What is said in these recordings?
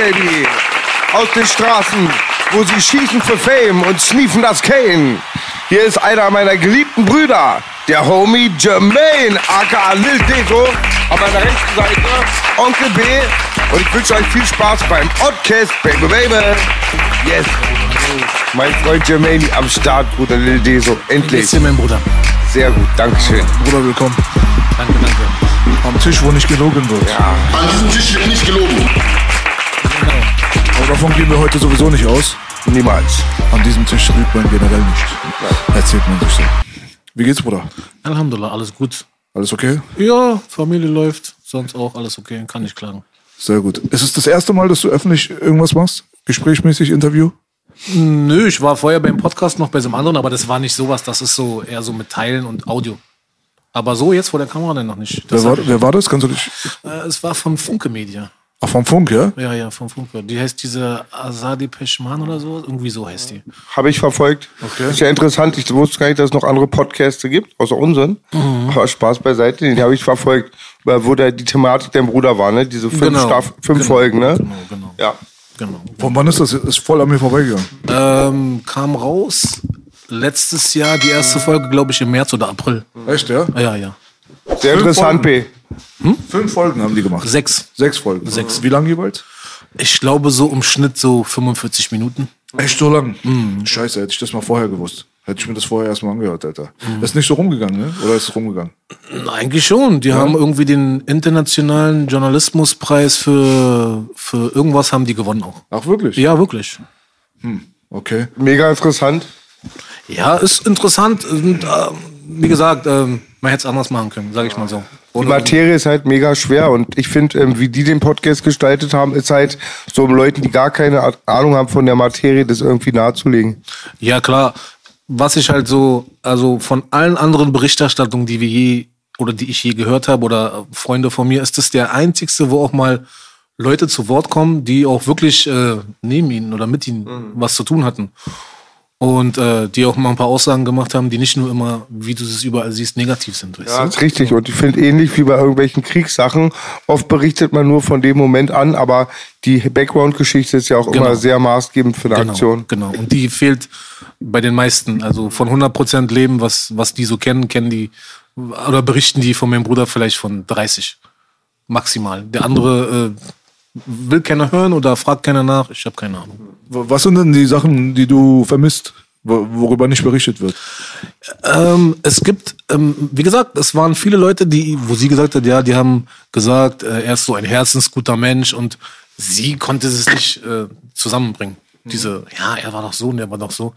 Baby! Aus den Straßen, wo sie schießen für Fame und sneefen das Kane. Hier ist einer meiner geliebten Brüder, der Homie Jermaine, aka Lil Deso. An meiner rechten Seite Onkel B. Und ich wünsche euch viel Spaß beim Oddcast, baby, baby. Yes. Mein Freund Jermaine am Start, Bruder Lil Deso. Endlich. Hier mein Bruder. Sehr gut, Dankeschön. Bruder, willkommen. Danke, danke. Am Tisch, wo nicht gelogen wird. An diesem Tisch wird nicht gelogen. Aber davon gehen wir heute sowieso nicht aus. Niemals. An diesem Tisch lügt man generell nicht. Erzählt man sich so. Wie geht's, Bruder? Alhamdulillah, alles gut. Alles okay? Ja, Familie läuft, sonst auch alles okay, kann nicht klagen. Sehr gut. Ist es das erste Mal, dass du öffentlich irgendwas machst? Gesprächsmäßig, Interview? Nö, ich war vorher beim Podcast noch bei so einem anderen, aber das war nicht sowas, das ist so eher so mit Teilen und Audio. Aber so jetzt vor der Kamera dann noch nicht. Wer war, wer war das? Kannst du dich. äh, es war von Funke Media. Ach, vom Funk, ja? Ja, ja, von Funke. Die heißt diese Azadi Peshman oder so, irgendwie so heißt die. Habe ich verfolgt. Okay. Ist ja interessant. Ich wusste gar nicht, dass es noch andere Podcasts gibt, außer unseren. Mhm. Aber Spaß beiseite, den habe ich verfolgt. Weil Wo da die Thematik dein Bruder war, ne? Diese fünf, Genau. Staff fünf Genau, Folgen, ne? genau, genau. Ja. Genau. Von wann ist das? Ist voll an mir vorbeigegangen. Ähm, kam raus letztes Jahr die erste Folge, glaube ich, im März oder April. Echt, ja? Ja, ja. Sehr interessant, B. Fünf Folgen haben die gemacht. Sechs. Sechs Folgen. Sechs. Wie lang jeweils? Ich glaube so im Schnitt so 45 Minuten. Echt so lang? Scheiße, hätte ich das mal vorher gewusst. Hätte ich mir das vorher erstmal angehört, Alter. Das ist nicht so rumgegangen, ne? Oder ist es rumgegangen? Eigentlich schon. Die haben irgendwie den internationalen Journalismuspreis für, für irgendwas haben die gewonnen auch. Ach, wirklich? Ja, wirklich. Okay. Mega interessant. Ja, ist interessant. Und, ähm, wie gesagt, ähm, man hätte es anders machen können, sage ich mal so. Die Ohne- Materie ist halt mega schwer und ich finde, ähm, wie die den Podcast gestaltet haben, ist halt so um Leuten, die gar keine Ahnung haben von der Materie, das irgendwie nahezulegen. Ja, klar. Was ich halt so, also von allen anderen Berichterstattungen, die wir je oder die ich je gehört habe oder Freunde von mir, ist das der einzigste, wo auch mal Leute zu Wort kommen, die auch wirklich äh, neben ihnen oder mit ihnen was zu tun hatten. Und äh, die auch mal ein paar Aussagen gemacht haben, die nicht nur immer, wie du es überall siehst, negativ sind. Weißt Ja, du? ist richtig. Und ich finde ähnlich wie bei irgendwelchen Kriegssachen, oft berichtet man nur von dem Moment an, aber die Background-Geschichte ist ja auch Genau. immer sehr maßgebend für eine Genau, Aktion. genau. Und die fehlt bei den meisten. Also von 100% Leben, was, was die so kennen, kennen die oder berichten die von meinem Bruder vielleicht von 30 maximal. Der andere äh, will keiner hören oder fragt keiner nach. Ich habe keine Ahnung. Was sind denn die Sachen, die du vermisst, wo- worüber nicht berichtet wird? Ähm, es gibt, ähm, wie gesagt, es waren viele Leute, die, wo sie gesagt hat, ja, die haben gesagt, äh, er ist so ein herzensguter Mensch und sie konnte es nicht äh, zusammenbringen. Diese, ja, er war doch so und er war doch so.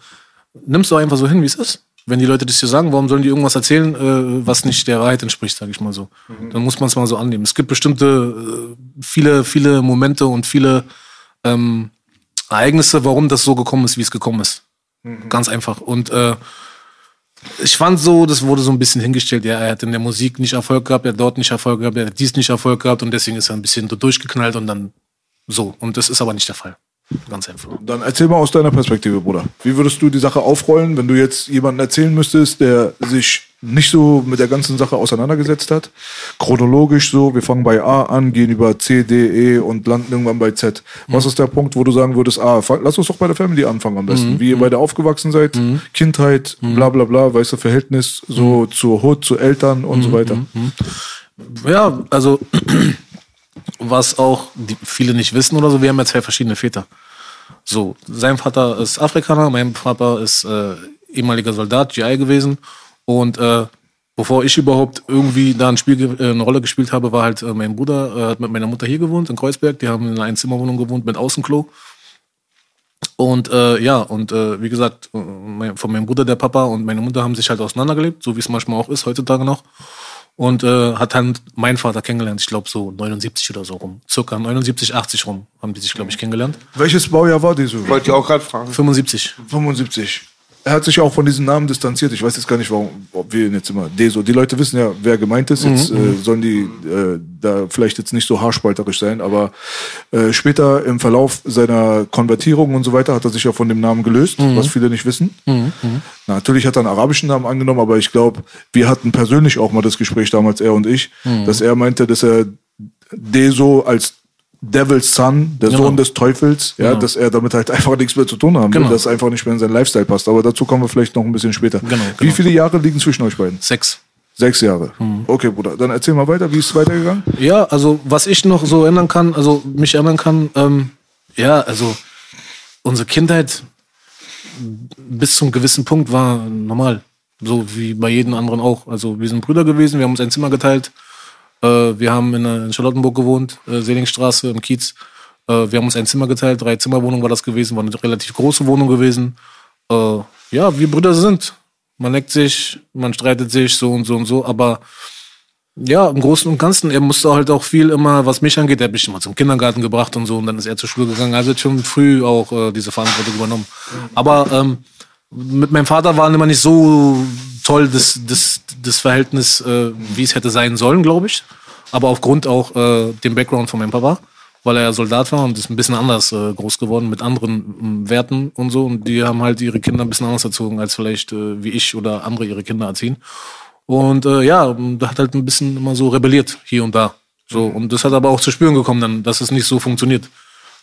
Nimmst du einfach so hin, wie es ist. Wenn die Leute das dir sagen, warum sollen die irgendwas erzählen, äh, was nicht der Wahrheit entspricht, sage ich mal so. Dann muss man es mal so annehmen. Es gibt bestimmte, äh, viele, viele Momente und viele ähm, Ereignisse, warum das so gekommen ist, wie es gekommen ist. Ganz einfach. Und äh, ich fand so, das wurde so ein bisschen hingestellt, ja, er hat in der Musik nicht Erfolg gehabt, er hat dort nicht Erfolg gehabt, er hat dies nicht Erfolg gehabt und deswegen ist er ein bisschen durchgeknallt und dann so. Und das ist aber nicht der Fall. Ganz einfach. Dann erzähl mal aus deiner Perspektive, Bruder. Wie würdest du die Sache aufrollen, wenn du jetzt jemanden erzählen müsstest, der sich nicht so mit der ganzen Sache auseinandergesetzt hat? Chronologisch so, wir fangen bei A an, gehen über C, D, E und landen irgendwann bei Z. Was ist der Punkt, wo du sagen würdest, ah, lass uns doch bei der Family anfangen am besten. Wie ihr beide aufgewachsen seid, Kindheit, bla bla bla, weißt du, Verhältnis so zur Hut, zu Eltern und so weiter. Ja, also was auch viele nicht wissen oder so, wir haben ja zwei verschiedene Väter. So, sein Vater ist Afrikaner, mein Papa ist äh, ehemaliger Soldat, GI gewesen. Und äh, bevor ich überhaupt irgendwie da ein Spiel, äh, eine Rolle gespielt habe, war halt äh, mein Bruder, äh, hat mit meiner Mutter hier gewohnt, in Kreuzberg. Die haben in einer Einzimmerwohnung gewohnt mit Außenklo. Und äh, ja, und wie gesagt, mein, von meinem Bruder, der Papa und meine Mutter haben sich halt auseinandergelebt, so wie es manchmal auch ist, heutzutage noch. Und äh, hat dann mein Vater kennengelernt, ich glaube so 79 oder so rum. Circa 79, 80 rum haben die sich, glaube ich, kennengelernt. Welches Baujahr war die so? Wollte ich auch gerade fragen. 75. 75. Er hat sich auch von diesem Namen distanziert. Ich weiß jetzt gar nicht, warum, ob wir ihn jetzt immer Deso. Die Leute wissen ja, wer gemeint ist. Jetzt äh, sollen die äh, da vielleicht jetzt nicht so haarspalterisch sein, aber äh, später im Verlauf seiner Konvertierung und so weiter hat er sich ja von dem Namen gelöst, was viele nicht wissen. Na, natürlich hat er einen arabischen Namen angenommen, aber ich glaube, wir hatten persönlich auch mal das Gespräch damals, er und ich, dass er meinte, dass er Deso als Devil's Son, der Genau. Sohn des Teufels, ja, dass er damit halt einfach nichts mehr zu tun haben will, Genau. dass einfach nicht mehr in seinen Lifestyle passt. Aber dazu kommen wir vielleicht noch ein bisschen später. Genau, Wie genau. viele Jahre liegen zwischen euch beiden? Sechs. Sechs Jahre. Mhm. Okay, Bruder. Dann erzähl mal weiter, wie ist es weitergegangen? Ja, also was ich noch so erinnern kann, also mich erinnern kann, ähm, ja, also unsere Kindheit bis zum gewissen Punkt war normal. So wie bei jedem anderen auch. Also wir sind Brüder gewesen, wir haben uns ein Zimmer geteilt. Äh, wir haben in, äh, Charlottenburg gewohnt, äh, Selingstraße im Kiez. Wir haben uns ein Zimmer geteilt, drei Zimmerwohnung war das gewesen, war eine relativ große Wohnung gewesen. Ja, wie Brüder sind. Man neckt sich, man streitet sich, so und so und so, aber ja, im Großen und Ganzen, er musste halt auch viel immer, was mich angeht, er hat mich immer zum Kindergarten gebracht und so und dann ist er zur Schule gegangen. Also hat schon früh auch äh, diese Verantwortung übernommen. Aber ähm, mit meinem Vater war immer nicht so toll das, das, das Verhältnis, äh, wie es hätte sein sollen, glaube ich. Aber aufgrund auch äh, dem Background von meinem Papa, weil er ja Soldat war und ist ein bisschen anders äh, groß geworden mit anderen ähm, Werten und so. Und die haben halt ihre Kinder ein bisschen anders erzogen, als vielleicht äh, wie ich oder andere ihre Kinder erziehen. Und äh, ja, da hat halt ein bisschen immer so rebelliert hier und da. So, und das hat aber auch zu spüren gekommen, dann, dass es nicht so funktioniert.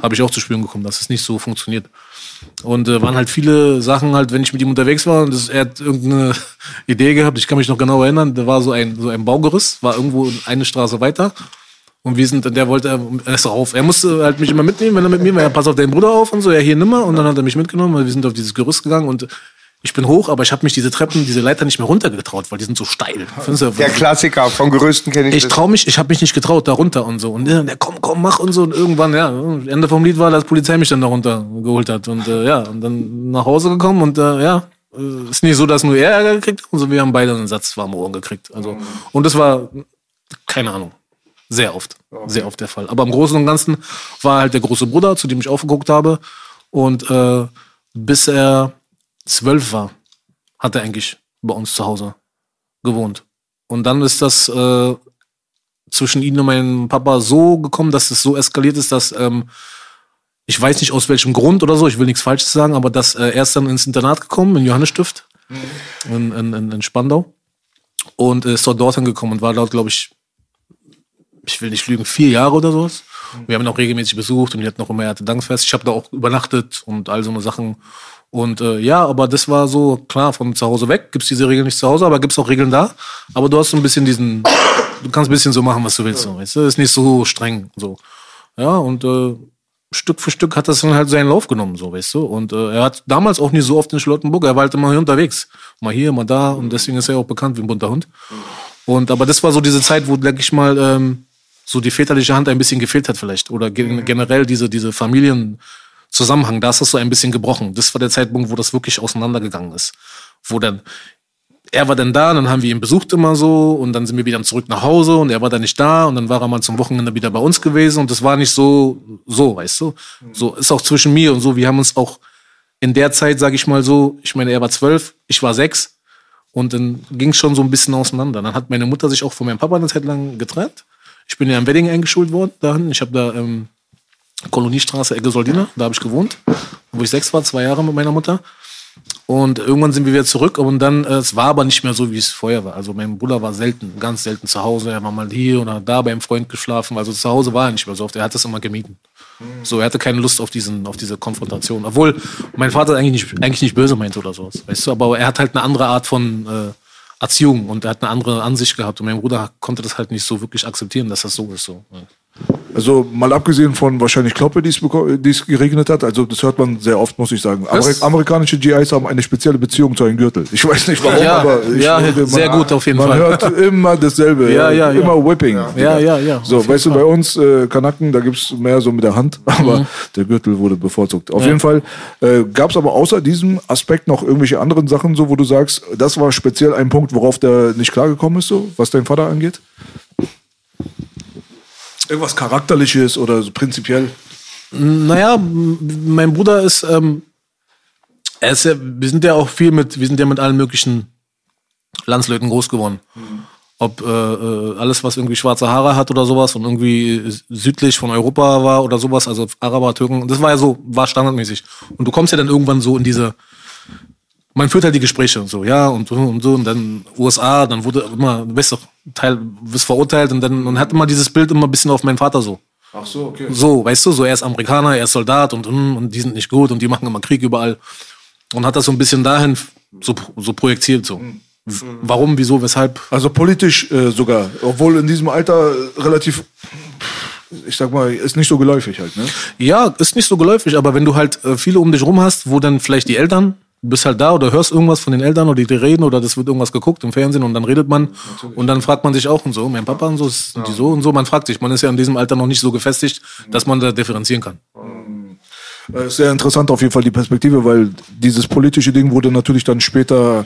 Habe ich auch zu spüren gekommen, dass es nicht so funktioniert. Und äh, waren halt viele Sachen halt, wenn ich mit ihm unterwegs war und das, er hat irgendeine Idee gehabt, ich kann mich noch genau erinnern, da war so ein, so ein Baugeriss, war irgendwo eine Straße weiter. Und wir sind, der wollte erst auf. Er musste halt mich immer mitnehmen, wenn er mit mir war. Ja, pass auf deinen Bruder auf und so, ja, hier nimmer. Und dann hat er mich mitgenommen und wir sind auf dieses Gerüst gegangen und ich bin hoch, aber ich habe mich diese Treppen, diese Leiter nicht mehr runtergetraut, weil die sind so steil. Findest du? Der Klassiker von Gerüsten kenne ich. Ich das. trau mich, ich habe mich nicht getraut, da runter und so. Und der komm, komm, mach und so. Und irgendwann, ja, Ende vom Lied war, dass Polizei mich dann da runter geholt hat. Und äh, ja, und dann nach Hause gekommen und äh, ja, äh, ist nicht so, dass nur er Ärger gekriegt hat, und so wir haben beide einen Satz warme Ohren gekriegt. Also, und das war, keine Ahnung, sehr oft, sehr oft der Fall. Aber im Großen und Ganzen war halt der große Bruder, zu dem ich aufgeguckt habe. Und äh, bis er zwölf war, hat er eigentlich bei uns zu Hause gewohnt. Und dann ist das äh, zwischen ihm und meinem Papa so gekommen, dass es so eskaliert ist, dass ähm, ich weiß nicht aus welchem Grund oder so, ich will nichts Falsches sagen, aber dass äh, er ist dann ins Internat gekommen, in Johannesstift, in, in, in, in Spandau. Und ist dort dorthin gekommen und war dort, glaube ich, ich will nicht lügen, vier Jahre oder sowas. Wir haben ihn auch regelmäßig besucht und die hatten auch immer Erntedankfest. Ich habe da auch übernachtet und all so eine Sachen. Und äh, ja, aber das war so, klar, von zu Hause weg gibt's diese Regeln nicht zu Hause, aber gibt's auch Regeln da. Aber du hast so ein bisschen diesen, du kannst ein bisschen so machen, was du willst. So, weißt du? Ist nicht so streng. so. Ja, und äh, Stück für Stück hat das dann halt seinen Lauf genommen, so, weißt du. Und äh, er hat damals auch nie so oft in Charlottenburg, er war halt immer hier unterwegs. Mal hier, mal da. Und deswegen ist er auch bekannt wie ein bunter Hund. Und aber das war so diese Zeit, wo, denke ich mal, ähm, so die väterliche Hand ein bisschen gefehlt hat vielleicht. Oder ge generell diese, diese Familienzusammenhang, da ist das so ein bisschen gebrochen. Das war der Zeitpunkt, wo das wirklich auseinandergegangen ist. Wo dann, er war dann da, dann haben wir ihn besucht immer so und dann sind wir wieder zurück nach Hause und er war dann nicht da und dann war er mal zum Wochenende wieder bei uns gewesen und das war nicht so, so, weißt du. So ist auch zwischen mir und so, wir haben uns auch in der Zeit, sage ich mal so, ich meine, er war zwölf, ich war sechs und dann ging es schon so ein bisschen auseinander. Dann hat meine Mutter sich auch von meinem Papa eine Zeit lang getrennt. Ich bin ja im Wedding eingeschult worden dahin. Ich habe da ähm, Koloniestraße, Ecke Soldina, da habe ich gewohnt, wo ich sechs war, zwei Jahre mit meiner Mutter. Und irgendwann sind wir wieder zurück und dann, äh, es war aber nicht mehr so, wie es vorher war. Also mein Bruder war selten, ganz selten zu Hause. Er war mal hier oder da beim Freund geschlafen. Also zu Hause war er nicht mehr so oft. Er hat das immer gemieden. So, er hatte keine Lust auf diesen, auf diese Konfrontation. Obwohl mein Vater eigentlich nicht, eigentlich nicht böse meinte oder sowas, weißt du. Aber er hat halt eine andere Art von äh, Erziehung und er hat eine andere Ansicht gehabt. Und mein Bruder konnte das halt nicht so wirklich akzeptieren, dass das so ist. So. Also mal abgesehen von wahrscheinlich Kloppe, die es es geregnet hat. Also das hört man sehr oft, muss ich sagen. Ameri Das- amerikanische GIs haben eine spezielle Beziehung zu einem Gürtel. Ich weiß nicht warum, Ja, aber ich ja, man, sehr gut auf jeden man Fall. hört immer dasselbe. Ja, ja, ja. Immer Whipping. Ja, ja, ja. So, weißt du, Fall. bei uns äh, Kanaken, da gibt's mehr so mit der Hand, aber der Gürtel wurde bevorzugt. Auf jeden Fall äh, gab's aber außer diesem Aspekt noch irgendwelche anderen Sachen, so wo du sagst, das war speziell ein Punkt, worauf der nicht klargekommen ist, so was dein Vater angeht? Irgendwas Charakterliches oder so prinzipiell? Naja, mein Bruder ist, ähm, er ist ja, wir sind ja auch viel mit, wir sind ja mit allen möglichen Landsleuten groß geworden. Ob äh, äh, alles, was irgendwie schwarze Haare hat oder sowas und irgendwie südlich von Europa war oder sowas, also Araber, Türken, das war ja so, war standardmäßig. Und du kommst ja dann irgendwann so in diese, man führt halt die Gespräche und so, ja, und so und so, und dann USA, dann wurde immer, du bist doch Teil, wirst verurteilt und dann und hat immer dieses Bild immer ein bisschen auf meinen Vater so. Ach so, okay. So, weißt du, so er ist Amerikaner, er ist Soldat und, mm, und die sind nicht gut und die machen immer Krieg überall. Und hat das so ein bisschen dahin so, so projektiert, so. W- Warum, wieso, weshalb? Also politisch äh, sogar, obwohl in diesem Alter äh, relativ, ich sag mal, ist nicht so geläufig halt, ne? Ja, ist nicht so geläufig, aber wenn du halt äh, viele um dich rum hast, wo dann vielleicht die Eltern, bist halt da oder hörst irgendwas von den Eltern oder die reden oder das wird irgendwas geguckt im Fernsehen und dann redet man und dann fragt man sich auch und so, mein Papa und so, sind die so und so, man fragt sich, man ist ja in diesem Alter noch nicht so gefestigt, dass man da differenzieren kann. Äh, Ist sehr interessant auf jeden Fall die Perspektive, weil dieses politische Ding wurde natürlich dann später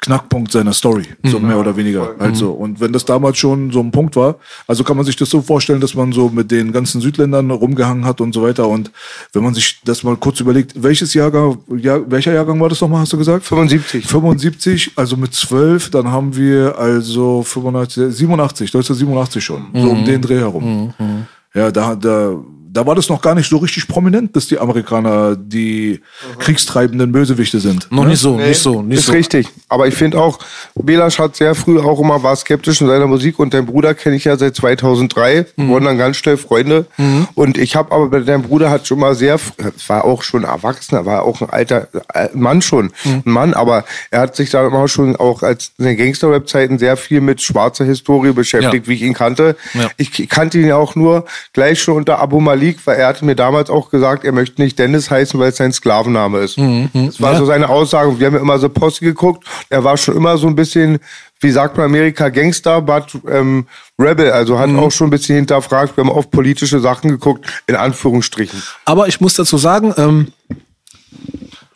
Knackpunkt seiner Story, so mehr oder weniger. Also, und wenn das damals schon so ein Punkt war, also kann man sich das so vorstellen, dass man so mit den ganzen Südländern rumgehangen hat und so weiter. Und wenn man sich das mal kurz überlegt, welches Jahrgang, ja, welcher Jahrgang war das nochmal, hast du gesagt? 75. 75, also mit 12, dann haben wir also 85, 87, 1987 schon, so um den Dreh herum. Ja, da, da, da war das noch gar nicht so richtig prominent, dass die Amerikaner die kriegstreibenden Bösewichte sind. Noch nicht so, nicht so, nicht ist so. richtig. Aber ich finde auch, Belasch hat sehr früh auch immer war skeptisch in seiner Musik und dein Bruder kenne ich ja seit 2003, Mhm. wurden dann ganz schnell Freunde. Und ich habe aber bei deinem Bruder hat schon mal sehr, war auch schon erwachsener, war auch ein alter äh, Mann schon, Mhm. ein Mann, aber er hat sich da immer schon auch als in den Gangster-Webseiten sehr viel mit schwarzer Historie beschäftigt, Ja. wie ich ihn kannte. Ja. Ich kannte ihn ja auch nur gleich schon unter Abu Malik, weil er hatte mir damals auch gesagt, er möchte nicht Dennis heißen, weil es sein Sklavenname ist. Das war Ja. so seine Aussage. Wir haben ja immer so Post geguckt. Er war schon immer so ein bisschen, wie sagt man Amerika, Gangster, but ähm, Rebel. Also hat auch schon ein bisschen hinterfragt. Wir haben auf politische Sachen geguckt, in Anführungsstrichen. Aber ich muss dazu sagen, ähm,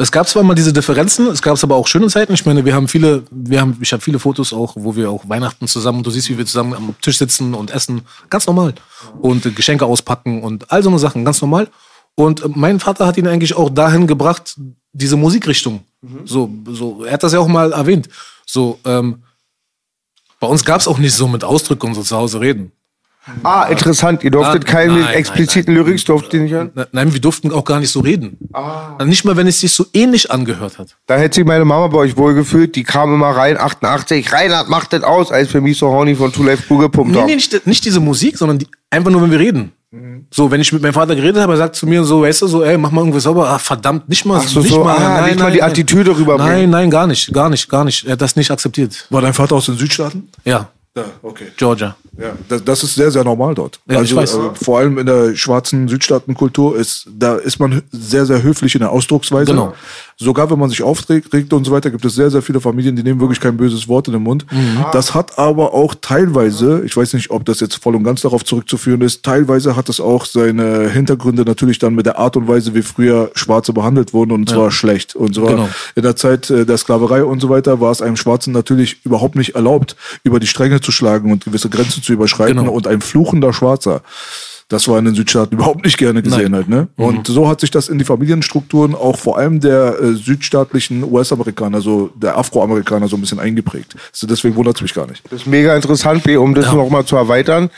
es gab zwar mal diese Differenzen, es gab aber auch schöne Zeiten. Ich meine, wir haben viele, wir haben, ich habe viele Fotos auch, wo wir auch Weihnachten zusammen, und du siehst, wie wir zusammen am Tisch sitzen und essen, ganz normal. Und äh, Geschenke auspacken und all so eine Sachen, ganz normal. Und äh, mein Vater hat ihn eigentlich auch dahin gebracht, diese Musikrichtung. So, so, er hat das ja auch mal erwähnt. So, ähm, bei uns gab es auch nicht so mit Ausdrücken und so zu Hause reden. Ah, interessant. Ihr durftet Ah, keine nein, expliziten nein, nein. Lyrics, durftet ihr nicht hören? Ne- Nein, wir durften auch gar nicht so reden. Ah. Nicht mal, wenn es sich so ähnlich angehört hat. Da hätte sich meine Mama bei euch wohl gefühlt. Die kam immer rein, 88, Reinhard macht das aus, als wir mich so horny von Two Life Crew gepumpt Nee, nee, nicht, nicht diese Musik, sondern die, einfach nur, wenn wir reden. Mhm. So, wenn ich mit meinem Vater geredet habe, er sagt zu mir so, weißt du, so, ey, mach mal irgendwas sauber. Ah, verdammt, nicht mal. Ach so, nicht so, mal, ah, nicht mal die Attitüde rüberbringen. Nein, nein, gar nicht, gar nicht, gar nicht. Er hat das nicht akzeptiert. War dein Vater aus den Südstaaten? Ja, Ja, okay. Georgia. Ja, das, das ist sehr, sehr normal dort. Ja, also äh, vor allem in der schwarzen Südstaatenkultur ist, da ist man sehr, sehr höflich in der Ausdrucksweise. Genau. Sogar wenn man sich aufträgt regt und so weiter, gibt es sehr, sehr viele Familien, die nehmen wirklich kein böses Wort in den Mund. Mhm. Das hat aber auch teilweise, ich weiß nicht, ob das jetzt voll und ganz darauf zurückzuführen ist, teilweise hat es auch seine Hintergründe natürlich dann mit der Art und Weise, wie früher Schwarze behandelt wurden und zwar schlecht. Und zwar Genau. in der Zeit äh, der Sklaverei und so weiter war es einem Schwarzen natürlich überhaupt nicht erlaubt, über die Stränge zu schlagen und gewisse Grenzen zu überschreiten. Genau. Und ein fluchender Schwarzer, das war in den Südstaaten überhaupt nicht gerne gesehen Nein. halt, ne? Und so hat sich das in die Familienstrukturen auch vor allem der äh, südstaatlichen US-Amerikaner, so der Afroamerikaner so ein bisschen eingeprägt. Also deswegen wundert es mich gar nicht. Das ist mega interessant, B, um das noch mal zu erweitern,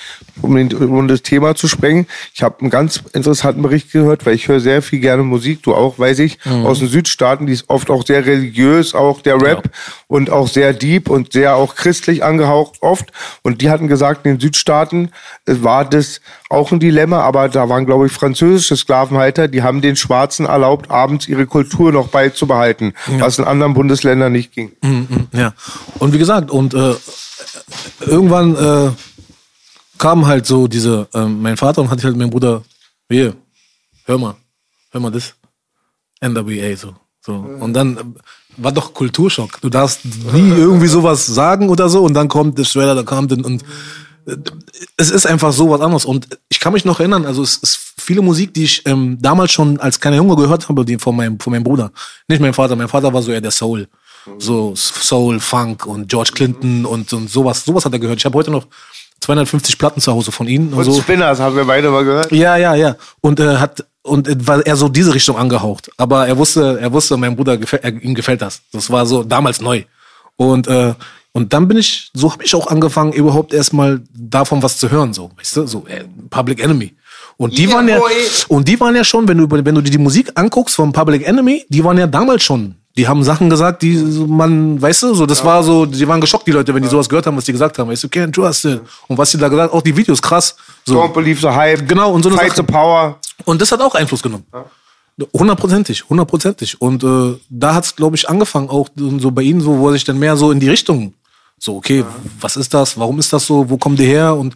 um, den, um das Thema zu sprengen. Ich habe einen ganz interessanten Bericht gehört, weil ich höre sehr viel gerne Musik, du auch, weiß ich, aus den Südstaaten, die ist oft auch sehr religiös, auch der Rap und auch sehr deep und sehr auch christlich angehaucht oft. Und die hatten gesagt, in den Südstaaten äh, war das auch ein Dilemma, aber da waren, glaube ich, französische Sklavenhalter, die haben den Schwarzen erlaubt, abends ihre Kultur noch beizubehalten, was in anderen Bundesländern nicht ging. Mhm, ja. Und wie gesagt, und äh, irgendwann, äh, kam halt so diese, ähm, mein Vater und hatte halt mein Bruder, hier, hör mal, hör mal das. NWA, so. so. Und dann äh, war doch Kulturschock. Du darfst nie irgendwie sowas sagen oder so und dann kommt der Shredder, da kam den und äh, es ist einfach so was anderes. Und ich kann mich noch erinnern, also es ist viele Musik, die ich ähm, damals schon als kleiner Junge gehört habe, die von meinem, von meinem Bruder. Nicht mein Vater. Mein Vater war so eher der Soul. So Soul, Funk und George Clinton und, und sowas. Sowas hat er gehört. Ich habe heute noch 250 Platten zu Hause von ihm. Und so. Spinners haben wir beide mal gehört. Ja, ja, ja. Und äh, hat und war er so diese Richtung angehaucht. Aber er wusste, er wusste, mein Bruder gefällt, er, ihm gefällt das. Das war so damals neu. Und äh, und dann bin ich, so habe ich auch angefangen, überhaupt erstmal davon was zu hören, so, weißt du, so äh, Public Enemy. Und die Yeah, waren ja, boy. und die waren ja schon, wenn du wenn du dir die Musik anguckst vom Public Enemy, die waren ja damals schon. Die haben Sachen gesagt, die man, weißt du, so das war so, die waren geschockt die Leute, wenn die sowas gehört haben, was die gesagt haben, weißt du, can't trust it. Und was die da gesagt, auch die Videos krass. So. Don't believe the hype. Genau, und so eine Fight Sache. the power. Und das hat auch Einfluss genommen. Hundertprozentig, hundertprozentig. Und äh, da hat's, glaube ich, angefangen, auch so bei Ihnen, so, wo er sich dann mehr so in die Richtung, so, okay, was ist das, warum ist das so, wo kommt ihr her? Und,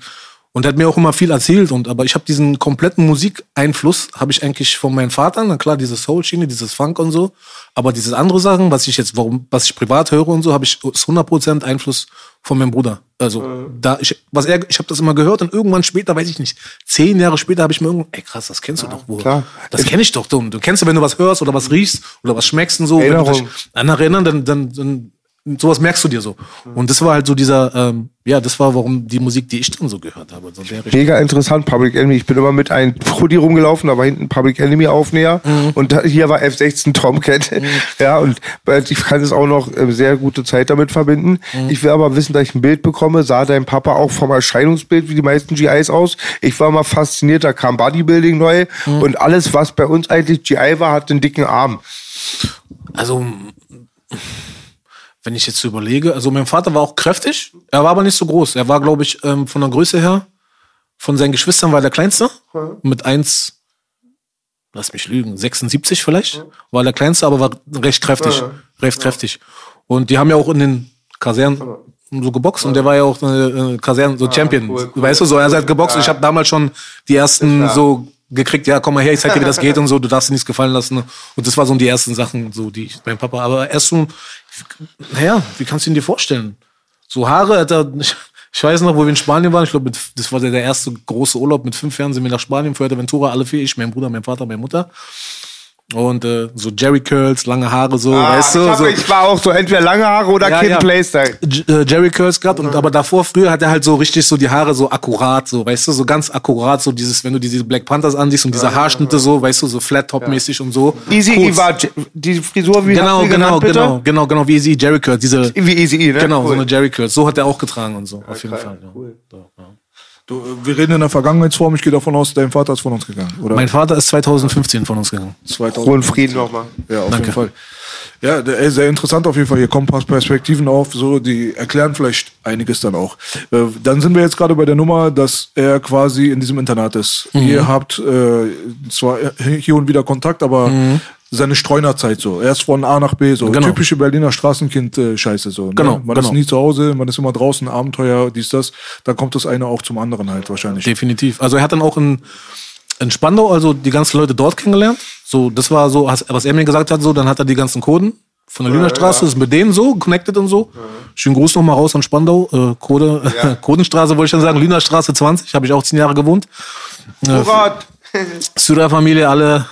und er hat mir auch immer viel erzählt. Und aber ich habe diesen kompletten Musikeinfluss, habe ich eigentlich von meinem Vater, na klar, diese Soul-Schiene, dieses Funk und so. Aber diese andere Sachen, was ich jetzt, warum, was ich privat höre und so, habe ich ist 100% Einfluss von meinem Bruder. Also da ich, was er, ich habe das immer gehört und irgendwann später, weiß ich nicht, zehn Jahre später habe ich mir irgendwann, ey krass, das kennst du doch wohl. klar. Das kenne ich doch. Du, du kennst du, wenn du was hörst oder was riechst oder was schmeckst und so. Wenn du Erinnerung. dich an erinnern, dann, dann, dann sowas merkst du dir so. Und das war halt so dieser, ähm, ja, das war warum die Musik, die ich dann so gehört habe. So Richtung. Mega interessant, Public Enemy. Ich bin immer mit einem Hoodie rumgelaufen, da war hinten Public Enemy Aufnäher Mhm. und hier war F16 Tomcat. Ja, und äh, ich kann es auch noch äh, sehr gute Zeit damit verbinden. Mhm. Ich will aber wissen, dass ich ein Bild bekomme. Sah dein Papa auch vom Erscheinungsbild wie die meisten GIs aus? Ich war mal fasziniert, da kam Bodybuilding neu Mhm. und alles, was bei uns eigentlich GI war, hat einen dicken Arm. Also, wenn ich jetzt so überlege, also mein Vater war auch kräftig, er war aber nicht so groß. Er war, glaube ich, ähm, von der Größe her, von seinen Geschwistern war er der kleinste. Mit eins, lass mich lügen, 76 vielleicht, war der kleinste, aber war recht kräftig. Recht kräftig. Und die haben ja auch in den Kasernen so geboxt und der war ja auch äh, Kasernen so Champion. cool, cool. Weißt du, so er hat geboxt. und Ich habe damals schon die ersten so gekriegt, ja, komm mal her, ich zeig dir, wie das geht und so, du darfst dir nichts gefallen lassen. Und das war so die ersten Sachen, so die ich, mein Papa. Aber erst so, naja, wie kannst du ihn dir vorstellen? So Haare hat er, ich, weiß noch, wo wir in Spanien waren, ich glaube, das war der, der erste große Urlaub mit fünf Jahren, sind wir nach Spanien, Fuerteventura, alle vier, ich, mein Bruder, mein Vater, meine Mutter. Und äh, so Jerry Curls, lange Haare, so, weißt Ah, ich, du? hab, so, ich war auch so entweder lange Haare oder Ja, Kid ja. Playstyle. J- äh, Jerry Curls gehabt und aber davor früher hat er halt so richtig so die Haare so akkurat so weißt du so ganz akkurat so dieses wenn du diese Black Panthers ansiehst und diese Haarschnitte so weißt du so Flat Top mäßig und so Easy. E war die Frisur wie genau genau genannt, genau genau genau wie Easy Jerry Curls diese Wie Easy E, ne? genau so Cool. eine Jerry Curls so hat er auch getragen und so auf jeden Fall ja. So, ja. Du, wir reden in der Vergangenheitsform. Ich gehe davon aus, dein Vater ist von uns gegangen, oder? mein Vater ist 2015 von uns gegangen 2000. Ruhe und Frieden nochmal. Ja, auf Danke. jeden Fall. Ja, der- ey, sehr interessant auf jeden Fall. Hier kommen ein paar Perspektiven auf, so die erklären vielleicht einiges dann auch. Äh, dann sind wir jetzt gerade bei der Nummer, dass er quasi in diesem Internat ist. Mhm. Ihr habt äh, zwar hier und wieder Kontakt, aber seine Streunerzeit so. Er ist von A nach B so. Genau. Typische Berliner Straßenkind-Scheiße so. Ne? Genau, Man genau. ist nie zu Hause, man ist immer draußen, Abenteuer, dies, das. Dann kommt das eine auch zum anderen halt wahrscheinlich. definitiv also er hat dann auch in in Spandau also die ganzen Leute dort kennengelernt so das war so was er mir gesagt hat so dann hat er die ganzen Coden von der Lünerstraße, ist mit denen so, connected und so. Schönen Gruß nochmal raus an Spandau, äh, Code, Codenstraße wollte ich schon sagen, Lünerstraße 20, habe ich auch zehn Jahre gewohnt. Murat. Syrer-Familie, alle.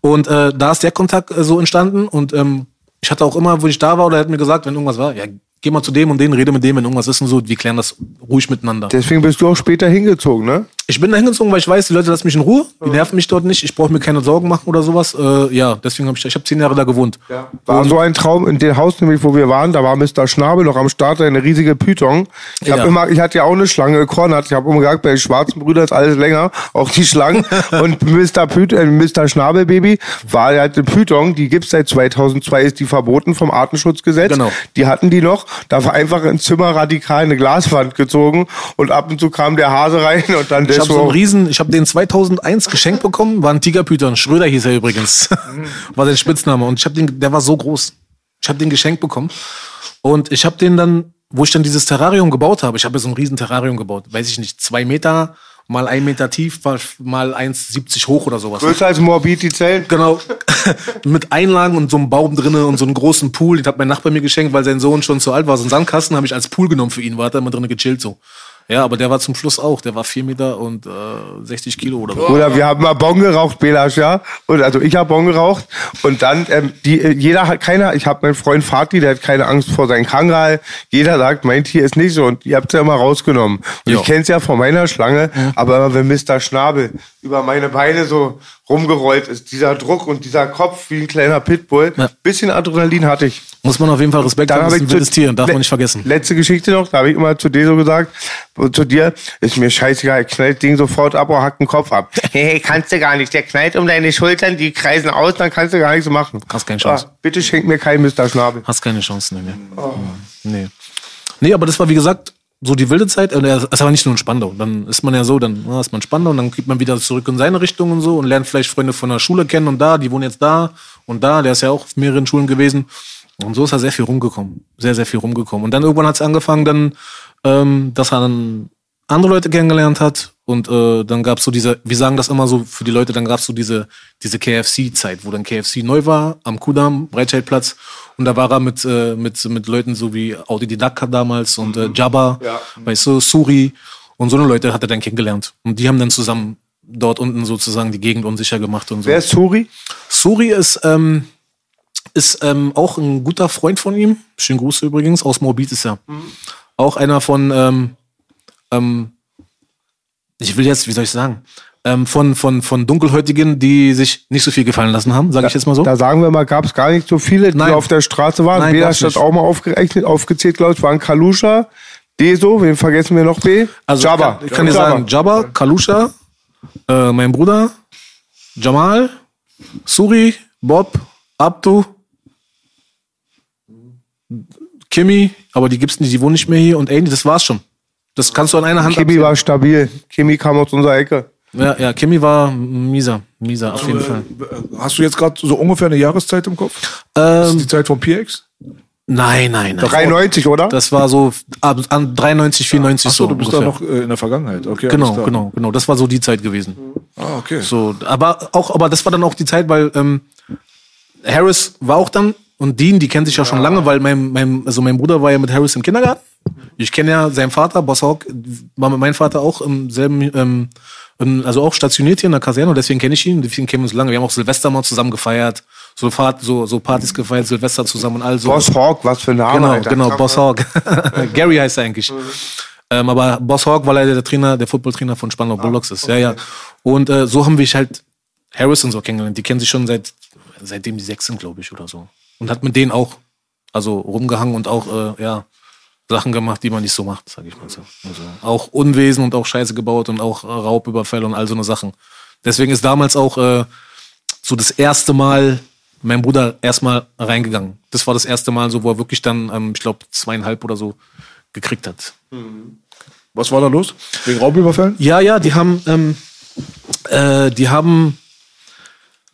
Und äh, da ist der Kontakt äh, so entstanden. Und ähm, ich hatte auch immer, wo ich da war, oder er hat mir gesagt, wenn irgendwas war, ja, geh mal zu dem und den, rede mit dem, wenn irgendwas ist und so, wir klären das ruhig miteinander. Deswegen bist du auch später hingezogen, ne? Ich bin da hingezogen, weil ich weiß, die Leute lassen mich in Ruhe, die nerven mich dort nicht, ich brauche mir keine Sorgen machen oder sowas. Äh, ja, deswegen habe ich, ich habe zehn Jahre da gewohnt. War so ein Traum in dem Haus, nämlich wo wir waren, da war Mr. Schnabel noch am Start, eine riesige Python. Ich Ja. immer, ich hatte ja auch eine Schlange gekornert. Ich habe immer gesagt, bei den schwarzen Brüdern ist alles länger, auch die Schlangen. Und Mr. Python, äh, Mr. Schnabelbaby war halt eine Python, die gibt's seit 2002, ist die verboten vom Artenschutzgesetz. Genau. Die hatten die noch, da war einfach ins Zimmer radikal eine Glaswand gezogen und ab und zu kam der Hase rein und dann Ich habe so einen riesen, ich habe den 2001 geschenkt bekommen, war ein Tigerpython. Schröder hieß er übrigens. war sein Spitzname. Und ich habe den, der war so groß. Ich habe den geschenkt bekommen. Und ich habe den dann wo ich dann dieses Terrarium gebaut habe, ich habe so ein riesen Terrarium gebaut, weiß ich nicht, zwei Meter mal ein Meter tief, mal- mal 1,70 hoch oder sowas. Größer als Moabit, die Zellen. Genau. Mit Einlagen und so einem Baum drinnen und so einem großen Pool. Den hat mein Nachbar mir geschenkt, weil sein Sohn schon zu alt war. So einen Sandkasten habe ich als Pool genommen für ihn. War er immer drinnen gechillt so. Ja, aber der war zum Schluss auch. Der war vier Meter und äh, 60 Kilo oder so. Oder wir haben mal Bon geraucht, Belasch, ja. Und also ich habe Bon geraucht. Und dann, ähm, die, äh, jeder hat keiner, ich habe meinen Freund Fatih, der hat keine Angst vor seinem Kangral. Jeder sagt, mein Tier ist nicht so. Und ihr habt es ja immer rausgenommen. Und Ja. ich kenn's ja von meiner Schlange, aber immer wenn Mr. Schnabel über meine Beine so rumgerollt ist, dieser Druck und dieser Kopf wie ein kleiner Pitbull, Ja. bisschen Adrenalin hatte ich. Muss man auf jeden Fall Respekt haben. Das ist ein wildes Tier, darf man nicht vergessen. Letzte Geschichte noch, da habe ich immer zu dir so gesagt, und zu dir, ist mir scheißegal, knallt Ding sofort ab oder hackt den Kopf ab. hey, hey, kannst du gar nicht, der knallt um deine Schultern, die kreisen aus, dann kannst du gar nichts machen. Hast keine Chance. Ah, bitte schenk mir keinen Mr. Schnabel. Hast keine Chance, nee, nee. Nee. Nee, aber das war wie gesagt so die wilde Zeit. Und er- es war nicht nur in Spandau. Dann ist man ja so, dann na, ist man in Spandau und dann geht man wieder zurück in seine Richtung und so und lernt vielleicht Freunde von der Schule kennen und da, die wohnen jetzt da und da. Der ist ja auch auf mehreren Schulen gewesen. Und so ist er sehr viel rumgekommen. Sehr, sehr viel rumgekommen. Und dann irgendwann hat es angefangen, dann, ähm, dass er dann andere Leute kennengelernt hat. Und äh, dann gab's so diese, wir sagen das immer so für die Leute, dann gab's so diese, diese KFC-Zeit, wo dann KFC neu war, am Kudamm, Breitscheidplatz. Und da war er mit, äh, mit, mit Leuten so wie Audi Didaka damals und äh, Jabba, weißt du, Suri. Und so eine Leute hat er dann kennengelernt. Und die haben dann zusammen dort unten sozusagen die Gegend unsicher gemacht und so. Wer ist Suri? Suri ist, ähm, ist ähm, auch ein guter Freund von ihm. Schönen Gruß übrigens, aus Moabit ist er. Auch einer von, ähm, ähm, ich will jetzt, wie soll ich sagen, ähm, von, von, von Dunkelhäutigen, die sich nicht so viel gefallen lassen haben, sage ich jetzt mal so. Da sagen wir mal, gab es gar nicht so viele, die Nein. auf der Straße waren. Nein, gab's hat nicht. auch mal aufgerechnet, aufgezählt, glaube ich, waren Kalusha, Deso, wen vergessen wir noch, B? Also Jabba. Ich kann, ich kann dir sagen, Jabba, Kalusha, äh, mein Bruder, Jamal, Suri, Bob, Abdu, Kimi, aber die gibt's nicht, die wohnen nicht mehr hier und Andy, das war's schon. Das kannst du an einer Hand Kimi abzählen. war stabil. Kimi kam aus unserer Ecke. Ja, ja, Kimi war mieser, mieser, auf jeden Fall. Hast du jetzt gerade so ungefähr eine Jahreszeit im Kopf? Das ist Ähm, die Zeit von PX? nein, nein, nein. 93, oder? Das war so ab, an 93, 94 Achso, so. du bist ungefähr. da noch äh, in der Vergangenheit. Okay, Genau, genau, genau. Das war so die Zeit gewesen. Ah, okay. So, aber auch, aber das war dann auch die Zeit, weil ähm, Harris war auch dann und Dean, die kennen sich ja schon lange, weil mein, mein, also mein Bruder war ja mit Harris im Kindergarten. Ich kenne ja seinen Vater, Boss Hawk, war mit meinem Vater auch im selben, ähm, also auch stationiert hier in der Kaserne deswegen kenne ich ihn, deswegen kennen wir uns lange. Wir haben auch Silvester mal zusammen gefeiert, so, Fahrt, so, so Partys gefeiert, Silvester zusammen und all so. Boss Hawk, was für ein Name, Genau, Alter. genau, Boss Hawk. Gary heißt er eigentlich. Ähm, aber Boss Hawk, weil er der Trainer, der Footballtrainer von Spandau Bulldogs ist. Ja, ja. Und äh, so haben wir halt Harrison so kennengelernt. Die kennen sich schon seit seitdem die sechs sind, glaube ich, oder so. Und hat mit denen auch also rumgehangen und auch äh, ja Sachen gemacht, die man nicht so macht, sag ich mal so. Also auch Unwesen und auch Scheiße gebaut und auch äh, Raubüberfälle und all so eine Sachen. Deswegen ist damals auch äh, so das erste Mal mein Bruder erstmal reingegangen. Das war das erste Mal so, wo er wirklich dann, ähm, ich glaube, zweieinhalb oder so gekriegt hat. Was war da los? Wegen Raubüberfällen? Ja, ja, die haben, ähm, äh, die haben,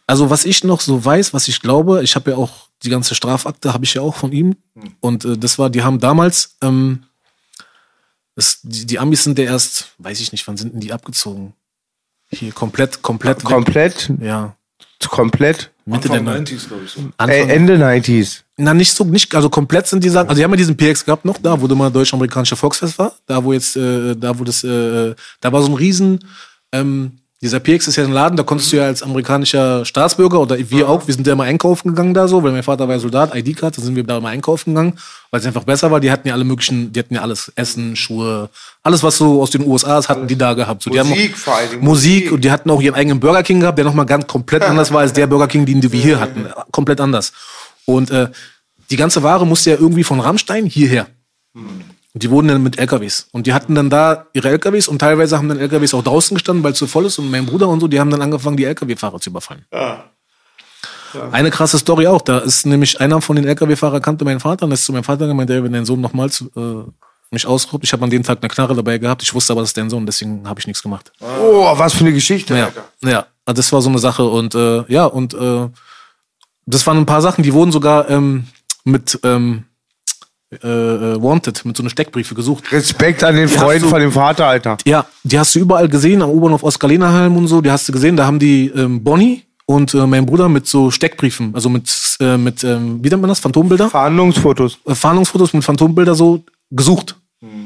also was ich noch so weiß, was ich glaube, ich habe ja auch die ganze Strafakte, habe ich ja auch von ihm. Und äh, das war, die haben damals, ähm, das, die, die Amis sind ja erst, weiß ich nicht, wann sind denn die abgezogen? Hier komplett, komplett, weg. Komplett, ja, komplett. Mitte der Anfang Neun- 90s, glaube ich. So. Äh, Anfang, Ende 90s. Na, nicht so, nicht, also komplett sind die Sachen. Also, die haben ja diesen PX gehabt noch, da, wo du mal deutsch-amerikanische Volksfest war. Da, wo jetzt, äh, da, wo das, äh, da war so ein riesen, ähm, dieser PX ist ja ein Laden, da konntest du ja als amerikanischer Staatsbürger oder wir auch, wir sind ja immer einkaufen gegangen da so, weil mein Vater war ja Soldat, ID-Card, da sind wir da immer einkaufen gegangen, weil es einfach besser war. Die hatten ja alle möglichen, die hatten ja alles, Essen, Schuhe, alles, was so aus den USA ist, hatten die da gehabt. So, Musik vor Dingen, Musik, Musik. und die hatten auch ihren eigenen Burger King gehabt, der nochmal ganz komplett anders war als der Burger King, den wir hier hatten. Komplett anders. Und äh, die ganze Ware musste ja irgendwie von Rammstein hierher. Und die wurden dann mit LKWs. Und die hatten dann da ihre LKWs und teilweise haben dann LKWs auch draußen gestanden, weil es zu voll ist. Und mein Bruder und so, die haben dann angefangen, die LKW-Fahrer zu überfallen. Eine krasse Story auch. Da ist nämlich einer von den LKW-Fahrer kannte meinen Vater und ist zu meinem Vater gemeint, ey, wenn dein Sohn nochmals äh, mich ausraubt. Ich habe an dem Tag eine Knarre dabei gehabt. Ich wusste aber, das ist dein Sohn, deswegen habe ich nichts gemacht. Oh, was für eine Geschichte, Ja, ja, Also das war so eine Sache und äh, ja und äh, das waren ein paar Sachen, die wurden sogar ähm, mit ähm, äh, äh, Wanted mit so einer Steckbriefe gesucht. Respekt an den hast Freunden du- von dem Vater, Alter. Ja, die hast du überall gesehen, am U-Bahnhof Oskar-Lehner-Halm und so, die hast du gesehen, da haben die ähm, Bonnie und äh, mein Bruder mit so Steckbriefen, also mit, äh, mit ähm, wie nennt man das, Phantombilder? Verhandlungsfotos. äh, Fahndungsfotos mit Phantombilder so gesucht.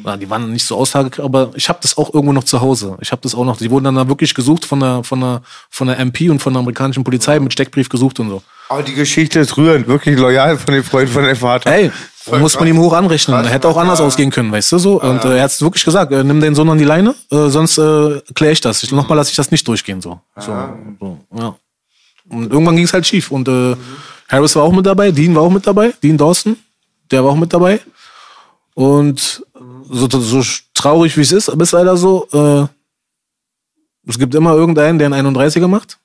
Ja, die waren nicht so aussage, aber ich habe das auch irgendwo noch zu Hause. Ich habe das auch noch. Die wurden dann da wirklich gesucht von der von der von der MP und von der amerikanischen Polizei mit Steckbrief gesucht und so. Aber die Geschichte ist rührend, wirklich loyal von den Freunden von dem Vater. Ey, muss man ihm hoch anrechnen. Hätte auch anders ausgehen können, weißt du so. Und äh, er hat wirklich gesagt, äh, nimm den Sohn an die Leine, äh, sonst äh, kläre ich das. Ich, nochmal lasse ich das nicht durchgehen so. So, so ja. Und irgendwann ging es halt schief. Und äh, Harris war auch mit dabei, Dean war auch mit dabei, Dean Dawson, der war auch mit dabei. Und so, so traurig wie es ist, aber ist leider so, äh, es gibt immer irgendeinen, der einen 31er macht.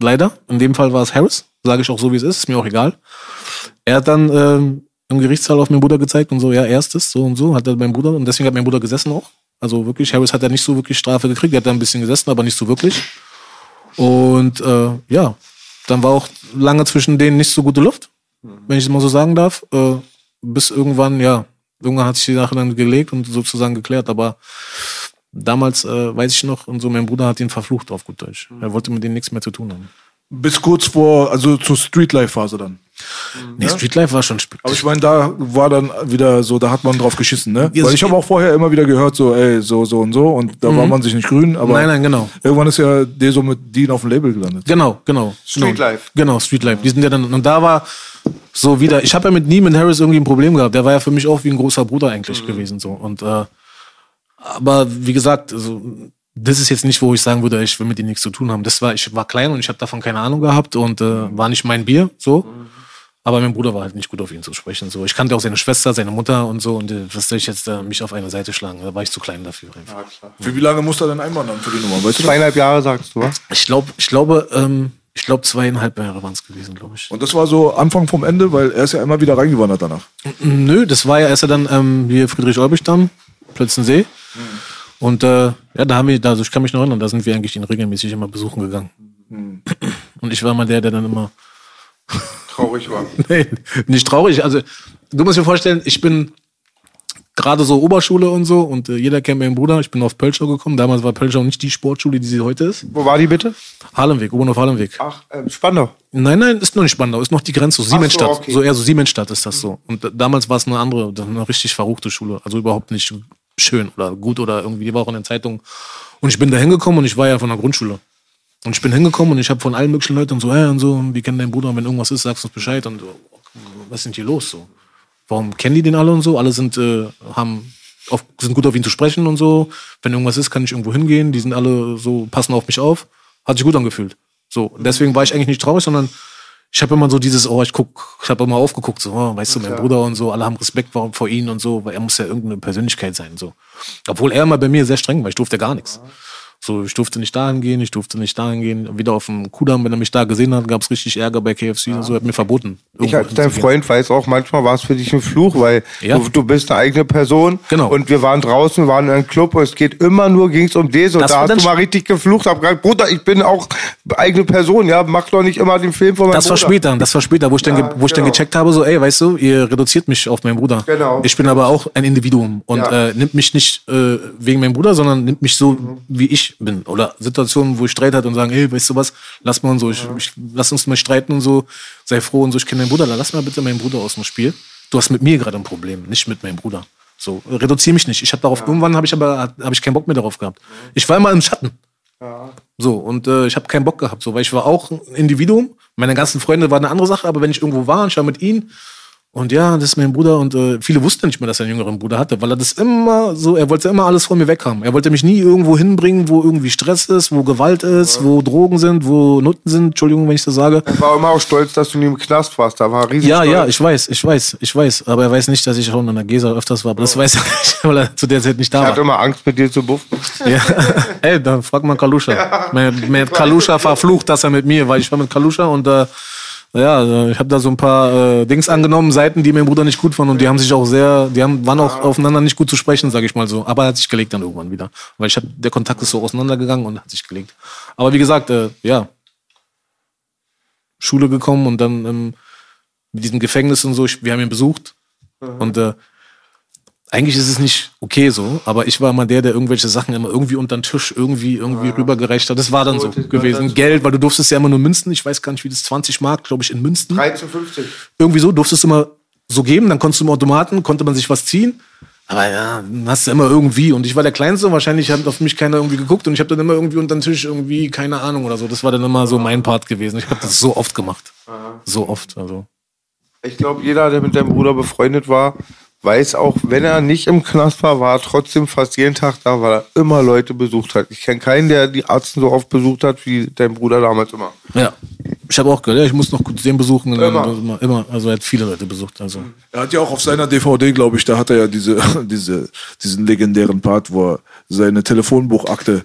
Leider. In dem Fall war es Harris. Sage ich auch so, wie es ist. Ist mir auch egal. Er hat dann ähm, im Gerichtssaal auf meinen Bruder gezeigt und so, ja, erstes, so und so, hat er mein Bruder, und deswegen hat mein Bruder gesessen auch. Also wirklich, Harris hat ja nicht so wirklich Strafe gekriegt, er hat da ein bisschen gesessen, aber nicht so wirklich. Und äh, ja, dann war auch lange zwischen denen nicht so gute Luft, wenn ich es mal so sagen darf. Äh, bis irgendwann, ja, irgendwann hat sich die Sache dann gelegt und sozusagen geklärt, aber damals äh, weiß ich noch, und so mein Bruder hat ihn verflucht auf gut Deutsch. Er wollte mit denen nichts mehr zu tun haben. Bis kurz vor, also zur Streetlife-Phase dann. Nee, Streetlife war schon sp- Aber ich meine, da war dann wieder so, da hat man drauf geschissen, ne? Ja, Weil ich habe auch vorher immer wieder gehört, so, ey, so, so und so, und da war man sich nicht grün, aber Nein, nein, genau. irgendwann ist ja der so mit Dean auf dem Label gelandet. Genau, genau. Streetlife. Genau, genau Streetlife. Die sind ja dann, und da war so wieder, ich habe ja mit Neiman Harris irgendwie ein Problem gehabt. Der war ja für mich auch wie ein großer Bruder eigentlich gewesen, so. Und, äh, aber wie gesagt, also, das ist jetzt nicht, wo ich sagen würde, ich will mit denen nichts zu tun haben. Das war, ich war klein und ich habe davon keine Ahnung gehabt und äh, war nicht mein Bier, so. Aber mein Bruder war halt nicht gut auf ihn zu sprechen. So. Ich kannte auch seine Schwester, seine Mutter und so. Und äh, was soll ich jetzt äh, mich auf eine Seite schlagen? Da war ich zu klein dafür. Einfach. Für wie lange muss er denn einwandern für die Nummer, weißt du? das? Zweieinhalb Jahre, sagst du, was? Ich glaube, ich glaube, ähm, ich glaube zweieinhalb Jahre waren es gewesen, glaube ich. Und das war so Anfang vom Ende, weil er ist ja immer wieder reingewandert danach. Nö, das war ja erst dann ähm, hier Friedrich Olbichdamm, Plötzensee. Und äh, ja, da haben wir, also ich kann mich noch erinnern, da sind wir eigentlich ihn regelmäßig immer besuchen gegangen. Und ich war mal der, der dann immer, Traurig war. nee, nicht traurig. Also du musst dir vorstellen, ich bin gerade so Oberschule und so und äh, jeder kennt meinen Bruder. Ich bin auf Pölschau gekommen. Damals war Pölschau nicht die Sportschule, die sie heute ist. Wo war die bitte? Haarlemweg, Oberhof Haarlemweg. Ach, ähm, Spandau. Nein, nein, ist noch nicht Spandau, ist noch die Grenze, so Siemensstadt. okay. So eher so Siemensstadt ist das so. Und da- damals war es eine andere, eine richtig verruchte Schule. Also überhaupt nicht schön oder gut oder irgendwie, die war auch in den Zeitungen. Und ich bin da hingekommen und ich war ja von der Grundschule. Und ich bin hingekommen und ich habe von allen möglichen Leuten so, hey, und so, wir kennen deinen Bruder, und wenn irgendwas ist, sagst du uns Bescheid. Und so, was denn hier los so? Warum kennen die den alle und so? Alle sind, äh, haben auf, sind gut auf ihn zu sprechen und so. Wenn irgendwas ist, kann ich irgendwo hingehen. Die sind alle so, passen auf mich auf. Hat sich gut angefühlt. So, deswegen war ich eigentlich nicht traurig, sondern ich habe immer so dieses, oh, ich guck, ich habe immer aufgeguckt, so, oh, weißt du, mein Bruder und so, alle haben Respekt vor, ihm und so, weil er muss ja irgendeine Persönlichkeit sein, so. Obwohl er immer bei mir sehr streng war, ich durfte gar nichts. So, ich durfte nicht dahin gehen, ich durfte nicht dahin gehen. Wieder auf dem Kudamm, wenn er mich da gesehen hat, gab es richtig Ärger bei KFC und so, hat mir verboten. Ich als dein. Freund weiß auch, manchmal war es für dich ein Fluch, weil Ja. du, du bist eine eigene Person. Genau. Und wir waren draußen, wir waren in einem Club und es geht immer nur, ging es um das. Und Das da war hast du mal richtig geflucht, hab gesagt, Bruder, ich bin auch eigene Person, ja, mach doch nicht immer den Film von meinem Das war Bruder. später, das war später, wo ich, dann, ge- wo ich dann genau. gecheckt habe, so, ey, weißt du, ihr reduziert mich auf meinen Bruder. Genau. Ich bin aber auch ein Individuum und Ja. äh, nimmt mich nicht äh, wegen meinem Bruder, sondern nimmt mich so, wie ich bin. Oder Situationen, wo ich Streit hatte und sagen, hey, weißt du was, lass mal und so, ich, ich, lass uns mal streiten und so, sei froh und so, ich kenne deinen Bruder, lass mal bitte meinen Bruder aus dem Spiel. Du hast mit mir gerade ein Problem, nicht mit meinem Bruder. So, reduziere mich nicht. Ich habe darauf, irgendwann habe ich aber habe ich keinen Bock mehr darauf gehabt. Ich war immer im Schatten. So, und äh, ich habe keinen Bock gehabt, so, weil ich war auch ein Individuum. Meine ganzen Freunde waren eine andere Sache, aber wenn ich irgendwo war und ich war mit ihnen und ja, das ist mein Bruder und äh, viele wussten nicht mehr, dass er einen jüngeren Bruder hatte, weil er das immer so, er wollte immer alles von mir weghaben. Er wollte mich nie irgendwo hinbringen, wo irgendwie Stress ist, wo Gewalt ist, wo Drogen sind, wo Nutten sind, Entschuldigung, wenn ich das sage. Ich war immer auch stolz, dass du nie im Knast warst. Da war er riesig Ja, stolz. ja, ich weiß, ich weiß, ich weiß, aber er weiß nicht, dass ich schon an der Gesa öfters war, aber das weiß er nicht, weil er zu der Zeit nicht da Er war. hat immer Angst, mit dir zu buffen. Ja. Ey, dann frag mal Kalusha. Mir, mir hat Kalusha verflucht, dass er mit mir, weil ich war mit Kalusha und äh, ja, äh, ich habe da so ein paar äh, Dings angenommen, Seiten, die mein Bruder nicht gut fanden und die haben sich auch sehr, die haben, waren auch aufeinander nicht gut zu sprechen, sage ich mal so. Aber er hat sich gelegt dann irgendwann wieder, weil ich hab, der Kontakt ist so auseinandergegangen und hat sich gelegt. Aber wie gesagt, äh, ja, Schule gekommen und dann ähm, mit diesem Gefängnis und so, ich, wir haben ihn besucht. Und äh, eigentlich ist es nicht okay so, aber ich war immer der, der irgendwelche Sachen immer irgendwie unter den Tisch irgendwie irgendwie rübergereicht hat. Das war dann so gewesen. Geld, weil du durftest ja immer nur Münzen. Ich weiß gar nicht, wie das 20 Mark, glaube ich, in Münzen. 13,50. Irgendwie so durftest du immer so geben. Dann konntest du im Automaten, konnte man sich was ziehen. Aber ja, dann hast du immer irgendwie. Und ich war der Kleinste und wahrscheinlich hat auf mich keiner irgendwie geguckt. Und ich habe dann immer irgendwie unter den Tisch irgendwie, keine Ahnung oder so. Das war dann immer so mein Part gewesen. Ich habe das so oft gemacht. So oft. Also. Ich glaube, jeder, der mit deinem Bruder befreundet war, weiß auch, wenn er nicht im Knast war, war er trotzdem fast jeden Tag da, weil er immer Leute besucht hat. Ich kenne keinen, der die Arzten so oft besucht hat, wie dein Bruder damals immer. Ja. Ich habe auch gehört, ja, ich muss noch kurz den besuchen. Immer, immer. Also er hat viele Leute besucht. Also. Er hat ja auch auf seiner DVD, glaube ich, da hat er ja diese, diese, diesen legendären Part, wo er seine Telefonbuchakte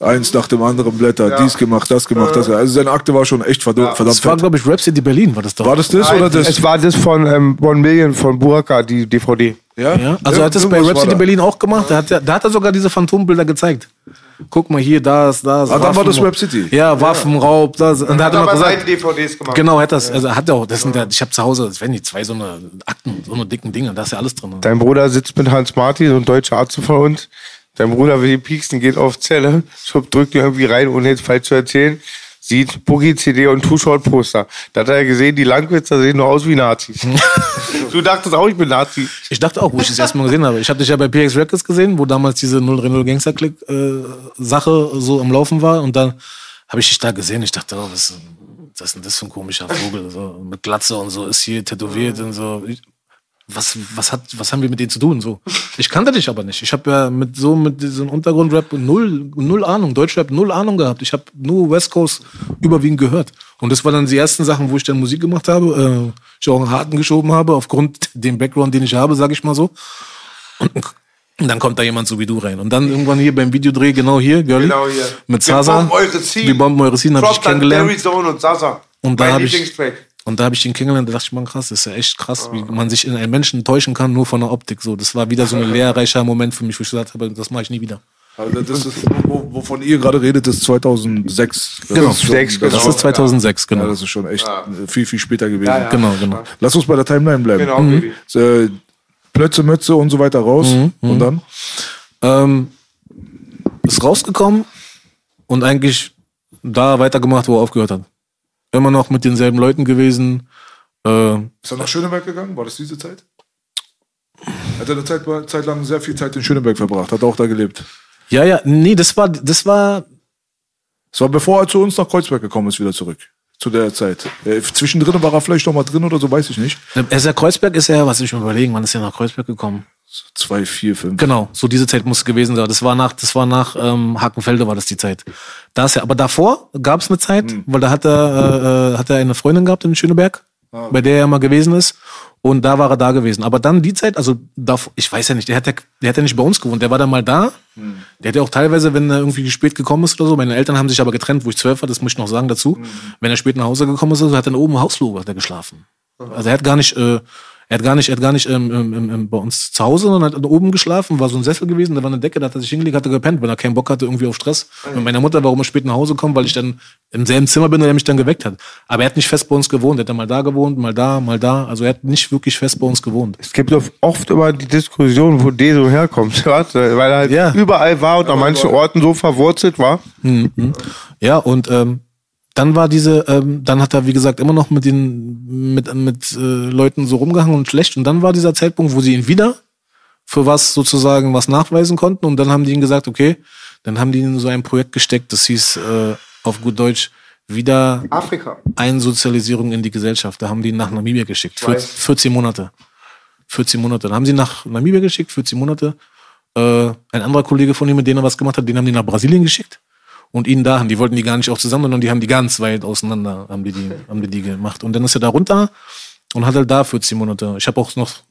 eins nach dem anderen blättert, dies gemacht, das gemacht, das. Also seine Akte war schon echt verdammt, verdammt Das war, glaube ich, Rap City Berlin, war das doch. War das das oder das? Es war das von ähm, One Million von Buraka, die DVD. ja? Ja, also er hat das bei da. Berlin auch gemacht. Da hat, er, da hat er sogar diese Phantombilder gezeigt. Guck mal hier, das, das. Ah, dann war das Rap City. Ja, Waffenraub. Das, und da hat er noch gesagt, DVDs gemacht. genau, er hat das, also hat er auch, das sind ja, ich habe zu Hause, das werden die zwei so eine Akten, so eine dicken Dinge, da ist ja alles drin. Dein Bruder sitzt mit Hans Martin, so ein deutscher Arzt von uns. Dein Bruder will die pieksen, geht auf Zelle, schub, drückt ihn irgendwie rein, ohne jetzt falsch zu erzählen. Sieht Boogie-CD und Two-Short-Poster. Da hat er gesehen, die Langwitzer sehen nur aus wie Nazis. du dachtest auch, ich bin Nazi. Ich dachte auch, wo ich das erstmal gesehen habe. Ich habe dich ja bei PX Records gesehen, wo damals diese 030 Gangster Click äh, Sache so am Laufen war und dann habe ich dich da gesehen. Ich dachte, oh, was, was ist denn das für ein komischer Vogel? So, mit Glatze und so, ist hier tätowiert und so. Ich, was, was, hat, was haben wir mit denen zu tun? So. Ich kannte dich aber nicht. Ich habe ja mit so mit diesem Untergrundrap null, null Ahnung, Deutschrap null Ahnung gehabt. Ich habe nur West Coast überwiegend gehört. Und das waren dann die ersten Sachen, wo ich dann Musik gemacht habe, äh, ich auch einen harten geschoben habe, aufgrund dem Background, den ich habe, sage ich mal so. Und dann kommt da jemand so wie du rein. Und dann irgendwann hier beim Videodreh, genau hier, Girlie, Genau hier. mit Wir Sasa. bomben eure Scene. Wir bomben eure Scene, habe ich kennengelernt. Zone und Sasa. Und da habe ich. Und da habe ich den kennengelernt, da dachte ich, man, krass, das ist ja echt krass, wie man sich in einen Menschen täuschen kann, nur von der Optik. So, das war wieder so ein lehrreicher Moment für mich, wo ich gesagt habe, das mache ich nie wieder. Also das ist, wo, wovon ihr gerade redet, ist 2006. Das Genau. ist schon, das, Das Genau, ist 2006, ja, genau. das ist schon echt viel, viel später gewesen. Ja, ja. Genau, genau. Lass uns bei der Timeline bleiben. Genau, Baby. Äh, Plötze, Mötze und so weiter raus. Und dann? Ähm, ist rausgekommen und eigentlich da weitergemacht, wo er aufgehört hat. Immer noch mit denselben Leuten gewesen. Äh, Ist er nach Schöneberg gegangen? War das diese Zeit? Hat er eine Zeit, Zeit lang sehr viel Zeit in Schöneberg verbracht, hat auch da gelebt. ja, ja, nee, das war, das war, Das war bevor er zu uns nach Kreuzberg gekommen ist, wieder zurück. Zu der Zeit. Äh, zwischendrin war er vielleicht noch mal drin oder so, weiß ich nicht. er ist ja Kreuzberg, ist er, was ich mir überlegen, wann ist er nach Kreuzberg gekommen? So Zwei, vier, fünf. Genau, so diese Zeit muss es gewesen sein. Das war nach, das war nach ähm, Hakenfelde war das die Zeit. Da ist ja, aber davor gab es eine Zeit, weil da hat er, äh, äh, hat er eine Freundin gehabt in Schöneberg, bei der er mal gewesen ist. Und da war er da gewesen. Aber dann die Zeit, also davor, ich weiß ja nicht, der hat ja, der hat ja nicht bei uns gewohnt, der war dann mal da. Der hat ja auch teilweise, wenn er irgendwie spät gekommen ist oder so, meine Eltern haben sich aber getrennt, wo ich zwölf war, das muss ich noch sagen dazu. Wenn er spät nach Hause gekommen ist, hat er dann oben im Hausflur hat er geschlafen. Also er hat gar nicht, äh, er hat gar nicht, er hat gar nicht ähm, ähm, ähm, ähm, bei uns zu Hause, sondern hat oben geschlafen, war so ein Sessel gewesen, da war eine Decke, da hat er sich hingelegt, hat er gepennt, weil er keinen Bock hatte irgendwie auf Stress. Mit meiner Mutter, warum er spät nach Hause kommt, weil ich dann im selben Zimmer bin und er mich dann geweckt hat. Aber er hat nicht fest bei uns gewohnt, er hat dann mal da gewohnt, mal da, mal da. Also er hat nicht wirklich fest bei uns gewohnt. Es gibt doch oft immer die Diskussion, wo der so herkommt, weil er halt Ja. überall war und an manchen Orten so verwurzelt war. Ja, und ähm, dann war diese, ähm, dann hat er, wie gesagt, immer noch mit den, mit, mit äh, Leuten so rumgehangen und schlecht. Und dann war dieser Zeitpunkt, wo sie ihn wieder für was sozusagen was nachweisen konnten. Und dann haben die ihm gesagt, okay, dann haben die ihn in so ein Projekt gesteckt, das hieß äh, auf gut Deutsch wieder Afrika. Einsozialisierung in die Gesellschaft. Da haben die ihn nach Namibia geschickt. Vier- Weiß. 14 Monate. 14 Monate. Dann haben sie ihn nach Namibia geschickt, 14 Monate. Äh, ein anderer Kollege von ihm, mit dem er was gemacht hat, den haben die nach Brasilien geschickt. Und ihn da, die wollten die gar nicht auch zusammen, sondern die haben die ganz weit auseinander, haben die die, haben die, die gemacht. Und dann ist er da runter und hat halt da 14 Monate. Ich habe auch noch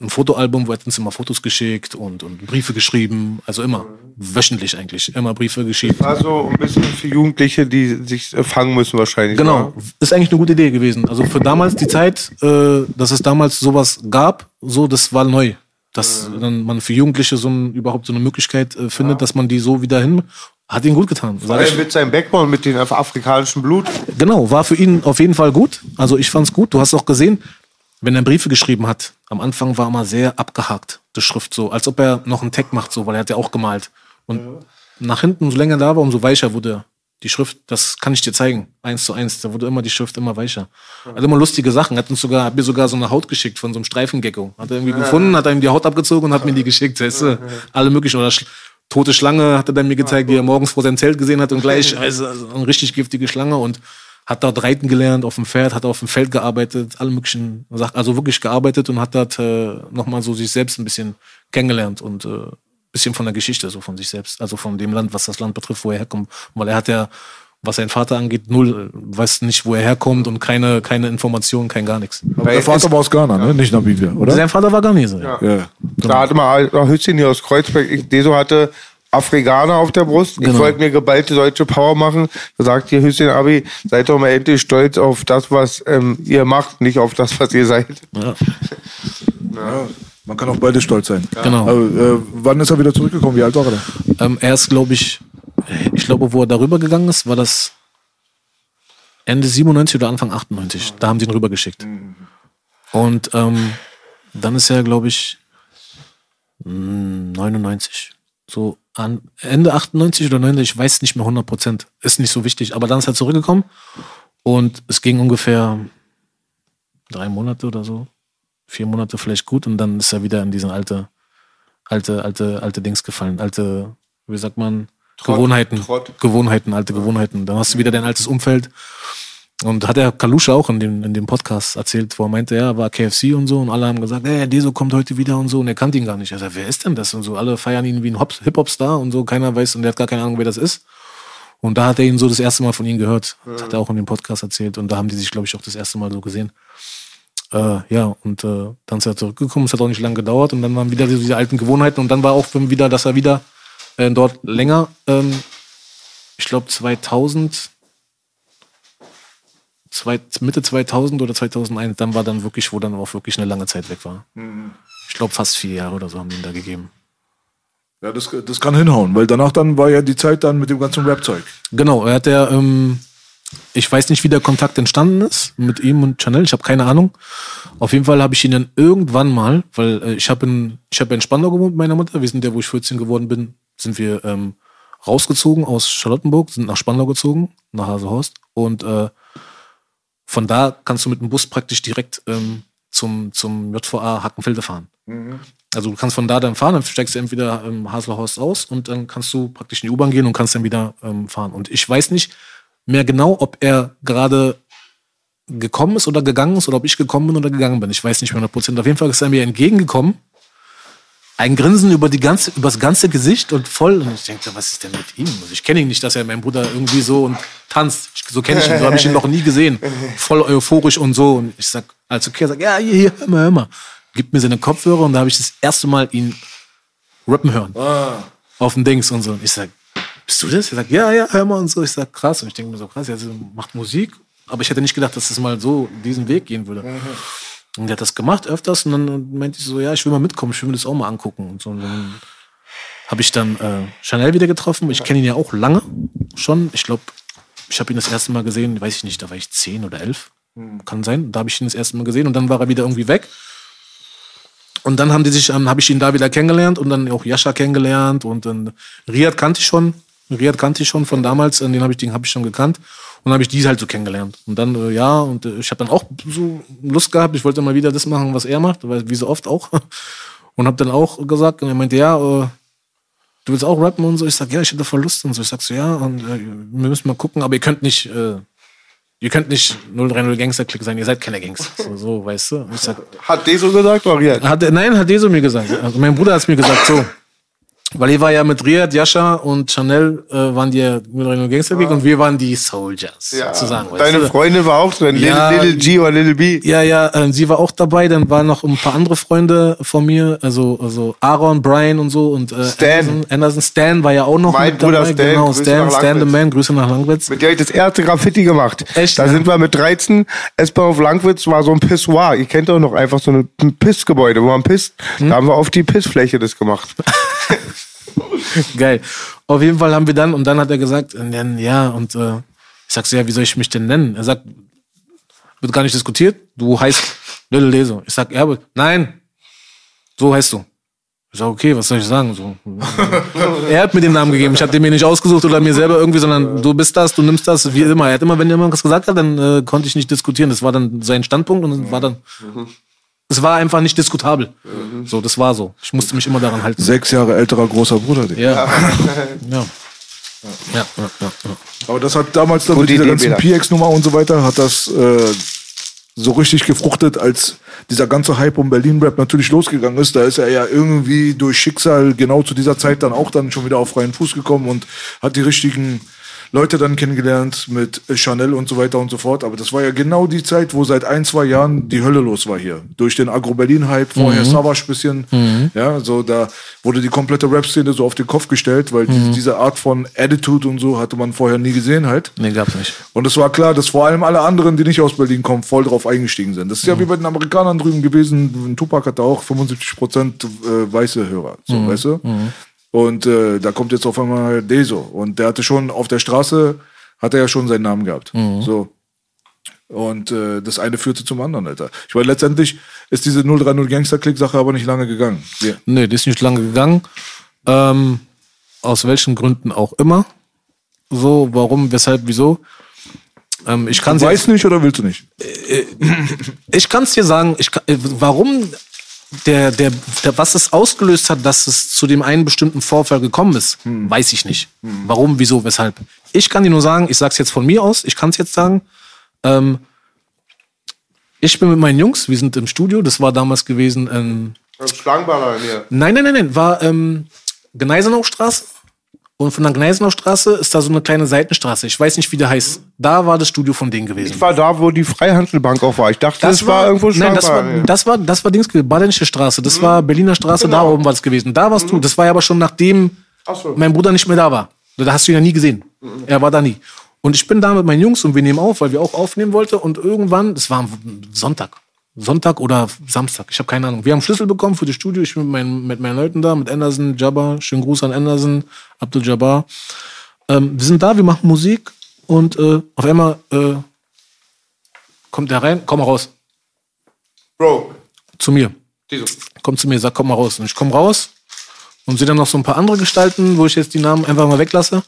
ein Fotoalbum, wo er uns immer Fotos geschickt und, und Briefe geschrieben. Also immer. Wöchentlich eigentlich. Immer Briefe geschrieben. Also ein bisschen für Jugendliche, die sich äh, fangen müssen wahrscheinlich. Genau, ne? ist eigentlich eine gute Idee gewesen. Also für damals die Zeit, äh, dass es damals sowas gab, so das war neu. Dass dann man für Jugendliche so ein, überhaupt so eine Möglichkeit äh, findet, dass man die so wieder hin, hat ihn gut getan. Weil ich. mit seinem Background, mit dem afrikanischen Blut. Genau, war für ihn auf jeden Fall gut. Also ich fand's gut. Du hast auch gesehen, wenn er Briefe geschrieben hat, am Anfang war immer sehr abgehakt, die Schrift so, als ob er noch einen Tag macht, so, weil er hat ja auch gemalt. Und nach hinten, umso länger da war, umso weicher wurde die Schrift. Das kann ich dir zeigen, eins zu eins. Da wurde immer die Schrift immer weicher. Hat immer lustige Sachen. Hat uns sogar, hat mir sogar so eine Haut geschickt von so einem Streifengecko. Hat er irgendwie gefunden, hat er ihm die Haut abgezogen und hat mir die geschickt. Weißt du? Alle möglichen oder tote Schlange hat er dann mir gezeigt, die er morgens vor seinem Zelt gesehen hat und gleich also, also eine richtig giftige Schlange und hat dort reiten gelernt auf dem Pferd, hat auf dem Feld gearbeitet, alle möglichen Sachen, also wirklich gearbeitet und hat dort äh, nochmal so sich selbst ein bisschen kennengelernt und äh, bisschen von der Geschichte so von sich selbst, also von dem Land, was das Land betrifft, wo er herkommt, weil er hat ja was sein Vater angeht, null, weiß nicht, wo er herkommt und keine, keine Informationen, kein gar nichts. Aber der Vater war aus Ghana, ne? nicht Namibia, oder? Sein Vater war Ghanese. Ja. Ja. Da hatte mal ein Hütchen hier aus Kreuzberg. Ich, Deso hatte Afrikaner auf der Brust. Ich Genau. wollte mir geballte deutsche Power machen. Da sagt hier Hüssein Abi, seid doch mal endlich stolz auf das, was ähm, ihr macht, nicht auf das, was ihr seid. Ja. Ja. Man kann auf beide stolz sein. Genau. Aber, äh, wann ist er wieder zurückgekommen? Wie alt war er da? Ähm, er ist, glaube ich, ich glaube, wo er darüber gegangen ist, war das Ende 97 oder Anfang 98. Da haben sie ihn rübergeschickt. Und ähm, dann ist er, glaube ich, mh, 99. So an Ende 98 oder 99, ich weiß nicht mehr 100 Prozent. Ist nicht so wichtig. Aber dann ist er zurückgekommen und es ging ungefähr drei Monate oder so. Vier Monate vielleicht gut und dann ist er wieder in diese alte, alte, alte, alte Dings gefallen. Alte, wie sagt man? Trott, Gewohnheiten. Trott. Gewohnheiten, alte Gewohnheiten. Dann hast du wieder dein altes Umfeld. Und hat der Kalusha auch in dem, in dem Podcast erzählt, wo er meinte, er war KFC und so und alle haben gesagt, ey, Deso kommt heute wieder und so und er kannte ihn gar nicht. Er sagt, wer ist denn das und so? Alle feiern ihn wie ein Hop- Hip-Hop-Star und so, keiner weiß und der hat gar keine Ahnung, wer das ist. Und da hat er ihn so das erste Mal von ihm gehört. Das hat er auch in dem Podcast erzählt und da haben die sich, glaube ich, auch das erste Mal so gesehen. Äh, ja, und äh, dann ist er zurückgekommen, es hat auch nicht lange gedauert und dann waren wieder diese alten Gewohnheiten und dann war auch wieder, dass er wieder äh, dort länger, ähm, ich glaube 2000, zwei, Mitte 2000 oder 2001, dann war dann wirklich, wo dann auch wirklich eine lange Zeit weg war. Ich glaube fast vier Jahre oder so haben die ihn da gegeben. Ja, das, das kann hinhauen, weil danach dann war ja die Zeit dann mit dem ganzen Rap-Zeug. Genau, er hat ja, ähm, ich weiß nicht, wie der Kontakt entstanden ist mit ihm und Chanel, ich habe keine Ahnung. Auf jeden Fall habe ich ihn dann irgendwann mal, weil äh, ich habe in, ich habe in Spandau gewohnt mit meiner Mutter, wir sind ja, wo ich 14 geworden bin, sind wir ähm, rausgezogen aus Charlottenburg, sind nach Spandau gezogen, nach Hasehorst und äh, von da kannst du mit dem Bus praktisch direkt ähm, zum, zum JVA Hackenfelde fahren. Also du kannst von da dann fahren, dann steigst du entweder im Haslerhorst aus und dann kannst du praktisch in die U-Bahn gehen und kannst dann wieder ähm, fahren. Und ich weiß nicht mehr genau, ob er gerade gekommen ist oder gegangen ist oder ob ich gekommen bin oder gegangen bin. Ich weiß nicht mehr 100 Prozent. Auf jeden Fall ist er mir entgegengekommen. Ein Grinsen über die ganze, über das ganze Gesicht und voll. Und ich denke, was ist denn mit ihm? Also ich kenne ihn nicht, dass er mein Bruder irgendwie so und tanzt. Ich- So kenne ich ihn, so habe ich ihn noch nie gesehen. Voll euphorisch und so. Und ich sag, als okay, er sagt, ja, hier, hier, hör mal, hör mal. Gibt mir seine Kopfhörer und da habe ich das erste Mal ihn rappen hören. Auf dem Dings und so. Und ich sag, bist du das? Er sagt, ja, ja, hör mal und so. Ich sag, krass. Und ich denke mir so, krass, er macht Musik. Aber ich hätte nicht gedacht, dass das mal so diesen Weg gehen würde. Und er hat das gemacht öfters und dann meinte ich so, ja, ich will mal mitkommen, ich will mir das auch mal angucken. Und so. Und dann habe ich dann äh, Chanel wieder getroffen. Ich kenne ihn ja auch lange schon. Ich glaube, ich habe ihn das erste Mal gesehen, weiß ich nicht, da war ich zehn oder elf. Kann sein. Da habe ich ihn das erste Mal gesehen und dann war er wieder irgendwie weg. Und dann haben die sich, ähm, habe ich ihn da wieder kennengelernt und dann auch Jascha kennengelernt und dann Riyad kannte ich schon. Riyad kannte ich schon von damals, den habe ich, den habe ich schon gekannt. Und dann habe ich die halt so kennengelernt. Und dann, äh, ja, und äh, ich habe dann auch so Lust gehabt, ich wollte mal wieder das machen, was er macht, weil, wie so oft auch. Und habe dann auch gesagt, und er meinte, ja, äh, du willst auch rappen und so. Ich sag, ja, ich hätte voll Lust und so. Ich sag so, ja, und äh, wir müssen mal gucken, aber ihr könnt nicht, äh, ihr könnt nicht 030 Gangster-Klick sein, ihr seid keine Gangster. So, so weißt du? Sag, Hat Deso gesagt, Oriel? hat, er- nein, hat Deso mir gesagt. Also mein Bruder hat es mir gesagt, so. Weil ich war ja mit Riyad, Yasha und Chanel äh, waren die ja mit Gangster League und wir waren die Soldiers, sozusagen. weißt Deine du? Freundin war auch drin, Ja. Little, Little G oder Little B. Ja, ja, äh, sie war auch dabei. Dann waren noch ein paar andere Freunde von mir, also, also Aaron, Brian und so und äh, Stan. Anderson, Anderson, Stan war ja auch noch Mein mit Bruder dabei. Stan, genau, Grüße Stan, Stan the. Man, Grüße nach Langwitz. Mit der ich das erste Graffiti gemacht. Echt, Da ja? sind wir mit 13, S-Bahn auf Langwitz war so ein Pissoir. Ihr kennt doch noch einfach so ein ein Pissgebäude, wo man pisst. Hm? Da haben wir auf die Pissfläche das gemacht. Geil. Auf jeden Fall haben wir dann, und dann hat er gesagt, dann, ja, und äh, ich sag so, ja, wie soll ich mich denn nennen? Er sagt, wird gar nicht diskutiert, du heißt Little Leso. Ich sag Erbe. Nein. So heißt du. Ich sag, okay, was soll ich sagen? So. er hat mir den Namen gegeben. Ich habe den mir nicht ausgesucht oder mir selber irgendwie, sondern du bist das, du nimmst das, wie immer. Er hat immer, wenn er irgendwas gesagt hat, dann äh, konnte ich nicht diskutieren. Das war dann sein Standpunkt und war dann. Es war einfach nicht diskutabel. So, das war so. Ich musste mich immer daran halten. Sechs Jahre älterer großer Bruder. Digga. Ja. ja. Ja, ja, ja, ja. Aber das hat damals dann mit dieser Idee, ganzen. PX-Nummer und so weiter, hat das äh, so richtig gefruchtet, als dieser ganze Hype um Berlin-Rap natürlich losgegangen ist. Da ist er ja irgendwie durch Schicksal genau zu dieser Zeit dann auch dann schon wieder auf freien Fuß gekommen und hat die richtigen Leute dann kennengelernt mit Chanel und so weiter und so fort. Aber das war ja genau die Zeit, wo seit ein, zwei Jahren die Hölle los war hier. Durch den Agro-Berlin-Hype, vorher Savage bisschen. Ja, so da wurde die komplette Rap-Szene so auf den Kopf gestellt, weil die, diese Art von Attitude und so hatte man vorher nie gesehen halt. Nee, gab's nicht. Und es war klar, dass vor allem alle anderen, die nicht aus Berlin kommen, voll drauf eingestiegen sind. Das ist ja wie bei den Amerikanern drüben gewesen. Tupac hatte auch 75 Prozent äh, weiße Hörer, so, weißt du? Und äh, da kommt jetzt auf einmal Deso. Und der hatte schon auf der Straße, hat er ja schon seinen Namen gehabt. So. Und äh, das eine führte zum anderen, Alter. Ich meine, letztendlich ist diese 030 Gangster-Click-Sache aber nicht lange gegangen. Ja. Nee, die ist nicht lange gegangen. Ähm, aus welchen Gründen auch immer. So, warum, weshalb, wieso. Ähm, ich kann Du weißt nicht oder willst du nicht? ich kann es dir sagen, ich kann, äh, warum der, der, der, was es ausgelöst hat, dass es zu dem einen bestimmten Vorfall gekommen ist, weiß ich nicht. Warum, wieso, weshalb. Ich kann dir nur sagen, ich sag's jetzt von mir aus, ich kann es jetzt sagen. Ähm, ich bin mit meinen Jungs, wir sind im Studio, das war damals gewesen in Schlangenballer hier. Nein, nein, nein, nein. War ähm, Gneisenaustraße. Und von der Gneisenaustraße ist da so eine kleine Seitenstraße. Ich weiß nicht, wie der heißt. Da war das Studio von denen gewesen. Ich war da, wo die Freihandelbank auch war. Ich dachte, das, war, irgendwo Nein, das war, das war, das war Dings, Badenische Straße. Das war Berliner Straße, da Genau. oben war es gewesen. Da warst du. Das war ja aber schon nachdem Ach so. mein Bruder nicht mehr da war. Da hast du ihn ja nie gesehen. Er war da nie. Und ich bin da mit meinen Jungs und wir nehmen auf, weil wir auch aufnehmen wollten. Und irgendwann, das war am Sonntag. Sonntag oder Samstag, ich habe keine Ahnung. Wir haben Schlüssel bekommen für das Studio. Ich bin mit meinen, mit meinen Leuten da, mit Anderson, Jabba. Schönen Gruß an Anderson, Abdul Jabbar. Ähm, wir sind da, wir machen Musik und äh, auf einmal äh, kommt er rein, komm mal raus. Bro, Zu mir. diese. Kommt zu mir, sagt, komm mal raus. Und ich komm raus und sehe dann noch so ein paar andere Gestalten, wo ich jetzt die Namen einfach mal weglasse.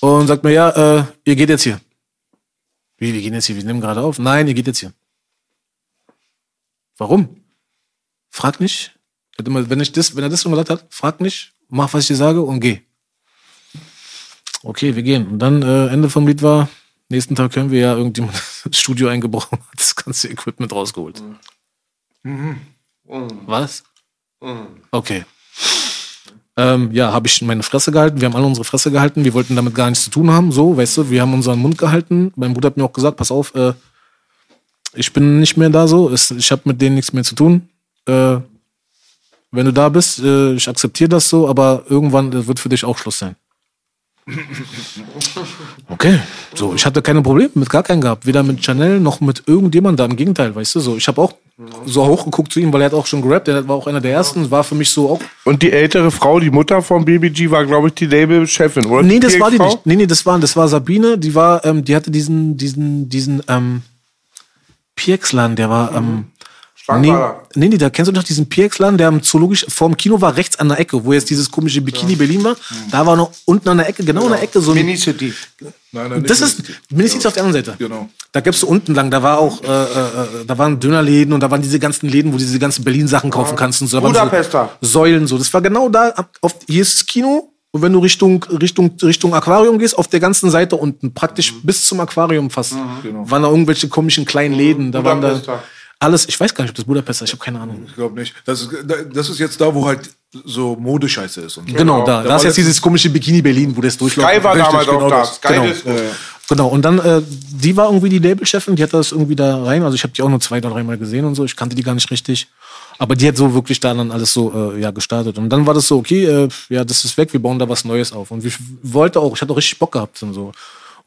Und sagt mir, ja, äh, ihr geht jetzt hier. Wie, wir gehen jetzt hier, wir nehmen gerade auf. Nein, ihr geht jetzt hier. Warum? Frag nicht. Wenn, ich das, wenn er das schon gesagt hat, frag nicht, mach, was ich dir sage und geh. Okay, wir gehen. Und dann, äh, Ende vom Lied war, nächsten Tag hören wir ja irgendjemand ins Studio eingebrochen, hat das ganze Equipment rausgeholt. Was? Okay. Ähm, ja, habe ich meine Fresse gehalten. Wir haben alle unsere Fresse gehalten. Wir wollten damit gar nichts zu tun haben. So, weißt du, wir haben unseren Mund gehalten. Mein Bruder hat mir auch gesagt, pass auf, äh, ich bin nicht mehr da so. Ich habe mit denen nichts mehr zu tun. Äh, wenn du da bist, äh, ich akzeptiere das so, aber irgendwann wird für dich auch Schluss sein. Okay, so, ich hatte keine Probleme mit gar keinen gehabt. Weder mit Chanel noch mit irgendjemandem da. Im Gegenteil, weißt du, so. Ich habe auch so hochgeguckt zu ihm, weil er hat auch schon gerappt. Er war auch einer der ersten. War für mich so auch Und die ältere Frau, die Mutter von BBG, war, glaube ich, die Labelchefin, oder? Nee, das war die nicht. Nee, nee, das war, das war Sabine, die war, ähm, die hatte diesen, diesen, diesen, ähm, PX-Laden, der war, ähm, nee, Schlangenballer. nee, nee, da kennst du doch diesen PX-Laden, der am Zoologisch, vorm Kino war, rechts an der Ecke, wo jetzt dieses komische Bikini Berlin war. Da war noch unten an der Ecke, genau, an der Ecke, so ein, Mini-City. Nein, nein, das ist, Minisitz auf der anderen Seite. Genau. Da gibst du unten lang, da war auch, äh, äh, äh, da waren Dönerläden und da waren diese ganzen Läden, wo du diese ganzen Berlin-Sachen kaufen kannst und so. Da Budapester. So Säulen so. Das war genau da, auf, hier ist das Kino. Und wenn du Richtung, Richtung, Richtung Aquarium gehst, auf der ganzen Seite unten, praktisch bis zum Aquarium fast, Genau. waren da irgendwelche komischen kleinen Läden. Da waren da Budapester. alles, ich weiß gar nicht, ob das Budapest ist, ich habe keine Ahnung. Ich glaube nicht. Das ist, das ist jetzt da, wo halt so Modescheiße ist. Und Genau, da. Da ist jetzt dieses komische Bikini Berlin, wo das durchläuft. Sky war Richtig, damals genau auch da. Sky Genau. Disco. Genau, und dann, äh, die war irgendwie die Labelchefin, die hat das irgendwie da rein. Also ich habe die auch nur zwei oder dreimal gesehen und so. Ich kannte die gar nicht richtig. Aber die hat so wirklich da dann alles so äh, ja, gestartet. Und dann war das so, okay, äh, ja, das ist weg, wir bauen da was Neues auf. Und ich wollte auch, ich hatte auch richtig Bock gehabt und so.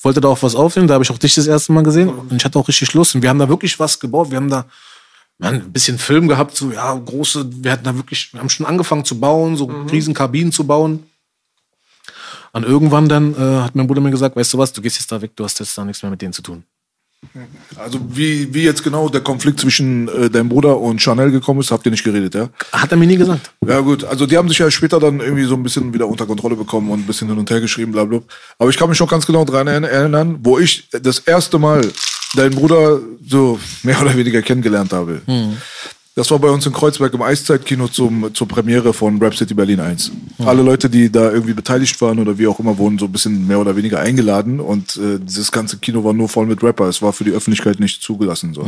Wollte da auch was aufnehmen, da habe ich auch dich das erste Mal gesehen und ich hatte auch richtig Lust. Und wir haben da wirklich was gebaut. Wir haben da man, ein bisschen Film gehabt, so ja, große, wir hatten da wirklich, wir haben schon angefangen zu bauen, so riesen Kabinen zu bauen. Und irgendwann dann äh, hat mein Bruder mir gesagt, weißt du was, du gehst jetzt da weg, du hast jetzt da nichts mehr mit denen zu tun. Also wie, wie jetzt genau der Konflikt zwischen äh, deinem Bruder und Chanel gekommen ist, habt ihr nicht geredet, ja? Hat er mir nie gesagt. Ja gut, also die haben sich ja später dann irgendwie so ein bisschen wieder unter Kontrolle bekommen und ein bisschen hin und her geschrieben, bla bla. Aber ich kann mich schon ganz genau dran erinnern, wo ich das erste Mal deinen Bruder so mehr oder weniger kennengelernt habe. Das war bei uns in Kreuzberg im Eiszeitkino zum, zur Premiere von Rap City Berlin 1. Alle Leute, die da irgendwie beteiligt waren oder wie auch immer, wurden so ein bisschen mehr oder weniger eingeladen und äh, dieses ganze Kino war nur voll mit Rapper. Es war für die Öffentlichkeit nicht zugelassen. So.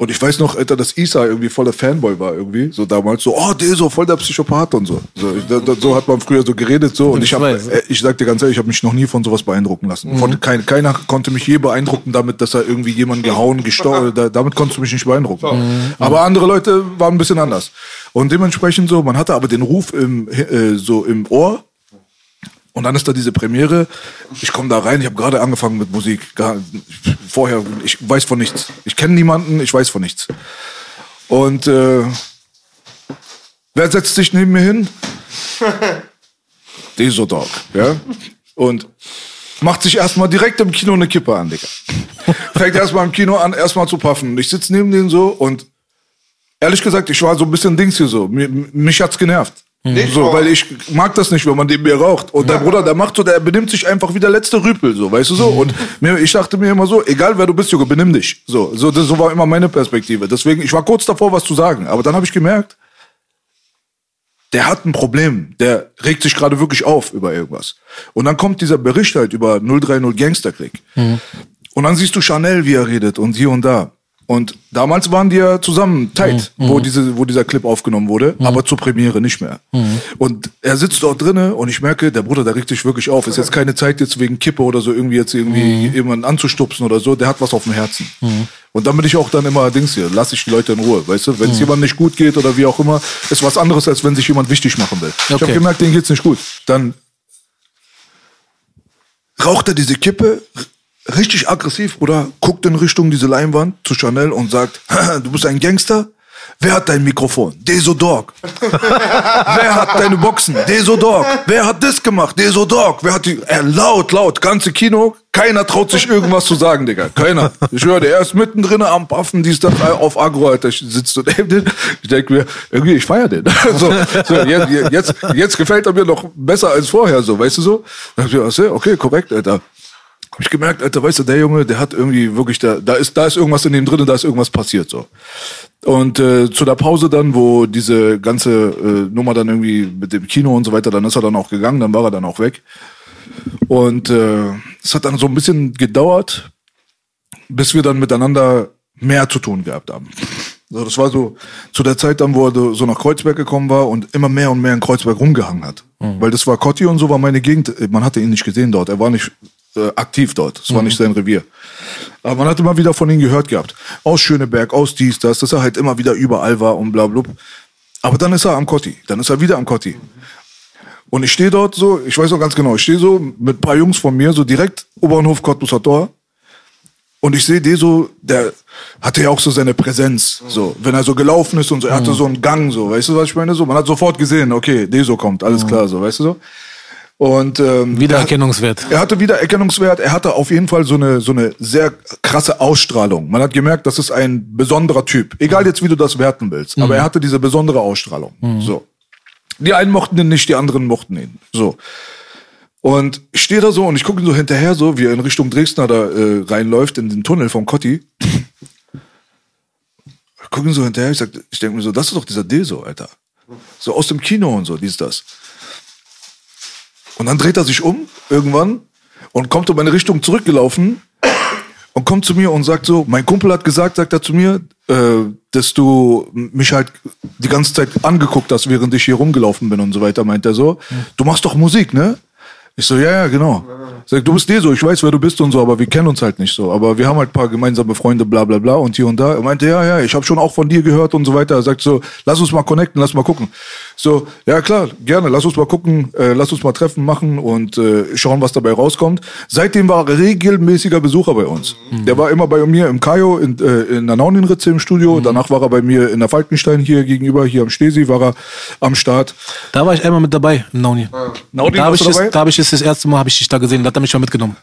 Und ich weiß noch, Alter, dass Isa irgendwie voller Fanboy war irgendwie, so damals so, oh, der ist so voll der Psychopath und so. So, ich, da, da, so hat man früher so geredet so und Ich habe, äh, ich sag dir ganz ehrlich, ich habe mich noch nie von sowas beeindrucken lassen. Von, kein, keiner konnte mich je beeindrucken damit, dass er irgendwie jemanden gehauen, gestochen, da, damit konntest du mich nicht beeindrucken. Aber andere Leute waren ein bisschen anders. Und dementsprechend so, man hatte aber den Ruf im, äh, so im Ohr, und dann ist da diese Premiere. Ich komme da rein, ich habe gerade angefangen mit Musik. Vorher, ich weiß von nichts. Ich kenne niemanden, ich weiß von nichts. Und äh, wer setzt sich neben mir hin? Deso Dog, ja? Und macht sich erstmal direkt im Kino eine Kippe an, Digga. Fängt erstmal im Kino an, erstmal zu puffen. Und ich sitze neben denen so und ehrlich gesagt, ich war so ein bisschen Dings hier so. Mir, mich hat's genervt. Nicht So, weil ich mag das nicht, wenn man neben mir raucht. Und der Bruder, der macht so, der benimmt sich einfach wie der letzte Rüpel, so, weißt du so? Und mir, ich dachte mir immer so, egal wer du bist, Junge, benimm dich. So, so, das, so war immer meine Perspektive. Deswegen, ich war kurz davor, was zu sagen. Aber dann habe ich gemerkt, der hat ein Problem. Der regt sich gerade wirklich auf über irgendwas. Und dann kommt dieser Bericht halt über 030 Gangsterkrieg. Und dann siehst du Chanel, wie er redet und hier und da. Und damals waren die ja zusammen tight, wo, diese, wo dieser Clip aufgenommen wurde, aber zur Premiere nicht mehr. Und er sitzt dort drinnen und ich merke, der Bruder, der regt sich wirklich auf. Ist jetzt keine Zeit jetzt wegen Kippe oder so irgendwie jetzt irgendwie jemanden anzustupsen oder so. Der hat was auf dem Herzen. Und dann bin ich auch dann immer Dings hier, lass ich die Leute in Ruhe, weißt du? Wenn es jemandem nicht gut geht oder wie auch immer, ist was anderes, als wenn sich jemand wichtig machen will. Ich Okay. habe gemerkt, denen geht's nicht gut. Dann raucht er diese Kippe, richtig aggressiv, oder guckt in Richtung diese Leinwand zu Chanel und sagt, du bist ein Gangster? Wer hat dein Mikrofon? Deso Dog. Wer hat deine Boxen? Deso Dog. Wer hat das gemacht? Deso Dog. Wer hat die, er laut, laut, ganze Kino, keiner traut sich irgendwas zu sagen, Digga. Keiner. Ich höre, er ist mittendrin am Paffen, dies, das, auf Agro, Alter. Ich sitze den. Ich denke mir, irgendwie, ich feier den. So, so jetzt, jetzt, jetzt gefällt er mir noch besser als vorher, so, weißt du so? Dann okay, korrekt, Alter. Hab ich gemerkt, Alter, weißt du, der Junge, der hat irgendwie wirklich, da, da ist, da ist irgendwas in dem drin, da ist irgendwas passiert, so. Und äh, zu der Pause dann, wo diese ganze äh, Nummer dann irgendwie mit dem Kino und so weiter, dann ist er dann auch gegangen, dann war er dann auch weg. Und äh, es hat dann so ein bisschen gedauert, bis wir dann miteinander mehr zu tun gehabt haben. So, das war so zu der Zeit dann, wo er so nach Kreuzberg gekommen war und immer mehr und mehr in Kreuzberg rumgehangen hat. Weil das war Cotti und so war meine Gegend. Man hatte ihn nicht gesehen dort. Er war nicht äh, aktiv dort. Es war nicht sein Revier. Aber man hat immer wieder von ihm gehört gehabt. Aus Schöneberg, aus dies, das, dass er halt immer wieder überall war und bla bla. Aber dann ist er am Cotti. Dann ist er wieder am Cotti. Und ich stehe dort so, ich weiß noch ganz genau, ich stehe so mit ein paar Jungs von mir, so direkt Oberbahnhof Cottbuser Tor. Und ich sehe den so, der hatte ja auch so seine Präsenz, so, wenn er so gelaufen ist und so, er hatte so einen Gang, so, weißt du, was ich meine? So, man hat sofort gesehen, okay, Deso kommt, alles klar, so, weißt du so. Und ähm, Wiedererkennungswert. er hatte Wiedererkennungswert, er hatte auf jeden Fall so eine, so eine sehr krasse Ausstrahlung. Man hat gemerkt, das ist ein besonderer Typ. Egal jetzt, wie du das werten willst. Aber er hatte diese besondere Ausstrahlung. So. Die einen mochten ihn nicht, die anderen mochten ihn. So. Und ich stehe da so und ich gucke ihn so hinterher, so wie er in Richtung Dresdner da äh, reinläuft, in den Tunnel vom Cotti. Ich gucke ihn so hinterher, ich, sag, ich denke mir so, das ist doch dieser Deso, Alter. So aus dem Kino und so, dies, das. Und dann dreht er sich um, irgendwann, und kommt in meine Richtung zurückgelaufen und kommt zu mir und sagt so, mein Kumpel hat gesagt, sagt er zu mir, äh, dass du mich halt die ganze Zeit angeguckt hast, während ich hier rumgelaufen bin und so weiter, meint er so. Du machst doch Musik, ne? Ich so, ja, ja, genau. Sag, du bist dir so, ich weiß, wer du bist und so, aber wir kennen uns halt nicht so. Aber wir haben halt ein paar gemeinsame Freunde, bla bla bla und hier und da. Er meinte, ja, ja, ich habe schon auch von dir gehört und so weiter. Er sagt so, lass uns mal connecten, lass mal gucken. So, ja klar, gerne, lass uns mal gucken, äh, lass uns mal Treffen machen und äh, schauen, was dabei rauskommt. Seitdem war er regelmäßiger Besucher bei uns. Der war immer bei mir im Kajo, in, äh, in der Nauninritze im Studio. Danach war er bei mir in der Falkenstein hier gegenüber, hier am Stesi, war er am Start. Da war ich einmal mit dabei, in Nauni. Nauni, da habe ich, dabei? da hab ich es das erste Mal hab ich dich da gesehen, da hat er mich schon mitgenommen.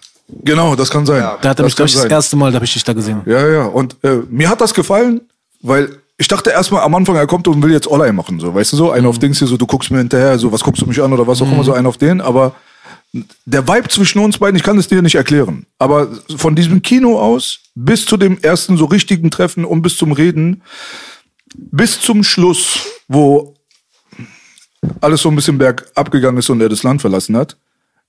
Genau, das kann sein. Da hat er mich, glaube ich, das erste Mal, da habe ich dich da gesehen. Ja, ja. Und äh, mir hat das gefallen, weil ich dachte erstmal am Anfang, er kommt und will jetzt Online machen, so, weißt du so, einen auf Dings hier, so, du guckst mir hinterher, so, was guckst du mich an oder was auch immer, so einen auf den, aber der Vibe zwischen uns beiden, ich kann es dir nicht erklären, aber von diesem Kino aus bis zu dem ersten so richtigen Treffen und bis zum Reden, bis zum Schluss, wo alles so ein bisschen bergab gegangen ist und er das Land verlassen hat,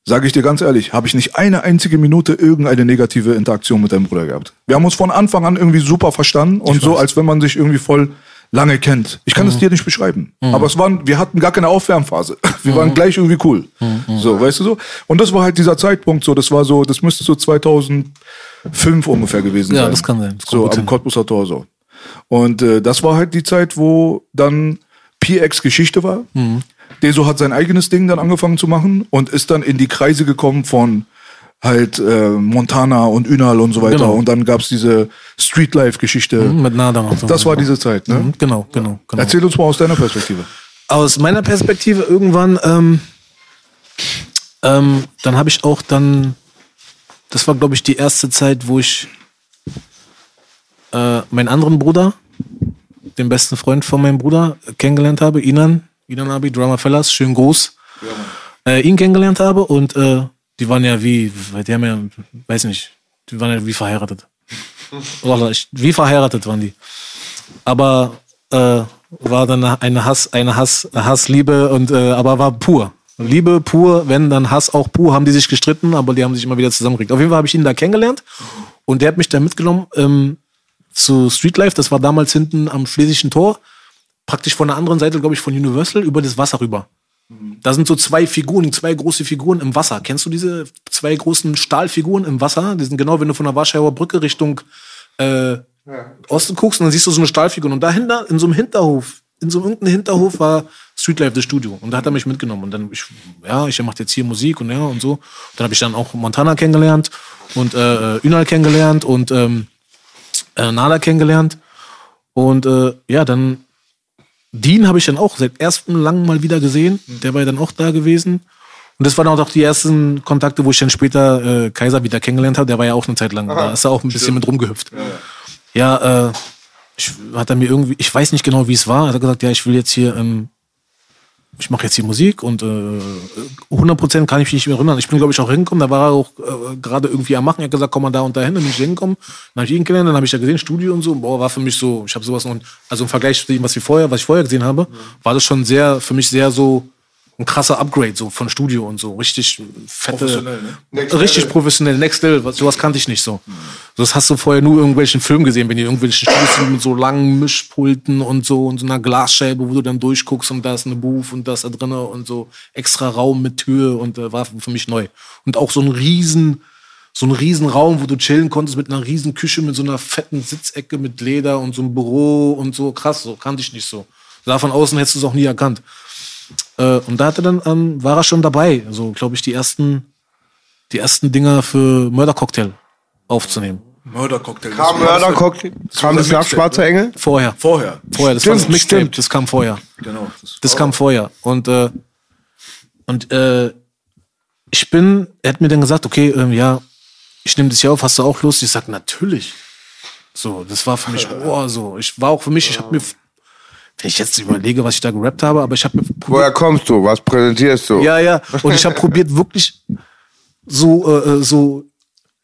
sage ich dir ganz ehrlich, habe ich nicht eine einzige Minute irgendeine negative Interaktion mit deinem Bruder gehabt. Wir haben uns von Anfang an irgendwie super verstanden und so, als wenn man sich irgendwie voll lange kennt. Ich kann es dir nicht beschreiben. Aber es waren, wir hatten gar keine Aufwärmphase. Wir waren gleich irgendwie cool. So, weißt du so? Und das war halt dieser Zeitpunkt so, das war so, das müsste so 2005 ungefähr gewesen Ja, sein. das kann sein. Das so, am. Cottbuser Tor so. Und äh, das war halt die Zeit, wo dann PX Geschichte war. Mhm. Deso hat sein eigenes Ding dann angefangen zu machen und ist dann in die Kreise gekommen von halt äh, Montana und Ünal und so weiter. Genau. Und dann gab's diese Streetlife-Geschichte. Mit Nadam und so. Das war diese Zeit, ne? Mhm, Genau, genau, genau. Erzähl uns mal aus deiner Perspektive. Aus meiner Perspektive irgendwann, ähm, ähm, dann habe ich auch dann, das war glaube ich die erste Zeit, wo ich äh, meinen anderen Bruder, den besten Freund von meinem Bruder, kennengelernt habe, Inan, Inan Abi, Drama Fellas, schön groß, äh, ihn kennengelernt habe und äh, die waren ja wie, die haben ja, weiß nicht, die waren ja wie verheiratet. Wie verheiratet waren die. Aber äh, war dann eine Hass, eine Hass, Hassliebe und äh, aber war pur. Liebe pur, wenn dann Hass auch pur, haben die sich gestritten, aber die haben sich immer wieder zusammengekriegt. Auf jeden Fall habe ich ihn da kennengelernt und der hat mich da mitgenommen ähm, zu Streetlife. Das war damals hinten am Schlesischen Tor, praktisch von der anderen Seite, glaube ich, von Universal über das Wasser rüber. Da sind so zwei Figuren, zwei große Figuren im Wasser. Kennst du diese zwei großen Stahlfiguren im Wasser? Die sind genau, wenn du von der Warschauer Brücke Richtung äh, Osten guckst, und dann siehst du so eine Stahlfigur. Und dahinter, in so einem Hinterhof, in so einem irgendeinem Hinterhof war Streetlife das Studio. Und da hat er mich mitgenommen. Und dann, ich, ja, ich mache jetzt hier Musik und ja und so. Dann habe ich dann auch Montana kennengelernt und äh, Ünal kennengelernt und ähm, äh, Nala kennengelernt. Und äh, ja, dann Dean habe ich dann auch seit erstem lang mal wieder gesehen. Der war ja dann auch da gewesen. Und das waren auch die ersten Kontakte, wo ich dann später äh, Kaiser wieder kennengelernt habe. Der war ja auch eine Zeit lang. da ist er auch ein bisschen mit rumgehüpft. Ja, äh, ich, hat er mir irgendwie, ich weiß nicht genau, wie es war. Er hat gesagt, ja, ich will jetzt hier, ähm, ich mache jetzt hier Musik und äh, 100% kann ich mich nicht mehr erinnern. Ich bin, glaube ich, auch hingekommen. Da war er auch äh, gerade irgendwie am Machen. Er hat gesagt, komm mal da und dahin. Dann bin ich hingekommen. Dann habe ich ihn kennengelernt. Dann habe ich ja gesehen, Studio und so. Boah, war für mich so, ich habe sowas noch, also im Vergleich zu dem, was, wir vorher, was ich vorher gesehen habe, war das schon sehr, für mich sehr so ein krasser Upgrade so von Studio und so. Richtig fette, Professionell, ne? Richtig Level. professionell, next level. Was- Sowas kannte ich nicht so. So, Das hast du vorher nur in irgendwelchen Filmen gesehen, wenn die irgendwelchen Studios sind mit so langen Mischpulten und so und so einer Glasscheibe, wo du dann durchguckst und da ist eine Booth und das da drinne und so extra Raum mit Tür und äh, war für mich neu. Und auch so ein riesen, so ein riesen Raum, wo du chillen konntest mit einer riesen Küche, mit so einer fetten Sitzecke mit Leder und so einem Büro und so. Krass, so kannte ich nicht so. Da von außen hättest du es auch nie erkannt. Äh, und da hat er dann, ähm, war er schon dabei, so glaube ich, die ersten, die ersten Dinger für Murder Cocktail aufzunehmen. Mördercocktail. Kam Mördercocktail, kam das nach Schwarzer Engel? Vorher. Vorher. Vorher, das Stimmt, war das Mixtape, stimmt. das kam vorher. Genau. Das Das kam vorher. Und, äh, und äh, ich bin, er hat mir dann gesagt, okay, ähm, ja, ich nehme das hier auf, hast du auch Lust? Ich sag, natürlich. So, das war für mich, boah, so. Ich war auch für mich, ich habe mir, wenn ich jetzt überlege, was ich da gerappt habe, aber ich habe mir Woher kommst du? Was präsentierst du? Ja, ja. Und ich habe probiert, wirklich so, äh, äh, so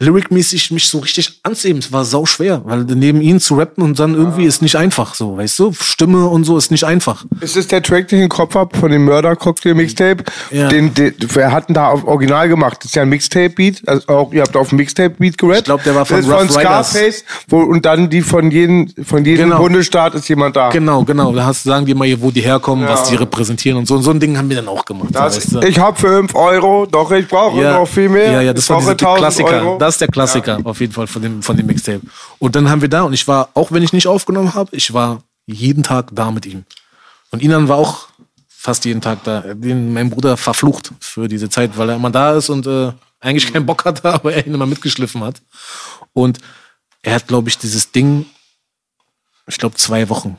lyricmäßig mich so richtig anzuheben. Es war sau schwer, weil neben ihnen zu rappen und dann irgendwie ist nicht einfach so, weißt du? Stimme und so ist nicht einfach. Ist es der Track, den ich im Kopf hab von dem Mörder-Cocktail-Mixtape? Ja. Den, den, wer hat denn da auf Original gemacht? Das ist ja ein Mixtape-Beat. Also auch, ihr habt auf dem Mixtape-Beat gerappt. Ich glaub, der war von das ist von Rough. Scarface. Wo, und dann die von jedem, von jedem Genau. Bundesstaat ist jemand da. Genau, genau. Da hast, sagen die mal, wo die herkommen, was die repräsentieren und so. Und so ein Ding haben wir dann auch gemacht. Das, weißt du? ich hab 5 Euro, doch ich brauche noch viel mehr. Ja, ja, das ich war 1000 Klassiker. Euro. Das ist der Klassiker auf jeden Fall von dem, von dem Mixtape. Und dann haben wir da und ich war, auch wenn ich nicht aufgenommen habe, ich war jeden Tag da mit ihm. Und Inan war auch fast jeden Tag da. Den, mein Bruder verflucht für diese Zeit, weil er immer da ist und äh, eigentlich keinen Bock hatte, aber er ihn immer mitgeschliffen hat. Und er hat, glaube ich, dieses Ding, ich glaube, zwei Wochen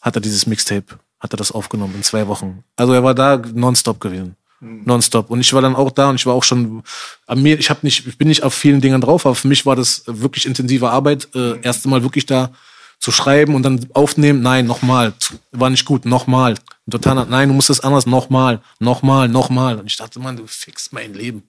hat er dieses Mixtape, hat er das aufgenommen in zwei Wochen. Also er war da nonstop gewesen. Nonstop. Und ich war dann auch da und ich war auch schon an mir, ich habe nicht, ich bin nicht auf vielen Dingen drauf, aber für mich war das wirklich intensive Arbeit, äh, erste Mal wirklich da zu schreiben und dann aufnehmen, nein, nochmal, war nicht gut, nochmal. Total, nein, du musst das anders, nochmal, nochmal, nochmal. Und ich dachte, Mann, du fixst mein Leben.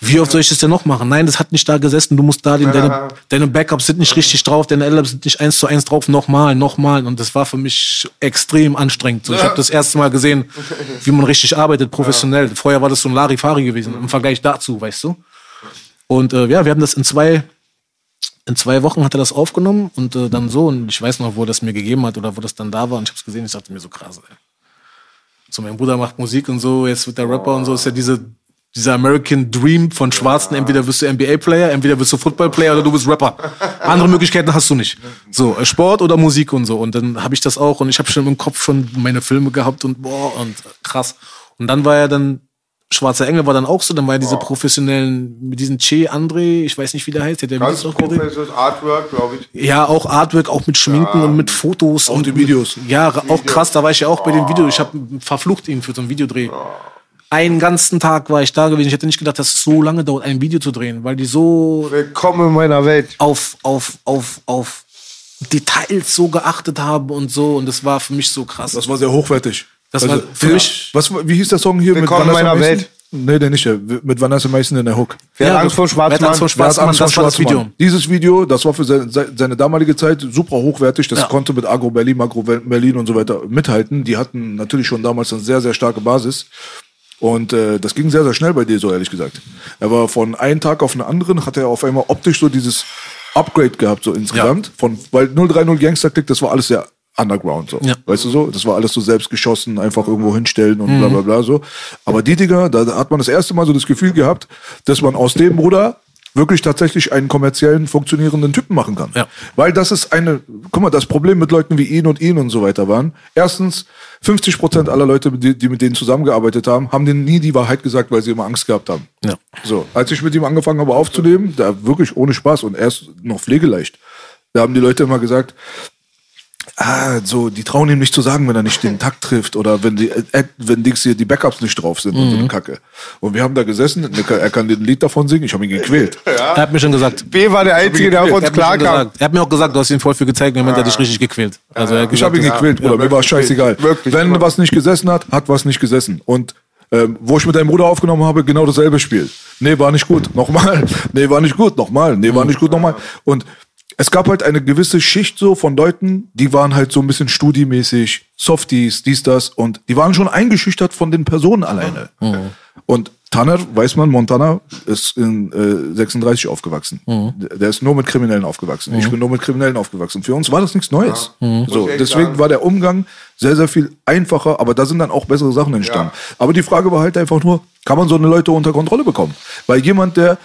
Wie oft soll ich das denn noch machen? Nein, das hat nicht da gesessen, du musst da, den, deine, deine Backups sind nicht richtig drauf, deine L-Ups sind nicht eins zu eins drauf, nochmal, nochmal. Und das war für mich extrem anstrengend. So, ich habe das erste Mal gesehen, wie man richtig arbeitet, professionell. Vorher war das so ein Larifari gewesen, im Vergleich dazu, weißt du? Und äh, ja, wir haben das in zwei, in zwei Wochen hat er das aufgenommen und äh, dann so. Und ich weiß noch, wo er das mir gegeben hat oder wo das dann da war. Und ich habe es gesehen, ich dachte mir so krass, ey. So, mein Bruder macht Musik und so, jetzt wird der Rapper und so, ist ja diese, dieser American Dream von Schwarzen. Entweder wirst du NBA-Player, entweder wirst du Football-Player oder du bist Rapper. Andere Möglichkeiten hast du nicht. So, äh, Sport oder Musik und so. Und dann habe ich das auch und ich habe schon im Kopf schon meine Filme gehabt und boah, und äh, krass. Und dann war er dann, Schwarzer Engel war dann auch so, dann war ja diese professionellen, mit diesen Che André, ich weiß nicht, wie der heißt, der, Ganz Videos auch professionelles Artwork, glaube ich. Ja, auch Artwork, auch mit Schminken und mit Fotos. und die Videos. Ja, auch krass, da war ich ja auch bei den Videos. Ich habe verflucht ihn für so einen Videodreh. Einen ganzen Tag war ich da gewesen. Ich hätte nicht gedacht, dass es so lange dauert, ein Video zu drehen, weil die so Willkommen in meiner Welt. auf, auf, auf, auf Details so geachtet haben und so. Und das war für mich so krass. Das war sehr hochwertig. Also, Das war für ja. mich- Was, wie hieß der Song hier Willkommen mit in meiner Mason? Welt. Nee, der nicht. der- Mit Vanessa Mason in der Hook. Wer hat Ja, Angst vor wer hat Angst Schwarzmann? vor Wer hat Schwarzmann? Angst vor Das war das Schwarzmann? Video. Dieses Video, das war für seine, seine damalige Zeit super hochwertig. Das Ja. konnte mit Agro Berlin, Agro Berlin und so weiter mithalten. Die hatten natürlich schon damals eine sehr, sehr starke Basis. Und äh, das ging sehr, sehr schnell bei dir, so ehrlich gesagt. Aber von einem Tag auf den anderen hat er auf einmal optisch so dieses Upgrade gehabt, so insgesamt. Von, weil 030 Gangster Click, das war alles sehr underground, so. Ja. Weißt du so? Das war alles so selbst geschossen, einfach irgendwo hinstellen und bla bla bla so. Aber die Dinger, da hat man das erste Mal so das Gefühl gehabt, dass man aus dem Bruder wirklich tatsächlich einen kommerziellen, funktionierenden Typen machen kann. Ja. Weil das ist eine, guck mal, das Problem mit Leuten wie ihn und ihn und so weiter waren. Erstens, 50 Prozent aller Leute, die, die mit denen zusammengearbeitet haben, haben denen nie die Wahrheit gesagt, weil sie immer Angst gehabt haben. Ja. So, als ich mit ihm angefangen habe aufzunehmen, da wirklich ohne Spaß und er ist noch pflegeleicht, da haben die Leute immer gesagt, ah, so, die trauen ihm nicht zu sagen, wenn er nicht den Takt trifft oder wenn die, äh, wenn Dings hier die Backups nicht drauf sind und so eine Kacke. Und wir haben da gesessen, er kann- den Lied davon singen, ich habe ihn gequält. Er hat mir schon gesagt. B war der Einzige, der auf uns klarkam. gesagt. er hat mir auch gesagt, du hast ihn voll viel gezeigt, und er hat dich richtig gequält. Also er hat Ich gesagt, habe ihn gequält, Bruder. Mir war scheißegal. Wirklich, Wenn immer. was nicht gesessen hat, hat was nicht gesessen. Und ähm, wo ich mit deinem Bruder aufgenommen habe, genau dasselbe Spiel. Nee, war nicht gut. Nochmal. Nee, war nicht gut. Nochmal. Nee, war nicht gut. Nochmal. Und es gab halt eine gewisse Schicht so von Leuten, die waren halt so ein bisschen studiemäßig, Softies, dies, das. Und die waren schon eingeschüchtert von den Personen alleine. Und Tanner, weiß man, Montana ist in äh, 36 aufgewachsen. Der- Der ist nur mit Kriminellen aufgewachsen. Ich bin nur mit Kriminellen aufgewachsen. Für uns war das nichts Neues. So, ich echt deswegen war der Umgang sehr, sehr viel einfacher, aber da sind dann auch bessere Sachen entstanden. Aber die Frage war halt einfach nur, kann man so eine Leute unter Kontrolle bekommen? Weil jemand, der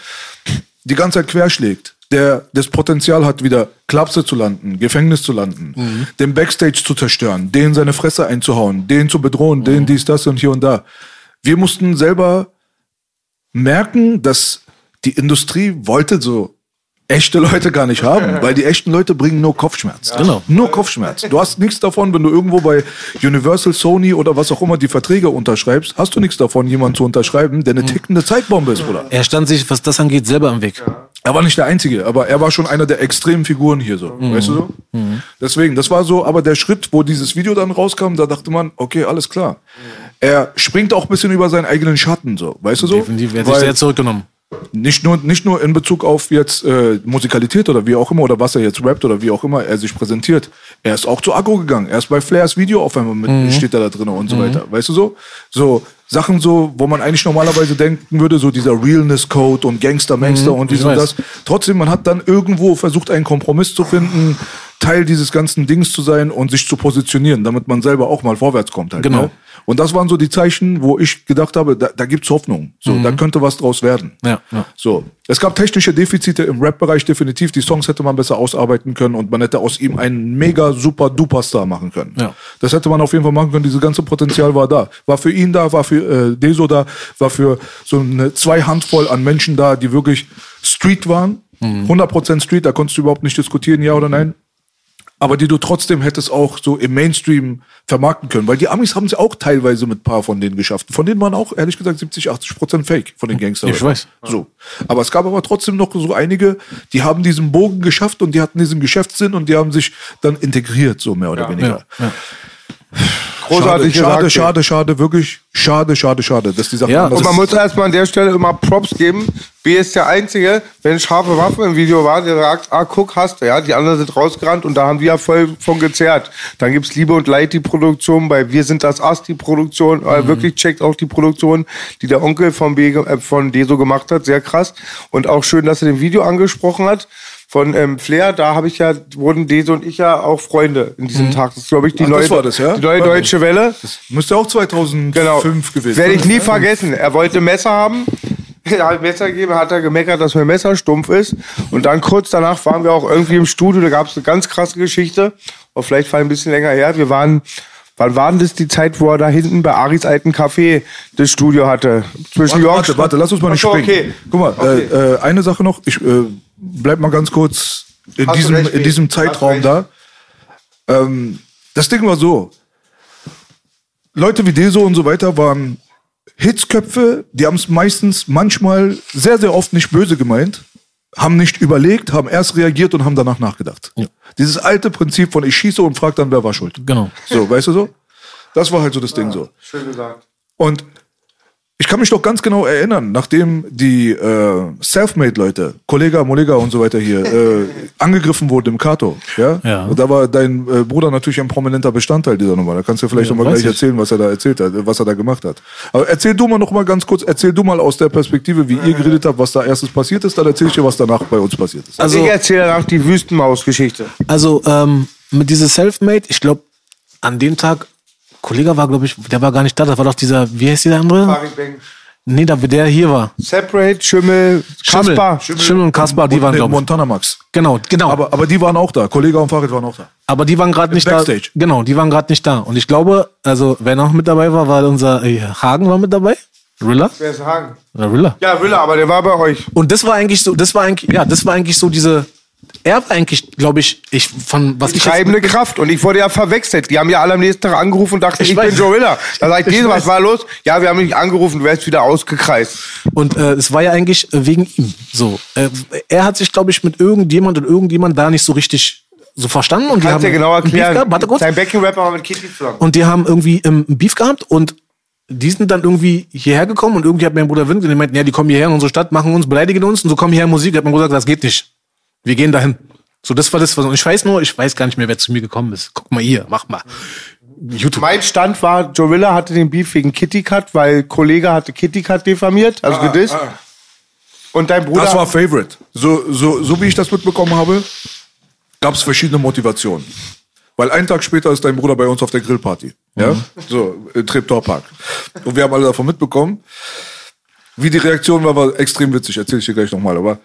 die ganze Zeit querschlägt, der das Potenzial hat, wieder Klapse zu landen, Gefängnis zu landen, den Backstage zu zerstören, den seine Fresse einzuhauen, den zu bedrohen, den dies, das und hier und da. Wir mussten selber merken, dass die Industrie wollte so echte Leute gar nicht haben, weil die echten Leute bringen nur Kopfschmerz. Genau. Nur Kopfschmerz. Du hast nichts davon, wenn du irgendwo bei Universal, Sony oder was auch immer die Verträge unterschreibst, hast du nichts davon, jemanden zu unterschreiben, der eine tickende Zeitbombe ist, Bruder. Er stand sich, was das angeht, selber im Weg. Er war nicht der Einzige, aber er war schon einer der extremen Figuren hier so. Weißt du so? Deswegen, das war so, aber der Schritt, wo dieses Video dann rauskam, da dachte man, okay, alles klar. Er springt auch ein bisschen über seinen eigenen Schatten, so. Weißt du so? Definitiv, er hat sich sehr zurückgenommen. nicht nur, nicht nur in Bezug auf jetzt äh, Musikalität oder wie auch immer oder was er jetzt rappt oder wie auch immer er sich präsentiert. Er ist auch zu Agro gegangen. Er ist bei Flairs Video auf einmal mit, steht er da drin und so weiter. Weißt du so? So Sachen so, wo man eigentlich normalerweise denken würde, so dieser Realness Code und Gangster, Mangster und dies und das. Trotzdem, man hat dann irgendwo versucht, einen Kompromiss zu finden, Teil dieses ganzen Dings zu sein und sich zu positionieren, damit man selber auch mal vorwärts kommt halt. Genau. Ne? Und das waren so die Zeichen, wo ich gedacht habe, da, da gibt's Hoffnung. So, da könnte was draus werden. Ja, ja. So. Es gab technische Defizite im Rap-Bereich definitiv. Die Songs hätte man besser ausarbeiten können und man hätte aus ihm einen mega super duper Star machen können. Ja. Das hätte man auf jeden Fall machen können. Dieses ganze Potenzial war da. War für ihn da, war für äh, Deso da, war für so eine zwei Handvoll an Menschen da, die wirklich Street waren. 100% Street, da konntest du überhaupt nicht diskutieren, ja oder nein. Aber die du trotzdem hättest auch so im Mainstream vermarkten können. Weil die Amis haben es ja auch teilweise mit ein paar von denen geschafft. Von denen waren auch, ehrlich gesagt, 70, 80 Prozent Fake von den Gangster. Ich weiß. So. Aber es gab aber trotzdem noch so einige, die haben diesen Bogen geschafft und die hatten diesen Geschäftssinn und die haben sich dann integriert, so mehr oder weniger. Großartig schade, schade, gesagt, schade, schade, wirklich schade, schade, schade, dass die Sachen Ja, Und man muss erstmal an der Stelle immer Props geben. B ist der Einzige, wenn scharfe Waffe im Video war, der sagt, ah, guck, hast du, ja. Die anderen sind rausgerannt und da haben wir ja voll von gezerrt. Dann gibt's Liebe und Leid, die Produktion, bei Wir sind das Ass, die Produktion, äh, wirklich checkt auch die Produktion, die der Onkel von, B, äh, von Deso gemacht hat, sehr krass. Und auch schön, dass er den Video angesprochen hat. Von ähm, Flair, da habe ich ja, wurden Deso und ich ja auch Freunde in diesem Tag. Das ist, glaube ich, die Ach, neue, das war das, ja? die neue Deutsche Welle. Müsste auch 2005 Genau. gewesen Werde ich sein. nie vergessen. Er wollte Messer haben. Er hat Messer gegeben, hat er gemeckert, dass mein Messer stumpf ist. Und dann kurz danach waren wir auch irgendwie im Studio. Da gab es eine ganz krasse Geschichte. Auch vielleicht war ein bisschen länger her. Wir waren, wann war denn das die Zeit, wo er da hinten bei Aris alten Café das Studio hatte? Zwischen Warte, York warte, warte, lass uns mal nicht Ach so, springen. okay. Guck mal, Okay. äh, äh, eine Sache noch. Ich äh, bleib mal ganz kurz in Hast diesem, recht, in diesem Zeitraum da. Ähm, das Ding war so. Leute wie Deso und so weiter waren Hitzköpfe, die haben es meistens, manchmal, sehr, sehr oft nicht böse gemeint, haben nicht überlegt, haben erst reagiert und haben danach nachgedacht. Dieses alte Prinzip von ich schieße und frag dann, wer war schuld. Genau. So, weißt du so? Das war halt so das Ding so. Schön gesagt. Und ich kann mich doch ganz genau erinnern, nachdem die äh, Selfmade-Leute, Kollega, Molega und so weiter hier, äh, angegriffen wurden im Kato. Ja? Ja. Und da war dein äh, Bruder natürlich ein prominenter Bestandteil dieser Nummer. Da kannst du vielleicht Ja, noch mal weiß gleich ich. erzählen, was er da erzählt hat, äh, was er da gemacht hat. Aber erzähl du mal noch mal ganz kurz, erzähl du mal aus der Perspektive, wie ihr geredet habt, was da erstes passiert ist, dann erzähl ich dir, was danach bei uns passiert ist. Also, Also- ich erzähle danach die Wüstenmaus-Geschichte. Also ähm, mit dieser Selfmade, ich glaube, an dem Tag, Kollege war, glaube ich, der war gar nicht da. Das war doch dieser, wie heißt der andere? Farid Bang. Nee, da, der hier war. Separate, Schimmel, Schimmel, Kaspar. Schimmel und Kaspar, die Und waren, glaube ich. Montana Max. Genau, genau. Aber, aber die waren auch da. Kollega und Farid waren auch da. Aber die waren gerade nicht Backstage. da. Genau, die waren gerade nicht da. Und ich glaube, also wer noch mit dabei war, war unser äh, Hagen war mit dabei. Rilla? Wer ist Hagen? Oder Rilla. Ja, Wille, aber der war bei euch. Und das war eigentlich so, das war eigentlich, ja, das war eigentlich so diese, er war eigentlich, glaube ich, ich von was ich treibende Kraft. Und ich wurde ja verwechselt. Die haben ja alle am nächsten Tag angerufen und dachten, Ich ich, bin Joe Willer. Da sag ich, Ich was war los? Ja, wir haben mich angerufen, du wärst wieder ausgekreist. Und äh, es war ja eigentlich äh, wegen ihm. So, äh, er hat sich, glaube ich, mit irgendjemand und irgendjemand da nicht so richtig so verstanden. Und die haben dir genau einen Beef erklären. gehabt. Sein Backing-Rapper war mit Kitty zusammen. Und die haben irgendwie ähm, einen Beef gehabt und die sind dann irgendwie hierher gekommen und irgendwie hat mein Bruder Wind und die meinten, ja, die kommen hierher in unsere Stadt, machen uns, beleidigen uns und so kommen hierher Musik. Hat mein Bruder gesagt, das geht nicht. Wir gehen dahin. So, das war das, was, und ich weiß nur, ich weiß gar nicht mehr, wer zu mir gekommen ist. Guck mal hier, mach mal. YouTube. Mein Stand war, Joe Willer hatte den Beef wegen Kitty Cat, weil Kollege hatte Kitty Cat diffamiert, also gedisst. Und dein Bruder. Das war Favorite. So, so, so wie ich das mitbekommen habe, gab es verschiedene Motivationen. Weil einen Tag später ist dein Bruder bei uns auf der Grillparty. Ja? So, im Treptower Park. Und wir haben alle davon mitbekommen. Wie die Reaktion war, war extrem witzig. Erzähl ich dir gleich nochmal. Aber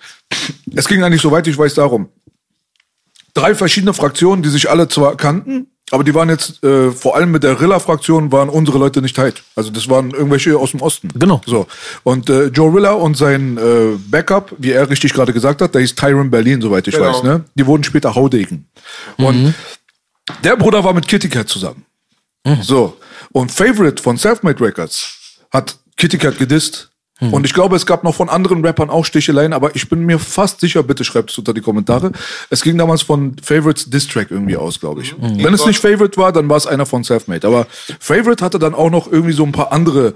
es ging eigentlich, soweit ich weiß, darum. Drei verschiedene Fraktionen, die sich alle zwar kannten, aber die waren jetzt, äh, vor allem mit der Rilla-Fraktion, waren unsere Leute nicht tight. Also das waren irgendwelche aus dem Osten. Genau. So. Und äh, Joe Rilla und sein äh, Backup, wie er richtig gerade gesagt hat, der hieß Tyron Berlin, soweit ich Genau. weiß, ne? Die wurden später Haudegen. Und der Bruder war mit Kitty Cat zusammen. So. Und Favorite von Selfmade Records hat Kitty Cat gedisst. Und ich glaube, es gab noch von anderen Rappern auch Sticheleien, aber ich bin mir fast sicher, bitte schreibt es unter die Kommentare. Es ging damals von Favorites Diss-Track irgendwie aus, glaube ich. Wenn es nicht Favorite war, dann war es einer von Selfmade. Aber Favorite hatte dann auch noch irgendwie so ein paar andere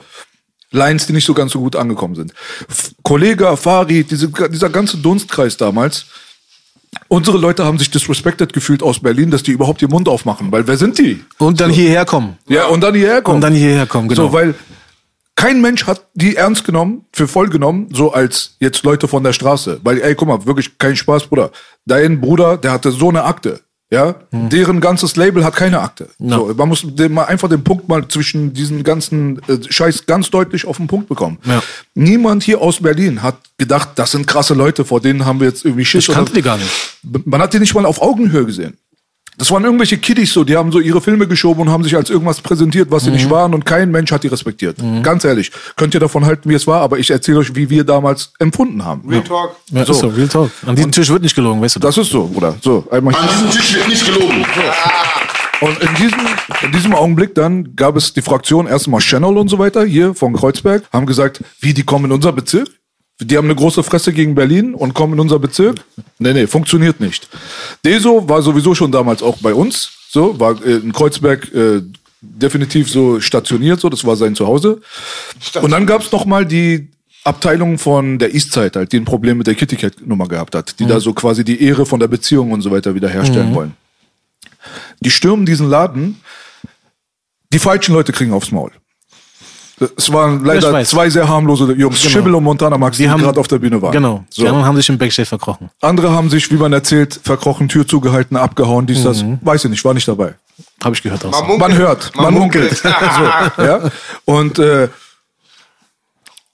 Lines, die nicht so ganz so gut angekommen sind. F Kollege, Farid, diese, dieser ganze Dunstkreis damals. Unsere Leute haben sich disrespected gefühlt aus Berlin, dass die überhaupt den Mund aufmachen, weil wer sind die? Und dann hierher kommen. Ja, und dann hierher kommen. Und dann hierher kommen, genau. So, weil kein Mensch hat die ernst genommen, für voll genommen, so als jetzt Leute von der Straße. Weil, ey, guck mal, wirklich kein Spaß, Bruder. Dein Bruder, der hatte so eine Akte. Ja, Hm. deren ganzes Label hat keine Akte. So, man muss den mal einfach den Punkt mal zwischen diesen ganzen äh, Scheiß ganz deutlich auf den Punkt bekommen. Ja. Niemand hier aus Berlin hat gedacht, das sind krasse Leute, vor denen haben wir jetzt irgendwie Schiss. Ich kannte die gar nicht. Man hat die nicht mal auf Augenhöhe gesehen. Das waren irgendwelche Kiddies so, die haben so ihre Filme geschoben und haben sich als irgendwas präsentiert, was sie nicht waren und kein Mensch hat die respektiert. Ganz ehrlich. Könnt ihr davon halten, wie es war, aber ich erzähle euch, wie wir damals empfunden haben. Real Talk. Ja, So. ist so, Real Talk. An diesem Tisch wird nicht gelogen, weißt du das? Das ist so, Bruder. So, einmal An diesem Tisch wird nicht gelogen. Und in diesem, in diesem Augenblick dann gab es die Fraktion erstmal Channel und so weiter hier von Kreuzberg, haben gesagt, wie, die kommen in unser Bezirk? Die haben eine große Fresse gegen Berlin und kommen in unser Bezirk? Nee, nee, funktioniert nicht. Deso war sowieso schon damals auch bei uns, so, war äh, in Kreuzberg äh, definitiv so stationiert, so, das war sein Zuhause. Und dann gab's noch mal die Abteilung von der Eastside, halt, die ein Problem mit der Kitty Cat Nummer gehabt hat, die da so quasi die Ehre von der Beziehung und so weiter wiederherstellen wollen. Die stürmen diesen Laden. Die falschen Leute kriegen aufs Maul. Es waren leider zwei sehr harmlose Jungs, Genau. Schibbel und Montana Max, die, Die haben- gerade auf der Bühne waren. Genau. So. Die anderen haben sich im Backstage verkrochen. Andere haben sich, wie man erzählt, verkrochen, Tür zugehalten, abgehauen, dies, das. Mhm. Weiß ich nicht, war nicht dabei. Habe ich gehört aus. Man. Man hört, man, munkelt. so, ja? Und äh,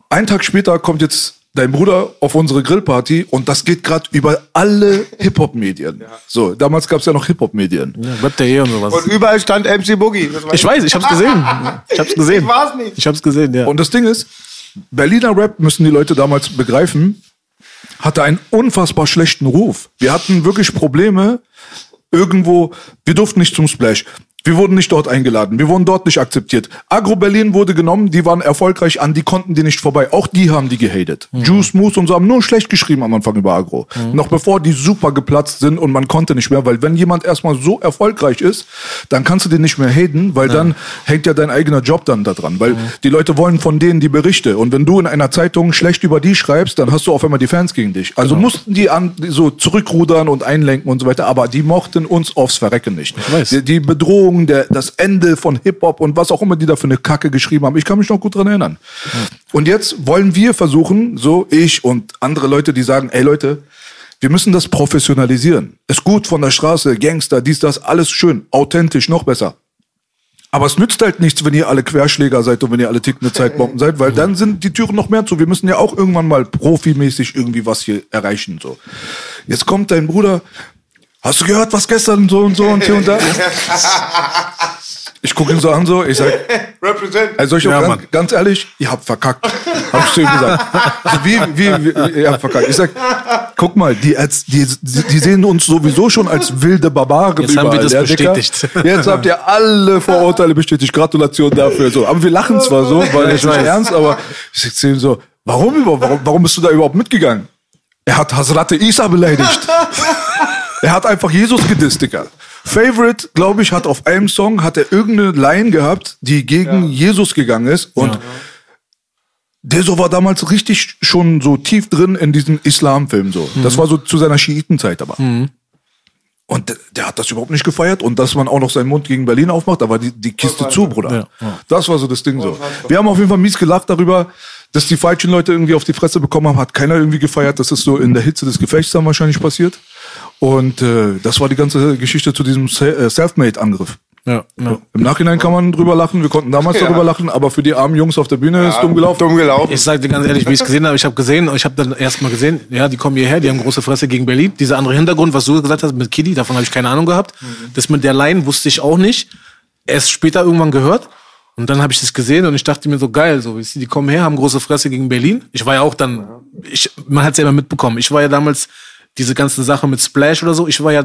einen Tag später kommt jetzt dein Bruder auf unsere Grillparty und das geht gerade über alle Hip-Hop-Medien. So, damals gab es ja noch Hip-Hop-Medien. Ja, Web.de und sowas. Und überall stand MC Boogie. Das Ich weiß, ich hab's gesehen. Ich hab's gesehen. Ich war's nicht. Ich hab's gesehen, ja. Und das Ding ist, Berliner Rap müssen die Leute damals begreifen, hatte einen unfassbar schlechten Ruf. Wir hatten wirklich Probleme irgendwo, wir durften nicht zum Splash. Wir wurden nicht dort eingeladen. Wir wurden dort nicht akzeptiert. Agro Berlin wurde genommen, die waren erfolgreich an, die konnten die nicht vorbei. Auch die haben die gehatet. Juice, Moose und so haben nur schlecht geschrieben am Anfang über Agro. Noch bevor die super geplatzt sind und man konnte nicht mehr, weil wenn jemand erstmal so erfolgreich ist, dann kannst du den nicht mehr haten, weil dann hängt ja dein eigener Job dann da dran. Weil die Leute wollen von denen die Berichte. Und wenn du in einer Zeitung schlecht über die schreibst, dann hast du auf einmal die Fans gegen dich. Also mussten die an, so zurückrudern und einlenken und so weiter. Aber die mochten uns aufs Verrecken nicht. weiß. Die, die Bedrohung, der, das Ende von Hip-Hop und was auch immer die da für eine Kacke geschrieben haben. Ich kann mich noch gut dran erinnern. Und jetzt wollen wir versuchen, so ich und andere Leute, die sagen, ey Leute, wir müssen das professionalisieren. Ist gut von der Straße, Gangster, dies, das, alles schön, authentisch, noch besser. Aber es nützt halt nichts, wenn ihr alle Querschläger seid und wenn ihr alle tickende Zeitbomben seid, weil dann sind die Türen noch mehr zu. Wir müssen ja auch irgendwann mal profimäßig irgendwie was hier erreichen. So. Jetzt kommt dein Bruder, hast du gehört, was gestern so und so und hier und da? Ich gucke ihn so an, so, ich sag, Represent. also ich Ja, auch ganz, ganz ehrlich, ihr habt verkackt. Hab ich zu ihm gesagt. Also wie, wie, wie, ihr habt verkackt. Ich sag, guck mal, die, als, die, die sehen uns sowieso schon als wilde Barbaren Jetzt haben wir das ja, Dicker? bestätigt. Jetzt habt ihr alle Vorurteile bestätigt. Gratulation dafür. So. Aber wir lachen zwar so, weil Ich ich nicht ernst, aber ich sag zu ihm so, warum, warum, warum bist du da überhaupt mitgegangen? Er hat Hasrate Isa beleidigt. Er hat einfach Jesus gedisst, Digga. Favorite, glaube ich, hat auf einem Song, hat er irgendeine Line gehabt, die gegen Jesus gegangen ist. Und der so war damals richtig schon so tief drin in diesem Islamfilm so. Das war so zu seiner Schiitenzeit aber. Und der, hat das überhaupt nicht gefeiert. Und dass man auch noch seinen Mund gegen Berlin aufmacht, da war die, die Kiste zu, Bruder. Ja, ja. Das war so das Ding so. Wir haben auf jeden Fall mies gelacht darüber, dass die falschen Leute irgendwie auf die Fresse bekommen haben. Hat keiner irgendwie gefeiert. Das ist so in der Hitze des Gefechts dann wahrscheinlich passiert. Und äh, das war die ganze Geschichte zu diesem Se- äh, Selfmade-Angriff. Ja, ja. Im Nachhinein kann man drüber lachen. Wir konnten damals darüber lachen, aber für die armen Jungs auf der Bühne ist dumm gelaufen. Dumm gelaufen. Ich sag dir ganz ehrlich, wie ich es gesehen habe, ich habe gesehen, ich habe dann erstmal gesehen, ja, die kommen hierher, die haben große Fresse gegen Berlin. Dieser andere Hintergrund, was du gesagt hast mit Kiddy, davon habe ich keine Ahnung gehabt. Das mit der Line wusste ich auch nicht. Erst später irgendwann gehört. Und dann habe ich das gesehen und ich dachte mir so geil, so die kommen her, haben große Fresse gegen Berlin. Ich war ja auch dann, ich, man hat es ja immer mitbekommen. Ich war ja damals diese ganze Sache mit Splash oder so. Ich war ja,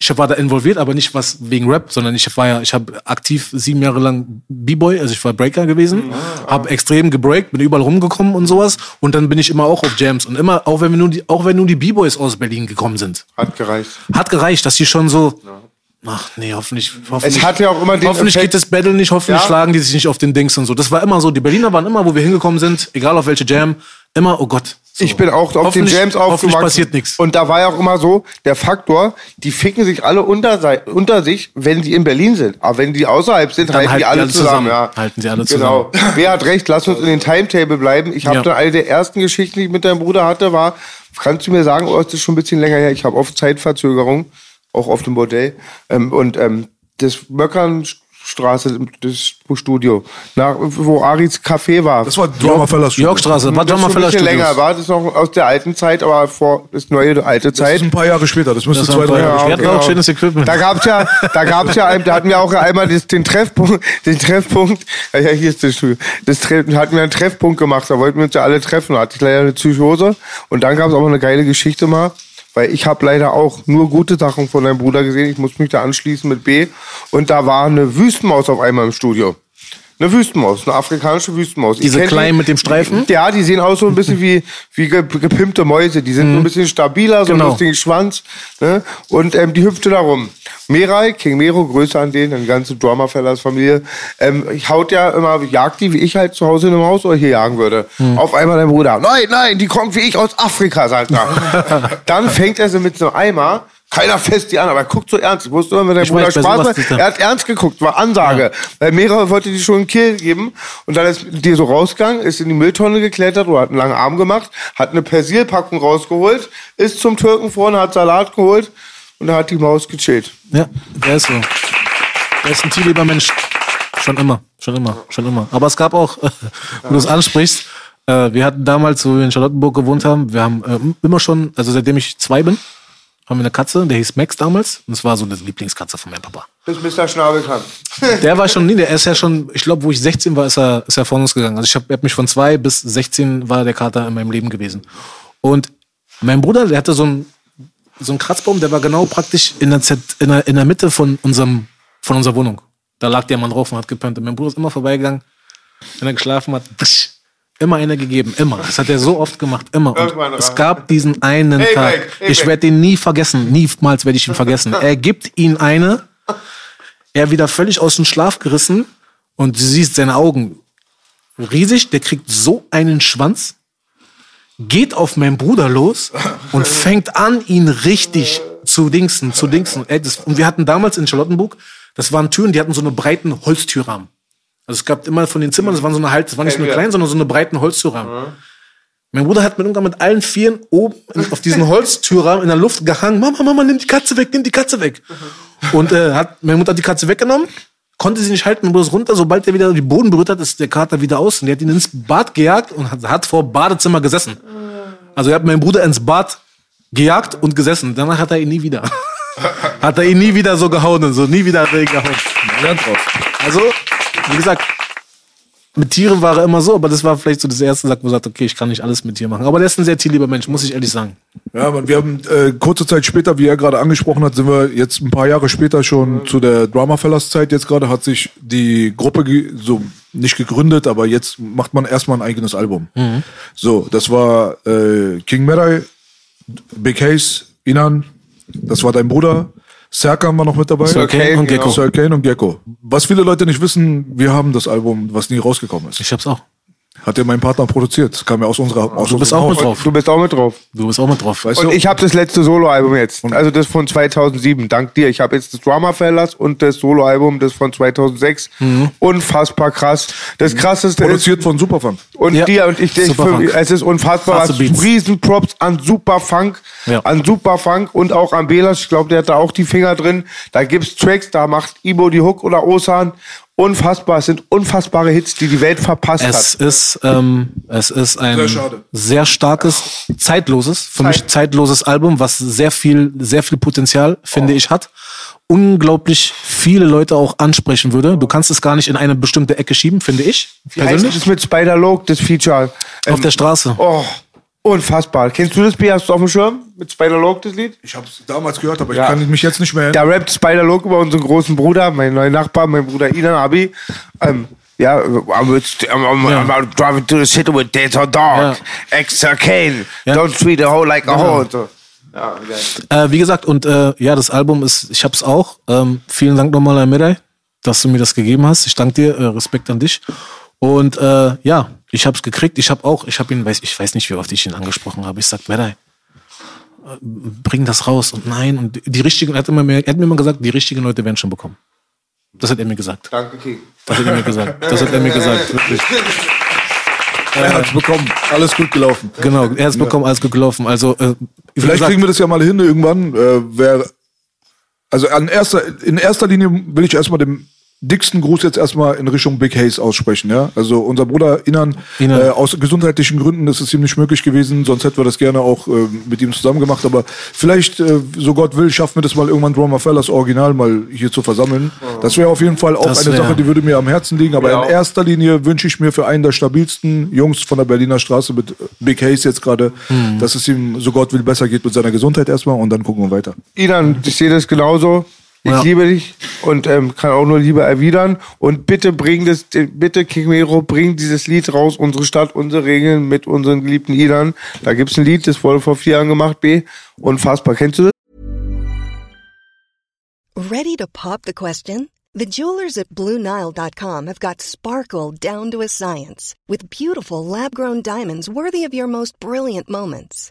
ich war da involviert, aber nicht was wegen Rap, sondern ich war ja, ich habe aktiv sieben Jahre lang B-Boy, also ich war Breaker gewesen, habe extrem gebreakt, bin überall rumgekommen und sowas. Und dann bin ich immer auch auf Jams und immer, auch wenn wir nur die, auch wenn nur die B-Boys aus Berlin gekommen sind, Hat gereicht. hat gereicht, dass die schon so. Ach nee, hoffentlich. hoffentlich Es hat ja auch immer den Hoffentlich Effekt- geht das Battle nicht, hoffentlich Ja. schlagen die sich nicht auf den Dings und so. Das war immer so. Die Berliner waren immer, wo wir hingekommen sind, egal auf welche Jam, immer, oh Gott. So. Ich bin auch auf den Jams aufgewachsen. passiert nichts. Und da war ja auch immer so der Faktor, die ficken sich alle unter, unter sich, wenn sie in Berlin sind. Aber wenn die außerhalb sind, halten, halten die alle zusammen. Ja. Halten sie alle Genau. Wer hat recht? Lass uns in den Timetable bleiben. Ich habe Ja. dann eine der ersten Geschichten, die ich mit deinem Bruder hatte, war, kannst du mir sagen, oh, ist das schon ein bisschen länger her? Ich habe oft Zeitverzögerung, auch auf dem Bordell. Ähm, und ähm, das Möckern Yorkstraße, das Studio. Nach, wo Aris Café war. Das war Drama Fellas Studio. Yorkstraße, war das ist Drama schon ein Feller bisschen länger, war das noch aus der alten Zeit, aber vor das neue alte Das Zeit. ist ein paar Jahre später. Das müsste Das zwei, drei Jahre später. Wir hatten auch schönes Equipment. Da gab's ja, da gab's ja, ein- da hatten wir auch einmal das, den Treffpunkt, den Treffpunkt, ja, hier ist das Studio, das Tre hatten wir einen Treffpunkt gemacht, da wollten wir uns ja alle treffen, da hatte ich leider eine Psychose und dann gab's auch noch eine geile Geschichte mal, weil ich habe leider auch nur gute Sachen von deinem Bruder gesehen, ich muss mich da anschließen mit B und da war eine Wüstenmaus auf einmal im Studio. Eine Wüstenmaus, eine afrikanische Wüstenmaus. Diese kenn die- kleinen mit dem Streifen? Ja, die sehen aus so ein bisschen wie, wie ge- gepimpte Mäuse. Die sind so ein bisschen stabiler, so Genau. einen lustigen Schwanz. Ne? Und ähm, die hüpfte da rum. Merai, King Mero, Grüße an den, an die ganze Drama-Fellers Familie. Ähm, ich haut ja immer, jagt die, wie ich halt zu Hause in einem Haus oder hier jagen würde. Auf einmal dein Bruder, nein, nein, die kommt wie ich aus Afrika, sagt er. Dann fängt er sie mit so einem Eimer, keiner fest die an, aber er guckt so ernst. Ich wusste immer, wenn der Ich Bruder Spaß macht, er- hat ernst geguckt, war Ansage. Weil mehrere wollte die schon einen Kill geben und dann ist die so rausgegangen, ist in die Mülltonne geklettert oder hat einen langen Arm gemacht, hat eine Persilpackung rausgeholt, ist zum Türken vorne, hat Salat geholt und da hat die Maus gechillt. Ja, der ist so. Der ist ein tierlieber Mensch. Schon immer, schon immer, schon immer. Aber es gab auch, wo du es ansprichst, äh, wir hatten damals, wo wir in Charlottenburg gewohnt haben, wir haben äh, immer schon, also seitdem ich zwei bin, haben wir eine Katze, der hieß Max damals. Und das war so eine Lieblingskatze von meinem Papa. Bis Mr. Schnabel kam. Der war schon, nee, der ist ja schon, ich glaube, wo ich 16 war, ist er, ist er von uns gegangen. Also ich habe hab mich von zwei bis 16 war der Kater in meinem Leben gewesen. Und mein Bruder, der hatte so einen, so einen Kratzbaum, der war genau praktisch in der, Z, in der, in der Mitte von unserem, von unserer Wohnung. Da lag der Mann drauf und hat gepennt. Und mein Bruder ist immer vorbeigegangen, wenn er geschlafen hat, psch, immer einer gegeben, immer. Das hat er so oft gemacht, immer. Und es gab diesen einen Hey, Tag, hey, ich werde den nie vergessen, niemals werde ich ihn vergessen. Er gibt ihn eine, er wieder völlig aus dem Schlaf gerissen und du siehst seine Augen riesig, der kriegt so einen Schwanz, geht auf meinen Bruder los und fängt an, ihn richtig zu dingsen, zu dingsen. Ey, das, und wir hatten damals in Charlottenburg, das waren Türen, die hatten so eine breiten Holztürrahmen. Also es gab immer von den Zimmern, das waren so eine halt, das war nicht nur klein, sondern so eine breiten Holztürrahmen. Mein Bruder hat mit irgendwann mit allen Vieren oben in- auf diesen Holztürrahmen in der Luft gehangen. Mama, Mama, nimm die Katze weg, nimm die Katze weg. Und äh, hat, meine Mutter hat die Katze weggenommen, konnte sie nicht halten, mein Bruder ist runter. Sobald er wieder den Boden berührt hat, ist der Kater wieder aus. Und der hat ihn ins Bad gejagt und hat, hat vor Badezimmer gesessen. Also er hat meinen Bruder ins Bad gejagt und gesessen. Danach hat er ihn nie wieder. hat er ihn nie wieder so gehauen und so, nie wieder hat er ihn gehauen. Also, wie gesagt, mit Tieren war er immer so, aber das war vielleicht so das erste Sack, wo er sagt, okay, ich kann nicht alles mit Tieren machen. Aber der ist ein sehr tierlieber Mensch, muss ich ehrlich sagen. Ja, man, wir haben äh, kurze Zeit später, wie er gerade angesprochen hat, sind wir jetzt ein paar Jahre später schon zu der Drama Fellas Zeit. Jetzt gerade hat sich die Gruppe so nicht gegründet, aber jetzt macht man erstmal ein eigenes Album. So, das war äh, King Merai, Big Haze, Inan, das war dein Bruder. Serkan war noch mit dabei. Sir Kane und genau. Gecko. Sir Kane und Gecko. Was viele Leute nicht wissen, wir haben das Album, was nie rausgekommen ist. Ich hab's auch. Hat ja mein Partner produziert. Das kam ja aus unserer aus Du bist auch mit drauf. Du bist auch mit drauf. Du bist auch mit drauf. Weißt Und du? ich habe das letzte Soloalbum jetzt. Also das von 2007. Dank dir. Ich habe jetzt das Drama Fellas und das Soloalbum, das von 2006. Unfassbar krass. Das krasseste ist, Produziert von Superfunk. Und Ja. dir und ich, ich Superfunk. es ist unfassbar. Beats. Riesenprops an Superfunk, Ja. an Superfunk und auch an Belas. Ich glaube, der hat da auch die Finger drin. Da gibt's Tracks, da macht Ibo die Hook oder Osan. Unfassbar. Es sind unfassbare Hits, die die Welt verpasst Es hat. ist, ähm, es ist ein Sehr sehr starkes, zeitloses, für mich zeitloses Album, was sehr viel, sehr viel Potenzial, finde ich, hat. Unglaublich viele Leute auch ansprechen würde. Du kannst es gar nicht in eine bestimmte Ecke schieben, finde ich. Wie heißt Persönlich. das mit Spider-Loke, das Feature? Auf Ähm, der Straße. Oh, unfassbar. Kennst du das Bier? Hast du auf dem Schirm? Mit Spider-Loke, das Lied? Ich habe es damals gehört, aber Ja. ich kann mich jetzt nicht mehr Da rappt Spider-Loke über unseren großen Bruder, meinen neuen Nachbar, mein Bruder Inan Abi. Ähm, ja, I'm, I'm, I'm, Ja. I'm driving to the city with or Dog. Extra Kane. Ja. Don't treat a hoe like a hoe. So. Ja. Äh, wie gesagt, und äh, ja, das Album ist, ich hab's auch. Ähm, vielen Dank nochmal an Mirai, dass du mir das gegeben hast. Ich danke dir, äh, Respekt an dich. Und äh, ja, ich hab's gekriegt. Ich hab auch, ich hab ihn, weiß, ich weiß nicht, wie oft ich ihn angesprochen habe. Ich sag, Mirai, äh, bring das raus. Und nein, und die richtigen, er hat, immer mehr, er hat mir immer gesagt, die richtigen Leute werden schon bekommen. Das hat er mir gesagt. Danke, King. Das hat er mir gesagt. Das hat er mir gesagt, wirklich. Er hat's bekommen. Alles gut gelaufen. Genau, er hat's bekommen, alles gut gelaufen. Also, äh, Vielleicht gesagt, kriegen wir das ja mal hin irgendwann. Äh, wer, also an erster, in erster Linie will ich erstmal dem dicksten Gruß jetzt erstmal in Richtung Big Haze aussprechen, ja. Also unser Bruder Inan, Inan. Äh, aus gesundheitlichen Gründen ist es ihm nicht möglich gewesen, sonst hätten wir das gerne auch äh, mit ihm zusammen gemacht. Aber vielleicht, äh, so Gott will, schaffen wir das mal irgendwann Drummer Fellas Original mal hier zu versammeln. Das wäre auf jeden Fall auch Das eine wär- Sache, die würde mir am Herzen liegen. Aber Ja. in erster Linie wünsche ich mir für einen der stabilsten Jungs von der Berliner Straße mit Big Haze jetzt gerade, Hm. dass es ihm, so Gott will, besser geht mit seiner Gesundheit erstmal und dann gucken wir weiter. Inan, ich sehe das genauso. Ich Ja. liebe dich und ähm, kann auch nur Liebe erwidern. Und bitte bring das, bitte Kikmero, bring dieses Lied raus, unsere Stadt, unsere Regeln mit unseren geliebten Inan. Da gibt's ein Lied, das wurde vor vier Jahren gemacht, B. Unfassbar. Kennst du das? Ready to pop the question? The jewelers at BlueNile.com have got sparkle down to a science with beautiful lab grown diamonds worthy of your most brilliant moments.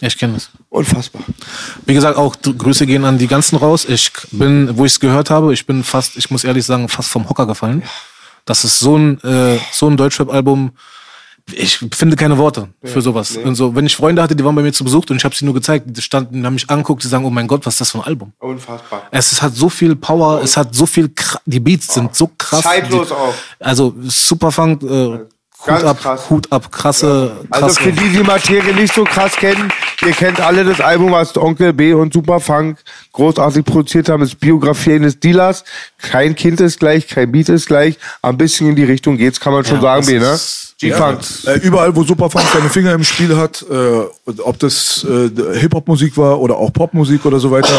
Ich kenne das. Unfassbar. Wie gesagt, auch Grüße gehen an die ganzen raus. Ich bin, wo ich es gehört habe, ich bin fast, ich muss ehrlich sagen, fast vom Hocker gefallen. Das ist so ein, äh, so ein Deutschrap-Album. Ich finde keine Worte für sowas. Und so, wenn ich Freunde hatte, die waren bei mir zu Besuch und ich habe sie nur gezeigt, die standen, haben mich angeguckt, die sagen, oh mein Gott, was ist das für ein Album? Unfassbar. Es ist- hat so viel Power, es hat so viel, kra- die Beats sind so krass. Zeitlos die, auch. Also Superfunk, äh, Ganz Hut ab, krass. Hut ab, krasse, Also krasse. für die, die Materie nicht so krass kennen, ihr kennt alle das Album, was Onkel B und Superfunk großartig produziert haben, ist Biografie eines Dealers. Kein Kind ist gleich, kein Beat ist gleich. Ein bisschen in die Richtung geht's, kann man schon Ja, sagen, das B, ne? G-Funk. Äh, überall, wo Superfunk seine Finger im Spiel hat, äh, ob das äh, Hip-Hop-Musik war oder auch Popmusik oder so weiter,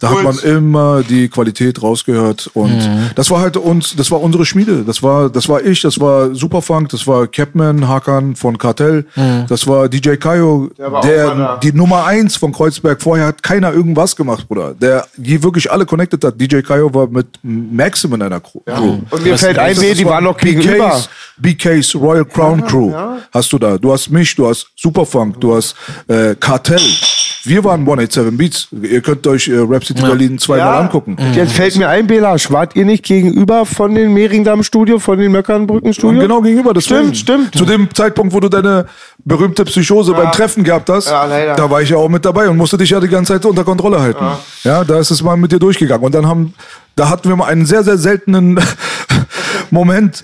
da hat man immer die Qualität rausgehört. Und Mhm. das war halt uns, das war unsere Schmiede. Das war, das war ich, das war Superfunk, das war Capman, Hakan von Kartell, das war DJ Kayo, Der der, die Nummer eins von Kreuzberg. Vorher hat keiner irgendwas gemacht, Bruder. Der, die wirklich alle connected hat. DJ Kayo war mit Maxim in einer Crew. Und mir fällt ein, B, die waren noch gegenüber. BKs, BKs Royal Crown Crew hast du da. Du hast mich, du hast Superfunk, du hast äh, Kartell. Wir waren 187 Beats. Ihr könnt euch äh, Rap City Berlin zweimal angucken. Jetzt fällt mir ein, Belasch, wart ihr nicht gegenüber von den Mehringdamm-Studio, von den Möckernbrücken-Studio? Genau gegenüber, das Stimmt, stimmt. Zu dem Zeitpunkt, wo du deine berühmte Psychose beim Treffen gehabt hast, Ja, da war ich ja auch mit dabei und musste dich ja die ganze Zeit unter Kontrolle halten. Ja, da ist es mal mit dir durchgegangen. Und dann haben, da hatten wir mal einen sehr, sehr seltenen Moment,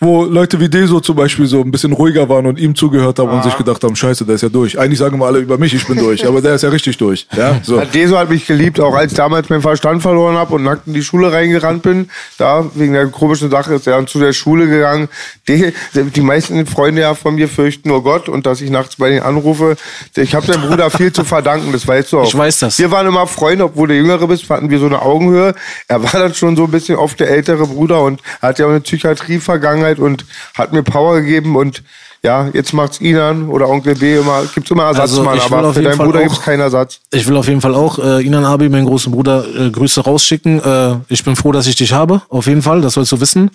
wo Leute wie Deso zum Beispiel so ein bisschen ruhiger waren und ihm zugehört haben und sich gedacht haben, scheiße, der ist ja durch. Eigentlich sagen wir alle über mich, ich bin durch, aber der ist ja richtig durch. Ja, so. Ja, Deso hat mich geliebt, auch als ich damals meinen Verstand verloren habe und nackt in die Schule reingerannt bin. Da, wegen der komischen Sache, ist er dann zu der Schule gegangen. Die, die meisten Freunde ja von mir fürchten nur Gott und dass ich nachts bei denen anrufe. Ich habe deinem Bruder viel zu verdanken, das weißt du auch. Ich weiß das. Wir waren immer Freunde, obwohl du Jüngere bist, hatten wir so eine Augenhöhe. Er war dann schon so ein bisschen oft der ältere Bruder und hat ja auch eine Psychiatrie-Vergangenheit und hat mir Power gegeben und ja, jetzt macht's Inan oder Onkel B immer, gibt's immer Ersatzmann, Also, aber für deinen Fall Bruder auch- gibt's keinen Ersatz. Ich will auf jeden Fall auch äh, Inan Abi, meinen großen Bruder, äh, Grüße rausschicken. Äh, ich bin froh, dass ich dich habe. Auf jeden Fall, das sollst du wissen.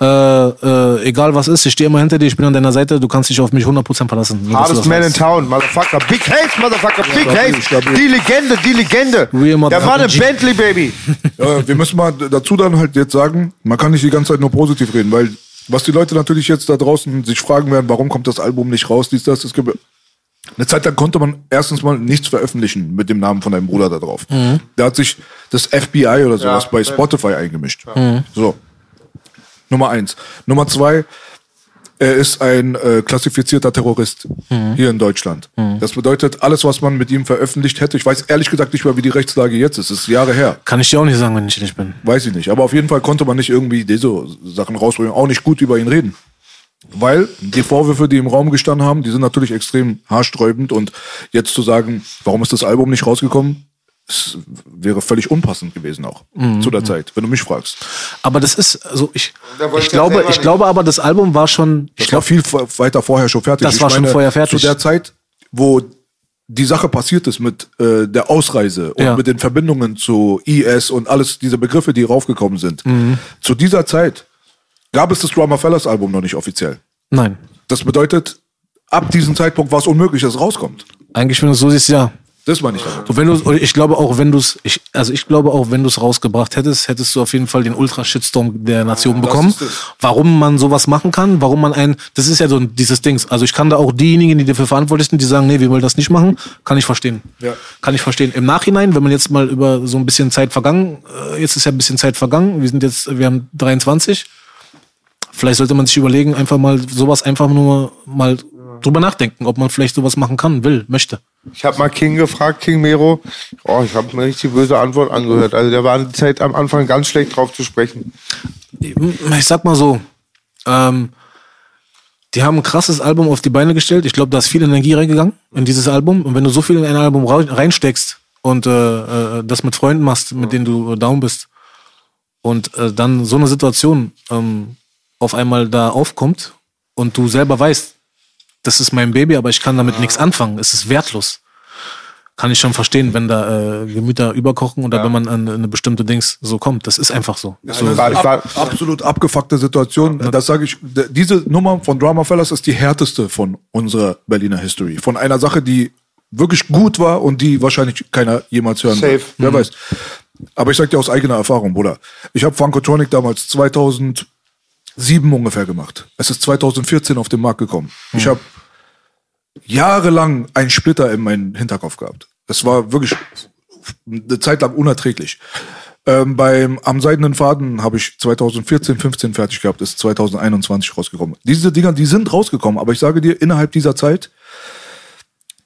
Äh, äh, egal was ist, ich stehe immer hinter dir, ich bin an deiner Seite, du kannst dich auf mich 100% verlassen. Nur, Hardest Man in weißt. Town, Motherfucker. Big Haze, Motherfucker, Big Stabil, Haze. Die Legende, die Legende. Der war eine. Bentley, Baby. Ja, wir müssen mal dazu dann halt jetzt sagen, man kann nicht die ganze Zeit nur positiv reden, weil was die Leute natürlich jetzt da draußen sich fragen werden, warum kommt das Album nicht raus, dies, das, es gibt eine Zeit lang konnte man erstens mal nichts veröffentlichen mit dem Namen von deinem Bruder da drauf. Da hat sich das FBI oder sowas Ja. bei Spotify eingemischt. So. Nummer eins. Nummer zwei, er ist ein äh, klassifizierter Terrorist hier in Deutschland. Das bedeutet, alles, was man mit ihm veröffentlicht hätte, ich weiß ehrlich gesagt nicht mehr, wie die Rechtslage jetzt ist. Es ist Jahre her. Kann ich dir auch nicht sagen, wenn ich ehrlich bin. Weiß ich nicht. Aber auf jeden Fall konnte man nicht irgendwie diese Sachen rausbringen, auch nicht gut über ihn reden. Weil die Vorwürfe, die im Raum gestanden haben, die sind natürlich extrem haarsträubend und jetzt zu sagen, warum ist das Album nicht rausgekommen, es wäre völlig unpassend gewesen auch zu der Zeit, wenn du mich fragst. Aber das ist, also ich, ich glaube, ich nicht. glaube aber, das Album war schon, ich Ich war glaube, viel weiter vorher schon fertig. Das ich war schon vorher fertig. Zu der Zeit, wo die Sache passiert ist mit äh, der Ausreise und Ja. mit den Verbindungen zu IS und alles diese Begriffe, die raufgekommen sind. Mhm. Zu dieser Zeit gab es das Drummer Fellas Album noch nicht offiziell. nein. Das bedeutet, ab diesem Zeitpunkt war es unmöglich, dass es rauskommt. Eigentlich, wenn du es so siehst, ja. Das meine ich damit. Und wenn du, ich glaube auch, wenn du es, ich, also ich glaube auch, wenn du es rausgebracht hättest, hättest du auf jeden Fall den Ultra-Shitstorm der Nation bekommen. ist es. Warum man sowas machen kann, warum man ein, das ist ja so dieses Dings. Also ich kann da auch diejenigen, die dafür verantwortlich sind, die sagen, nee, wir wollen das nicht machen, kann ich verstehen. Ja. Kann ich verstehen. Im Nachhinein, wenn man jetzt mal über so ein bisschen Zeit vergangen, äh, jetzt ist ja ein bisschen Zeit vergangen, wir sind jetzt, wir haben 23. Vielleicht sollte man sich überlegen, einfach mal sowas einfach nur mal drüber nachdenken, ob man vielleicht sowas machen kann, will, möchte. Ich habe mal King gefragt, King Mero. Oh, ich habe eine richtig böse Antwort angehört. Also der war die Zeit am Anfang ganz schlecht drauf zu sprechen. ich sag mal so, ähm, die haben ein krasses Album auf die Beine gestellt. Ich glaube, da ist viel Energie reingegangen in dieses Album. Und wenn du so viel in ein Album reinsteckst und äh, äh, das mit Freunden machst, mit denen du äh, down bist, und äh, dann so eine Situation ähm, auf einmal da aufkommt und du selber weißt, das ist mein Baby, aber ich kann damit nichts anfangen, es ist wertlos. Kann ich schon verstehen, wenn da äh, Gemüter überkochen oder wenn man an eine bestimmte Dings so kommt. Das ist einfach so. so war, ich war, Ab, absolut abgefuckte Situation. Das sage ich. Diese Nummer von Drama Fellas ist die härteste von unserer Berliner History. Von einer Sache, die wirklich gut war und die wahrscheinlich keiner jemals hören Safe. wird. Wer weiß. Aber ich sag dir aus eigener Erfahrung, Bruder. Ich habe Funkotronic damals 2007 ungefähr gemacht. Es ist 2014 auf den Markt gekommen. Ich habe jahrelang einen Splitter in meinen Hinterkopf gehabt. Es war wirklich eine Zeit lang unerträglich. Ähm, beim Am Seidenen Faden habe ich 2014, 15 fertig gehabt, ist 2021 rausgekommen. Diese Dinger, die sind rausgekommen, aber ich sage dir, innerhalb dieser Zeit,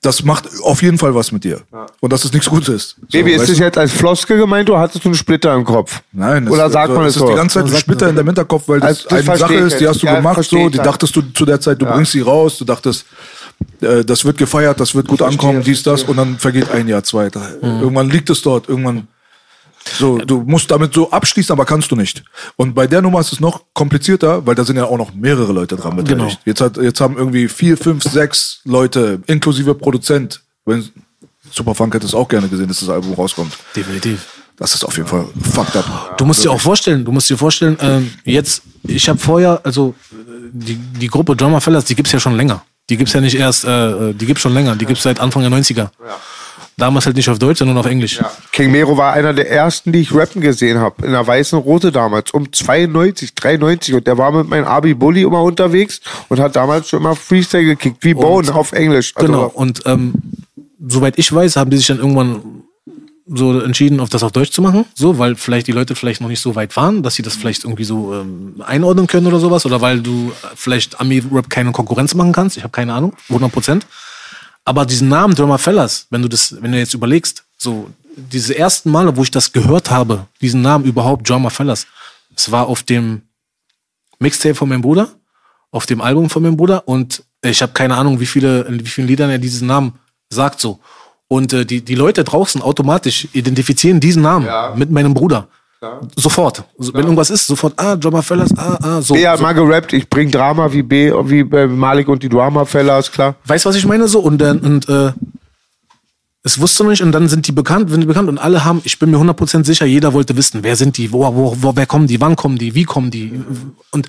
das macht auf jeden Fall was mit dir. Und dass es nichts Gutes ist. So, Baby, ist das jetzt als Floskel gemeint oder hattest du einen Splitter im Kopf? Nein, es- Oder sagt man es es ist so? die ganze Zeit ein Splitter in deinem Hinterkopf, weil das, Also, das eine Sache ist, die hast du Ja, gemacht, so, die dachtest du zu der Zeit, du bringst sie raus, du dachtest, äh, das wird gefeiert, das wird gut ankommen, dies, das, und dann vergeht ein Jahr, zwei, drei. Mhm. Irgendwann liegt es dort, irgendwann. So, du musst damit so abschließen, aber kannst du nicht. Und bei der Nummer ist es noch komplizierter, weil da sind ja auch noch mehrere Leute dran beteiligt. Genau. Jetzt, hat, jetzt haben irgendwie vier, fünf, sechs Leute, inklusive Produzent, wenn Superfunk hätte es auch gerne gesehen, dass das Album rauskommt. Definitiv. Das ist auf jeden Fall fucked up. Du musst dir auch vorstellen, du musst dir vorstellen, ähm, jetzt, ich habe vorher, also äh, die, die Gruppe Drummer Fellas, die gibt's ja schon länger. Die gibt's ja nicht erst, äh, die gibt's schon länger, die gibt's seit Anfang der 90er. Damals halt nicht auf Deutsch, sondern auf Englisch. King Mero war einer der ersten, die ich rappen gesehen habe. In der Weißen Rose damals. Um 92, 93. Und der war mit meinem Abi Bully immer unterwegs und hat damals schon immer Freestyle gekickt. Wie Bone auf Englisch. Also Genau. Und ähm, soweit ich weiß, haben die sich dann irgendwann so entschieden, auf das auf Deutsch zu machen. So, weil vielleicht die Leute vielleicht noch nicht so weit waren, dass sie das vielleicht irgendwie so ähm, einordnen können oder sowas. Oder weil du vielleicht Ami-Rap keine Konkurrenz machen kannst. Ich habe keine Ahnung, 100 Prozent. Aber diesen Namen Drummer Fellas, wenn du das, wenn du jetzt überlegst, so diese ersten Male, wo ich das gehört habe, diesen Namen überhaupt Drummer Fellas, es war auf dem Mixtape von meinem Bruder, auf dem Album von meinem Bruder und ich habe keine Ahnung, wie viele, in wie vielen Liedern er diesen Namen sagt so. Und äh, die, die Leute draußen automatisch identifizieren diesen Namen mit meinem Bruder. Sofort. So, Wenn irgendwas ist, sofort, ah, Drummer Fellas, ah, ah, so. B hat so. mal gerappt, ich bring Drama wie B, wie bei Malik und die Drama Fellas, klar. Weißt du, was ich meine? So, und dann, und, äh, es wusste nicht, und dann sind die bekannt, sind die bekannt, und alle haben, ich bin mir 100% sicher, jeder wollte wissen, wer sind die, wo, wo, wo, wer kommen die, wann kommen die, wie kommen die, und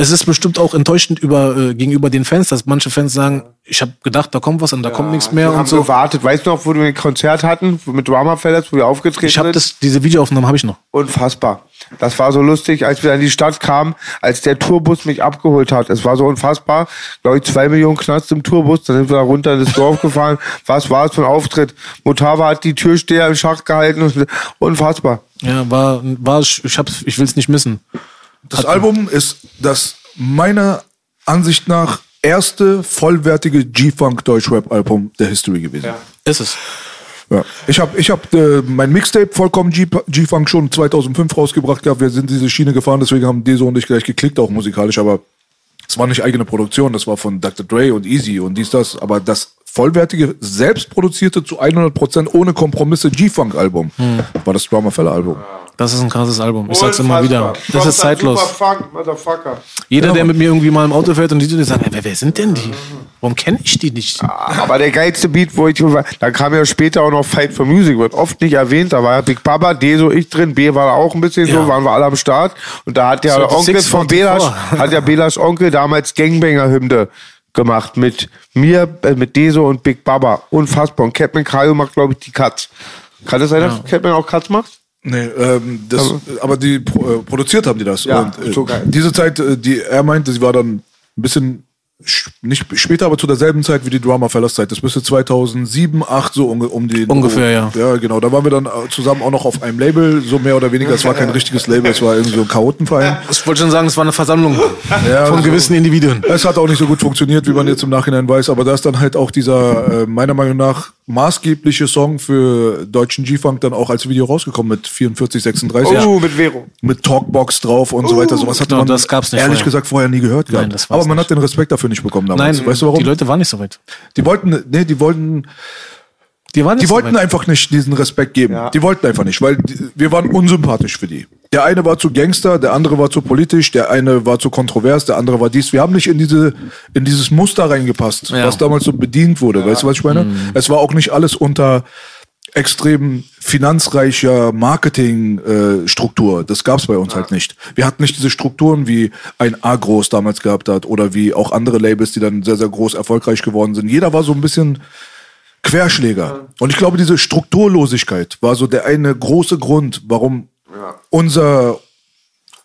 es ist bestimmt auch enttäuschend über, äh, gegenüber den Fans, dass manche Fans sagen, ich habe gedacht, da kommt was und da kommt nichts mehr Wir haben und so. gewartet. Weißt du noch, wo wir ein Konzert hatten mit Drama Fellas, wo wir aufgetreten Ich habe sind? das, diese Videoaufnahmen habe ich noch. Unfassbar. Das war so lustig, als wir in die Stadt kamen, als der Tourbus mich abgeholt hat. Es war so unfassbar. Glaube ich, zwei Millionen Knast im Tourbus. Dann sind wir da runter in das Dorf gefahren. Was war es für ein Auftritt? Mutava hat die Türsteher im Schach gehalten. und- Unfassbar. Ja, war, war, ich hab's, ich will's nicht missen. Das Album ist das meiner Ansicht nach erste vollwertige G-Funk Deutschrap-Album der History gewesen. Ist es. Ja. Ich habe ich hab, äh, mein Mixtape vollkommen G- G-Funk schon 2005 rausgebracht gehabt. Wir sind diese Schiene gefahren, deswegen haben Deso und ich gleich geklickt, auch musikalisch, aber es war nicht eigene Produktion, das war von Dr. Dre und Easy und dies, das. Aber das vollwertige, selbstproduzierte, zu 100% ohne Kompromisse G-Funk-Album war das Drama Feller Album. Das ist ein krasses Album. Ich sag's immer wieder. Das ist zeitlos. Funk, Motherfucker. Jeder, der mit mir irgendwie mal im Auto fährt und die Leute sagen, wer, wer sind denn die? Warum kenne ich die nicht? Aber der geilste Beat, wo ich, da kam ja später auch noch Fight for Music, wird oft nicht erwähnt, da war ja Big Baba, D so ich drin, B war auch ein bisschen so, Ja. waren wir alle am Start. Und da hat der So, Onkel 644. von Belasch, hat ja Belasch Onkel damals Gangbanger-Hymne gemacht mit mir, äh, mit Deso und Big Baba. Unfassbar. Und Captain Kayo macht, glaube ich, die Cuts. Kann das sein, dass Captain auch Cuts macht? Nee, ähm, das, aber die äh, produziert haben die das. Ja, und, äh, so geil. Diese Zeit, äh, die er meinte, sie war dann ein bisschen sch- nicht später, aber zu derselben Zeit wie die Drama Fellas Zeit. Das müsste 2007, 8 so um, um die Ungefähr, ja. Ja, genau. Da waren wir dann äh, zusammen auch noch auf einem Label, so mehr oder weniger. Es war kein richtiges Label, es war irgendwie so ein Chaotenverein. Ich wollte schon sagen, es war eine Versammlung Ja, von so. gewissen Individuen. Es hat auch nicht so gut funktioniert, wie man jetzt im Nachhinein weiß, aber da ist dann halt auch dieser, äh, meiner Meinung nach, maßgebliche Song für deutschen G-Funk dann auch als Video rausgekommen mit 44, 36. Oh, mit Vero. Mit Talkbox drauf und so weiter. Sowas hat Genau, man das gab's nicht ehrlich vorher. gesagt vorher nie gehört gehabt. Nein, das war's aber man nicht. hat den Respekt dafür nicht bekommen damals. Nein, weißt du warum? die Leute waren nicht so weit. die wollten, nee, die wollten, Die waren die wollten einfach nicht diesen Respekt geben. Ja. Die wollten einfach nicht, weil die, wir waren unsympathisch für die. Der eine war zu Gangster, der andere war zu politisch, der eine war zu kontrovers, der andere war dies. Wir haben nicht in diese in dieses Muster reingepasst, Ja. was damals so bedient wurde. Weißt du, was ich meine? Mhm. Es war auch nicht alles unter extrem finanzreicher Marketingstruktur. Äh, das gab's bei uns halt nicht. Wir hatten nicht diese Strukturen, wie ein Agros damals gehabt hat oder wie auch andere Labels, die dann sehr, sehr groß erfolgreich geworden sind. Jeder war so ein bisschen Querschläger. Und ich glaube, diese Strukturlosigkeit war so der eine große Grund, warum unser,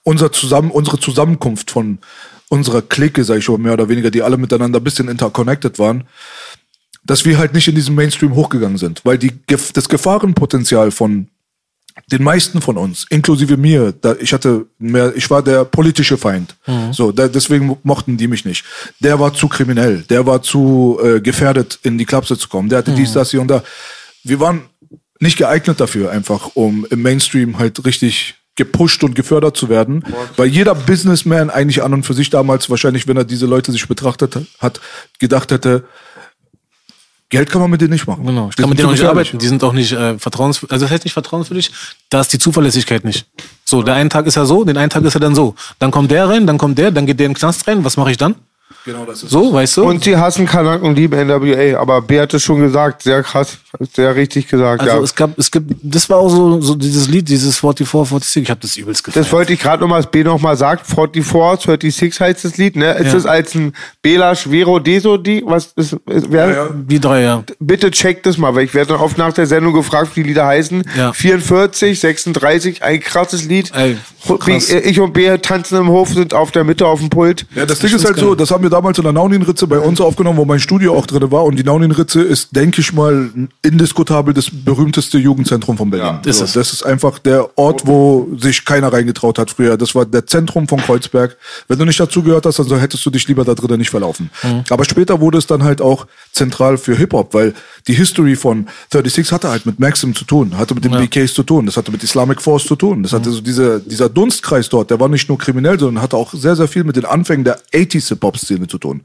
unser Zusammen, unsere Zusammenkunft von unserer Clique, sag ich schon mehr oder weniger, die alle miteinander ein bisschen interconnected waren, dass wir halt nicht in diesen Mainstream hochgegangen sind. Weil die, das Gefahrenpotenzial von den meisten von uns, inklusive mir, da ich hatte mehr, ich war der politische Feind. So, da, deswegen mochten die mich nicht. Der war zu kriminell, der war zu äh, gefährdet, in die Klapse zu kommen. Der hatte dies, das hier und da. Wir waren nicht geeignet dafür, einfach, um im Mainstream halt richtig gepusht und gefördert zu werden, weil jeder Businessman eigentlich an und für sich damals wahrscheinlich, wenn er diese Leute sich betrachtet hat, gedacht hätte, Geld kann man mit denen nicht machen. Genau, ich kann mit denen auch nicht arbeiten. Die sind auch nicht äh, vertrauenswürdig. Also das heißt nicht vertrauenswürdig, da ist die Zuverlässigkeit nicht. So, der einen Tag ist er so, den einen Tag ist er dann so. Dann kommt der rein, dann kommt der, dann geht der in den Knast rein. Was mache ich dann? Genau das ist So, weißt du? Und sie hassen Kanak und lieben NWA. Aber B hat es schon gesagt. Sehr krass. Sehr richtig gesagt. also ja. es gab, es gibt, das war auch so, so dieses Lied, dieses 44, 46, ich habe das übelst gefeiert. Das wollte ich gerade nochmal, was B nochmal sagt. 44, 36 heißt das Lied, ne? Ist Ja. das als ein Bela Schwero Deso, die, was ist, ist wer, Die drei, ja. bitte checkt das mal, weil ich werde dann oft nach der Sendung gefragt, wie die Lieder heißen. Ja. 44, 36, ein krasses Lied. Ey, krass. Ich und B tanzen im Hof, sind auf der Mitte auf dem Pult. Ja, das Ding ist halt so, das haben wir damals in der Naunin-Ritze bei uns aufgenommen, wo mein Studio auch drin war. Und die Naunin-Ritze ist, denke ich mal, indiskutabel das berühmteste Jugendzentrum von Berlin. ist so, es. Das ist einfach der Ort, wo sich keiner reingetraut hat früher. Das war der Zentrum von Kreuzberg. Wenn du nicht dazugehört hast, dann so hättest du dich lieber da drinnen nicht verlaufen. Aber später wurde es dann halt auch zentral für Hip-Hop, weil die History von 36 hatte halt mit Maxim zu tun, hatte mit den BKs zu tun, das hatte mit Islamic Force zu tun. Das hatte so diese, dieser Dunstkreis dort, der war nicht nur kriminell, sondern hatte auch sehr, sehr viel mit den Anfängen der 80s Hip-Hop-Szene zu tun.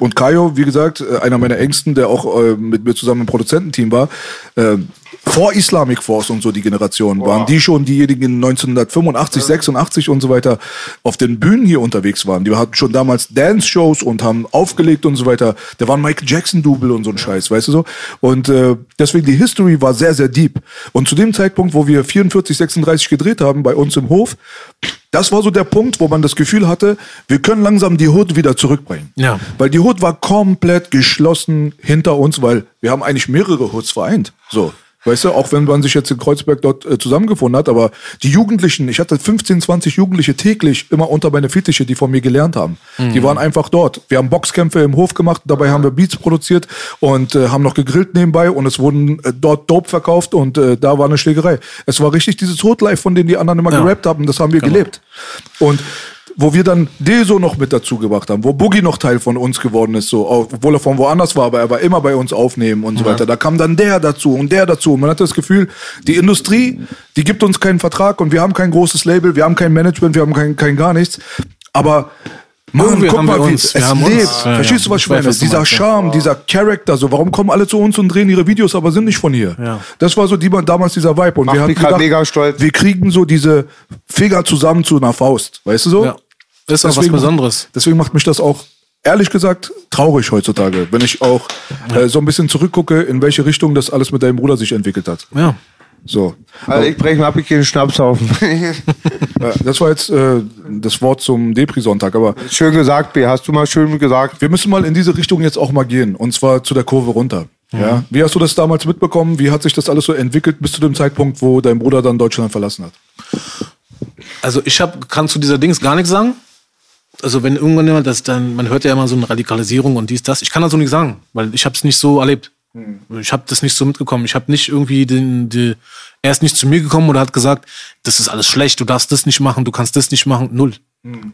Und Kayo, wie gesagt, äh, einer meiner Ängsten, der auch äh, mit mir zusammen im Produzententeam war, äh, vor Islamic Force und so die Generation, waren die schon diejenigen 1985, 86 und so weiter auf den Bühnen hier unterwegs waren. Die hatten schon damals Dance-Shows und haben aufgelegt und so weiter. Da waren Michael Jackson-Double und so ein Scheiß, weißt du so? Und äh, deswegen die History war sehr, sehr deep. Und zu dem Zeitpunkt, wo wir 44, 36 gedreht haben bei uns im Hof, das war so der Punkt, wo man das Gefühl hatte, wir können langsam die Hood wieder zurückbringen. Ja. Weil die Hood war komplett geschlossen hinter uns, weil wir haben eigentlich mehrere Hoods vereint. So. Weißt du, auch wenn man sich jetzt in Kreuzberg dort äh, zusammengefunden hat, aber die Jugendlichen, ich hatte 15, 20 Jugendliche täglich immer unter meine Fittiche, die von mir gelernt haben. Die waren einfach dort. Wir haben Boxkämpfe im Hof gemacht, dabei haben wir Beats produziert und äh, haben noch gegrillt nebenbei und es wurden äh, dort Dope verkauft und äh, da war eine Schlägerei. Es war richtig dieses Hotlife, von denen die anderen immer Ja. gerappt haben, das haben wir gelebt. Und wo wir dann Deso noch mit dazu gebracht haben, wo Boogie noch Teil von uns geworden ist, so, obwohl er von woanders war, aber er war immer bei uns aufnehmen und so weiter. Da kam dann der dazu und der dazu. Und man hatte das Gefühl, die Industrie, die gibt uns keinen Vertrag und wir haben kein großes Label, wir haben kein Management, wir haben kein, kein gar nichts. Aber Mann, guck haben mal, wir wie uns- es wir haben uns- lebt. Ja, ja. Verstehst du, was ich meine? Dieser ja. Charme, dieser Charakter, so, warum kommen alle zu uns und drehen ihre Videos, aber sind nicht von hier? Ja. Das war so die, damals dieser Vibe. Und Macht wir hatten gedacht, mega stolz. wir kriegen so diese Finger zusammen zu einer Faust. Weißt du so? Ja. Ist auch was Deswegen- Besonderes. Deswegen macht mich das auch, ehrlich gesagt, traurig heutzutage, wenn ich auch äh, so ein bisschen zurückgucke, in welche Richtung das alles mit deinem Bruder sich entwickelt hat. Ja. So. Also ich breche mal ab, ich gehe einen Schnaps. Ja, das war jetzt äh, das Wort zum Depri-Sonntag, aber schön gesagt, B. Hast du mal schön gesagt. wir müssen mal in diese Richtung jetzt auch mal gehen. Und zwar zu der Kurve runter. Ja. Wie hast du das damals mitbekommen? Wie hat sich das alles so entwickelt bis zu dem Zeitpunkt, wo dein Bruder dann Deutschland verlassen hat? Also ich hab, kann zu dieser Dings gar nichts sagen. Also wenn irgendwann jemand das dann, man hört ja immer so eine Radikalisierung und dies, das. Ich kann dazu nichts sagen, weil ich habe es nicht so erlebt. Ich habe das nicht so mitgekommen. Ich habe nicht irgendwie den, die, er ist nicht zu mir gekommen oder hat gesagt, das ist alles schlecht, du darfst das nicht machen, du kannst das nicht machen. Null.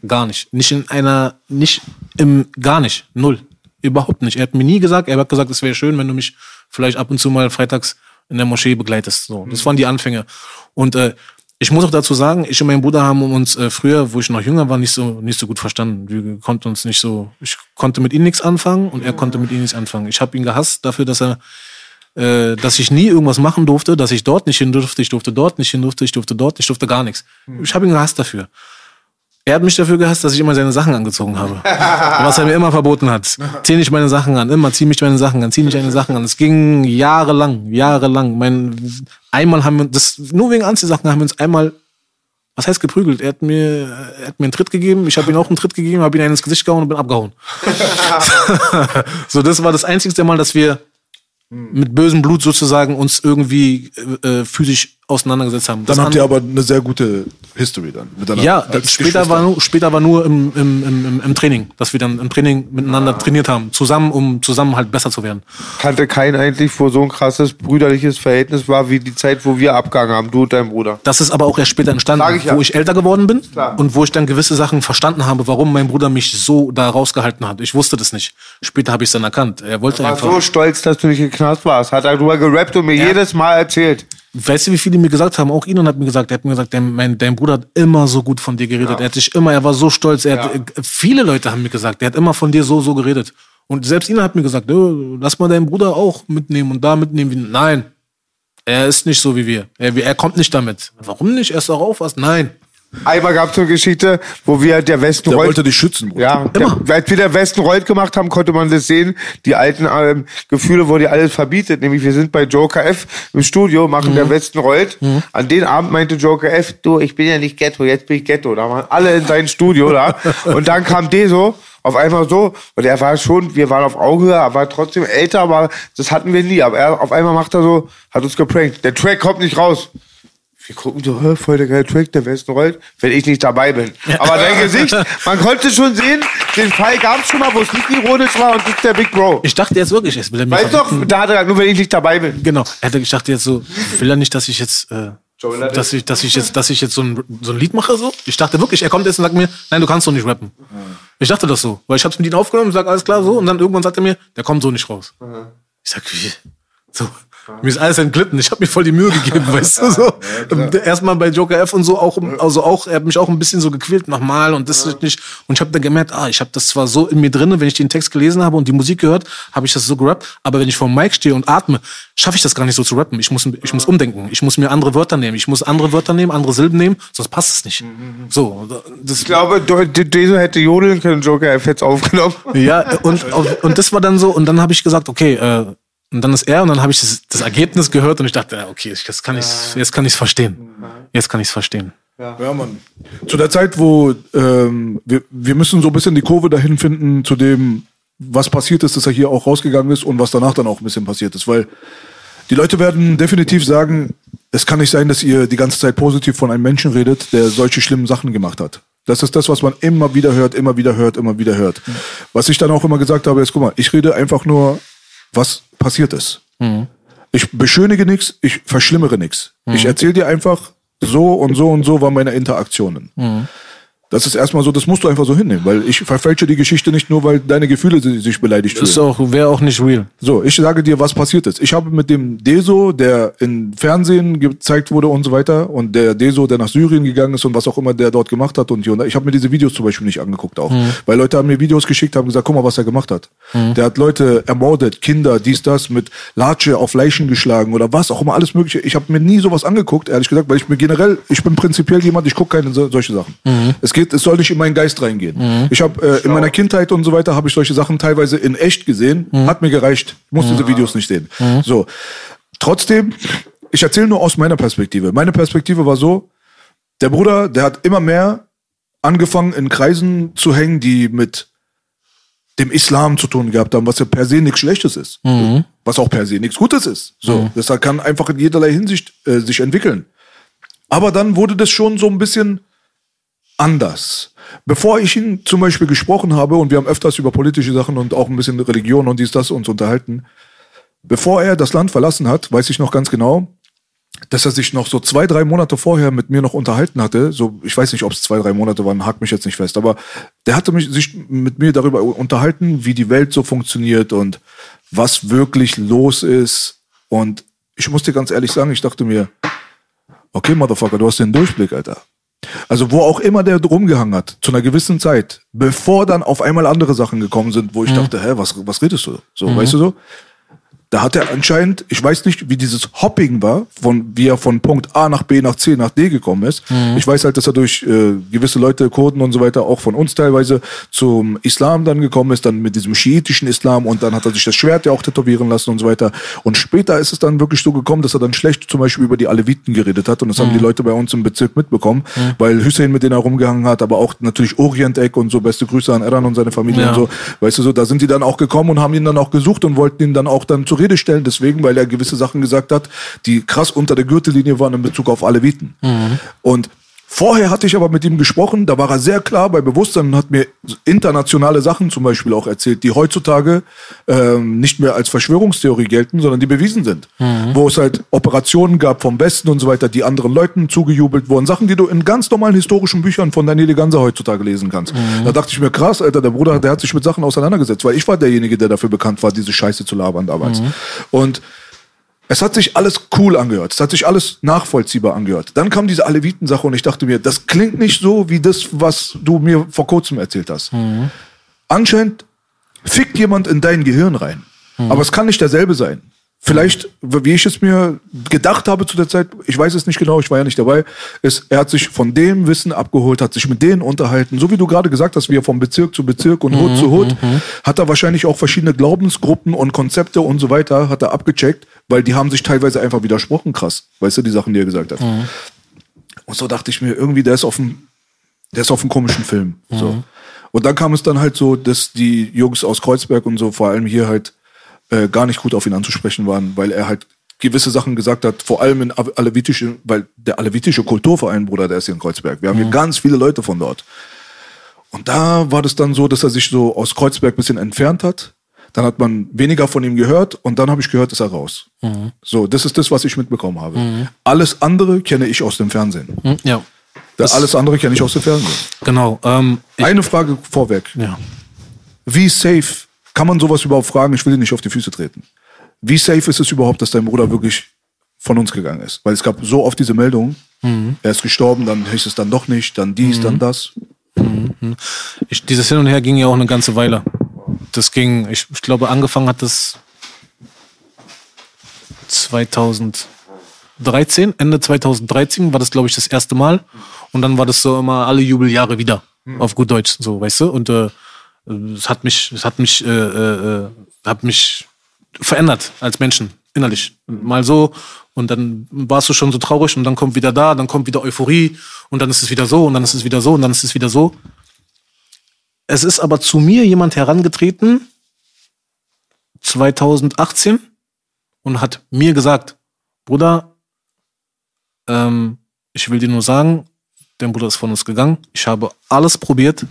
Gar nicht. Nicht in einer, nicht im, gar nicht. Null. Überhaupt nicht. Er hat mir nie gesagt, er hat gesagt, es wäre schön, wenn du mich vielleicht ab und zu mal freitags in der Moschee begleitest. So, das waren die Anfänge. Und äh, ich muss auch dazu sagen, ich und mein Bruder haben uns äh, früher, wo ich noch jünger war, nicht so nicht so gut verstanden. Wir konnten uns nicht so. Ich konnte mit ihm nichts anfangen und er konnte mit ihm nichts anfangen. Ich habe ihn gehasst dafür, dass er, äh, dass ich nie irgendwas machen durfte, dass ich dort nicht hin durfte, ich durfte dort nicht hin durfte, ich durfte dort, ich durfte gar nichts. Ich habe ihn gehasst dafür. Er hat mich dafür gehasst, dass ich immer seine Sachen angezogen habe. Was er mir immer verboten hat. Zieh nicht meine Sachen an, immer zieh mich meine Sachen an, zieh nicht deine Sachen an. Es ging jahrelang, jahrelang. Mein, einmal haben wir, das, nur wegen Anziehsachen haben wir uns einmal, was heißt geprügelt? Er hat mir, er hat mir einen Tritt gegeben, ich habe ihm auch einen Tritt gegeben, habe ihn ins Gesicht gehauen und bin abgehauen. so, das war das einzigste Mal, dass wir mit bösem Blut sozusagen uns irgendwie äh, äh, physisch auseinandergesetzt haben. Das Dann habt ihr aber eine sehr gute History dann. Miteinander. ja, später war, nur, später war nur im, im, im, im- im Training, dass wir dann im Training miteinander trainiert haben, zusammen, um zusammen halt besser zu werden. Kannte kein eigentlich, wo so ein krasses brüderliches Verhältnis war, wie die Zeit, wo wir abgegangen haben, du und dein Bruder. Das ist aber auch erst später entstanden, ich ja. wo ich älter geworden bin Klar. und wo ich dann gewisse Sachen verstanden habe, warum mein Bruder mich so da rausgehalten hat. Ich wusste das nicht. Später habe ich es dann erkannt. Er wollte War einfach. so stolz, dass du nicht im Knast warst. Hat er drüber gerappt und mir jedes Mal erzählt. Weißt du, wie viele mir gesagt haben? Auch Inon hat mir gesagt, er hat mir gesagt, dein, mein, dein Bruder hat immer so gut von dir geredet. Er hat dich immer, er war so stolz. Er hat, äh, viele Leute haben mir gesagt, er hat immer von dir so, so geredet. Und selbst Inon hat mir gesagt, "Nö, lass mal deinen Bruder auch mitnehmen und da mitnehmen. Nein, er ist nicht so wie wir. Er, er kommt nicht damit. Warum nicht? Er ist doch auf was? Nein. Einmal gab es so eine Geschichte, wo wir der Westen Der rollt. wollte dich schützen, Bruder. Ja, Immer. der, als wir der Westen rollt gemacht haben, konnte man das sehen. Die alten ähm, Gefühle wurde alles verbietet. Nämlich wir sind bei Joker F im Studio, machen Mhm. der Westen rollt. An den Abend meinte Joker F, du, ich bin ja nicht Ghetto, jetzt bin ich Ghetto. Da waren alle in sein Studio da. Und dann kam Deso auf einmal so. Und er war schon, wir waren auf Augenhöhe, er war trotzdem älter, aber das hatten wir nie. Aber er auf einmal macht er so, hat uns geprankt. Der Track kommt nicht raus. Wir gucken so, hä, voll der geile Track, der Westen rollt, wenn ich nicht dabei bin. Aber dein Gesicht, man konnte schon sehen, den Fall gab es schon mal, wo es nicht ironisch war und das ist der Big Bro. Ich dachte jetzt wirklich, es will er mir Weißt doch, da hat er gesagt, nur wenn ich nicht dabei bin. Genau. Er ich dachte jetzt so, will er nicht, dass ich jetzt, äh, dass ich, dass ich jetzt, dass ich jetzt so ein, so ein Lied mache so? Ich dachte wirklich, er kommt jetzt und sagt mir, nein, du kannst doch nicht rappen. Ich dachte das so, weil ich hab's mit ihm aufgenommen, sag alles klar so und dann irgendwann sagt er mir, der kommt so nicht raus. Ich sag, wie? So. Mir ist alles entglitten. Ich habe mir voll die Mühe gegeben, weißt du so. Erstmal bei Joker F und so auch, also auch, er hat mich auch ein bisschen so gequält nochmal und das ist nicht. Und ich habe dann gemerkt, ah, ich habe das zwar so in mir drinne, wenn ich den Text gelesen habe und die Musik gehört, habe ich das so gerappt. Aber wenn ich vor dem Mic stehe und atme, schaffe ich das gar nicht so zu rappen. Ich muss, ich muss umdenken. Ich muss mir andere Wörter nehmen. Ich muss andere Wörter nehmen, andere Silben nehmen, sonst passt es nicht. So, das, Ich glaube, Deso hätte jodeln können, Joker F hätte aufgenommen. ja, und, und das war dann so, und dann habe ich gesagt, okay, äh, und dann ist er, und dann habe ich das, das Ergebnis gehört und ich dachte, ja, okay, jetzt kann ich jetzt kann ich's verstehen. Jetzt kann ich's verstehen. Ja, Mann. Zu der Zeit, wo ähm, wir, wir müssen so ein bisschen die Kurve dahin finden, zu dem, was passiert ist, dass er hier auch rausgegangen ist und was danach dann auch ein bisschen passiert ist. Weil die Leute werden definitiv sagen, es kann nicht sein, dass ihr die ganze Zeit positiv von einem Menschen redet, der solche schlimmen Sachen gemacht hat. Das ist das, was man immer wieder hört, immer wieder hört, immer wieder hört. Was ich dann auch immer gesagt habe, ist, guck mal, ich rede einfach nur, was passiert ist. Ich beschönige nichts, ich verschlimmere nichts. Ich erzähle dir einfach, so und so und so waren meine Interaktionen. Das ist erstmal so, das musst du einfach so hinnehmen, weil ich verfälsche die Geschichte nicht nur, weil deine Gefühle si- sich beleidigt Das ist fühlen. auch, wäre auch nicht real. So, ich sage dir, was passiert ist. Ich habe mit dem Deso, der in Fernsehen gezeigt wurde und so weiter, und der Deso, der nach Syrien gegangen ist und was auch immer der dort gemacht hat und hier und da. Ich habe mir diese Videos zum Beispiel nicht angeguckt auch. Weil Leute haben mir Videos geschickt, haben gesagt, guck mal, was er gemacht hat. Der hat Leute ermordet, Kinder, dies, das, mit Latsche auf Leichen geschlagen oder was auch immer, alles mögliche. Ich habe mir nie sowas angeguckt, ehrlich gesagt, weil ich mir generell, ich bin prinzipiell jemand, ich gucke keine so, solche Sachen. Es geht, es soll nicht in meinen Geist reingehen. Ich habe äh, in meiner Kindheit und so weiter habe ich solche Sachen teilweise in echt gesehen, hat mir gereicht. Ich muss diese Videos nicht sehen. So, trotzdem ich erzähle nur aus meiner Perspektive. Meine Perspektive war so, der Bruder, der hat immer mehr angefangen in Kreisen zu hängen, die mit dem Islam zu tun gehabt haben, was ja per se nichts Schlechtes ist. Was auch per se nichts Gutes ist. So, das kann einfach in jederlei Hinsicht äh, sich entwickeln. Aber dann wurde das schon so ein bisschen anders. Bevor ich ihn zum Beispiel gesprochen habe, und wir haben öfters über politische Sachen und auch ein bisschen Religion und dies, das uns unterhalten, bevor er das Land verlassen hat, weiß ich noch ganz genau, dass er sich noch so zwei, drei Monate vorher mit mir noch unterhalten hatte. So, ich weiß nicht, ob es zwei, drei Monate waren, hakt mich jetzt nicht fest, aber der hatte mich, sich mit mir darüber unterhalten, wie die Welt so funktioniert und was wirklich los ist. Und ich muss dir ganz ehrlich sagen, ich dachte mir, okay, Motherfucker, du hast den Durchblick, Alter. Also wo auch immer der rumgehangen hat, zu einer gewissen Zeit, bevor dann auf einmal andere Sachen gekommen sind, wo ich dachte, hä, was, was redest du? So, weißt du so? Da hat er anscheinend, ich weiß nicht, wie dieses Hopping war, von, wie er von Punkt A nach B nach C nach D gekommen ist. Ich weiß halt, dass er durch äh, gewisse Leute, Kurden und so weiter, auch von uns teilweise zum Islam dann gekommen ist, dann mit diesem schiitischen Islam und dann hat er sich das Schwert ja auch tätowieren lassen und so weiter. Und später ist es dann wirklich so gekommen, dass er dann schlecht zum Beispiel über die Aleviten geredet hat und das haben die Leute bei uns im Bezirk mitbekommen, weil Hussein mit denen er rumgehangen hat, aber auch natürlich Orienteck und so, beste Grüße an Eran und seine Familie Ja. und so. Weißt du so, da sind die dann auch gekommen und haben ihn dann auch gesucht und wollten ihn dann auch dann zur Rede stellen, deswegen, weil er gewisse Sachen gesagt hat, die krass unter der Gürtellinie waren in Bezug auf Aleviten. Und Vorher hatte ich aber mit ihm gesprochen, da war er sehr klar bei Bewusstsein und hat mir internationale Sachen zum Beispiel auch erzählt, die heutzutage ähm, nicht mehr als Verschwörungstheorie gelten, sondern die bewiesen sind. Wo es halt Operationen gab vom Westen und so weiter, die anderen Leuten zugejubelt wurden. Sachen, die du in ganz normalen historischen Büchern von Daniele Ganser heutzutage lesen kannst. Da dachte ich mir, krass, Alter, der Bruder, der hat sich mit Sachen auseinandergesetzt, weil ich war derjenige, der dafür bekannt war, diese Scheiße zu labern damals. Und es hat sich alles cool angehört. Es hat sich alles nachvollziehbar angehört. Dann kam diese Aleviten-Sache und ich dachte mir, das klingt nicht so wie das, was du mir vor kurzem erzählt hast. Anscheinend fickt jemand in dein Gehirn rein. Aber es kann nicht derselbe sein. Vielleicht, wie ich es mir gedacht habe zu der Zeit, ich weiß es nicht genau, ich war ja nicht dabei, ist, er hat sich von dem Wissen abgeholt, hat sich mit denen unterhalten, so wie du gerade gesagt hast, wie er vom Bezirk zu Bezirk und Hut zu Hut, hat er wahrscheinlich auch verschiedene Glaubensgruppen und Konzepte und so weiter, hat er abgecheckt, weil die haben sich teilweise einfach widersprochen, krass, weißt du, die Sachen, die er gesagt hat. Und so dachte ich mir, irgendwie, der ist auf dem, der ist auf einem komischen Film. So. Und dann kam es dann halt so, dass die Jungs aus Kreuzberg und so, vor allem hier halt, äh, gar nicht gut auf ihn anzusprechen waren, weil er halt gewisse Sachen gesagt hat, vor allem in Ale- alevitische, weil der alevitische Kulturverein, Bruder, der ist hier in Kreuzberg. Wir haben hier ganz viele Leute von dort. Und da war das dann so, dass er sich so aus Kreuzberg ein bisschen entfernt hat. Dann hat man weniger von ihm gehört und dann habe ich gehört, ist er raus. So, das ist das, was ich mitbekommen habe. Alles andere kenne ich aus dem Fernsehen. Hm, Ja, Das alles andere kenne ich aus dem Fernsehen. genau. Ähm, Eine Frage vorweg. ja. Wie safe kann man sowas überhaupt fragen? Ich will dir nicht auf die Füße treten. Wie safe ist es überhaupt, dass dein Bruder wirklich von uns gegangen ist? Weil es gab so oft diese Meldungen, er ist gestorben, dann hieß es dann doch nicht, dann dies, dann das. Ich, dieses Hin und Her ging ja auch eine ganze Weile. Das ging, ich, ich glaube, angefangen hat das 2013, Ende 2013 war das, glaube ich, das erste Mal. Und dann war das so immer alle Jubeljahre wieder. Auf gut Deutsch, so, weißt du? Und äh, es hat mich, es hat mich, äh, äh, äh, hat mich verändert als Menschen, innerlich. Mal so und dann warst du schon so traurig und dann kommt wieder da, dann kommt wieder Euphorie und dann ist es wieder so und dann ist es wieder so und dann ist es wieder so. Es ist aber zu mir jemand herangetreten, 2018, und hat mir gesagt, Bruder, ähm, ich will dir nur sagen, dein Bruder ist von uns gegangen. Ich habe alles probiert.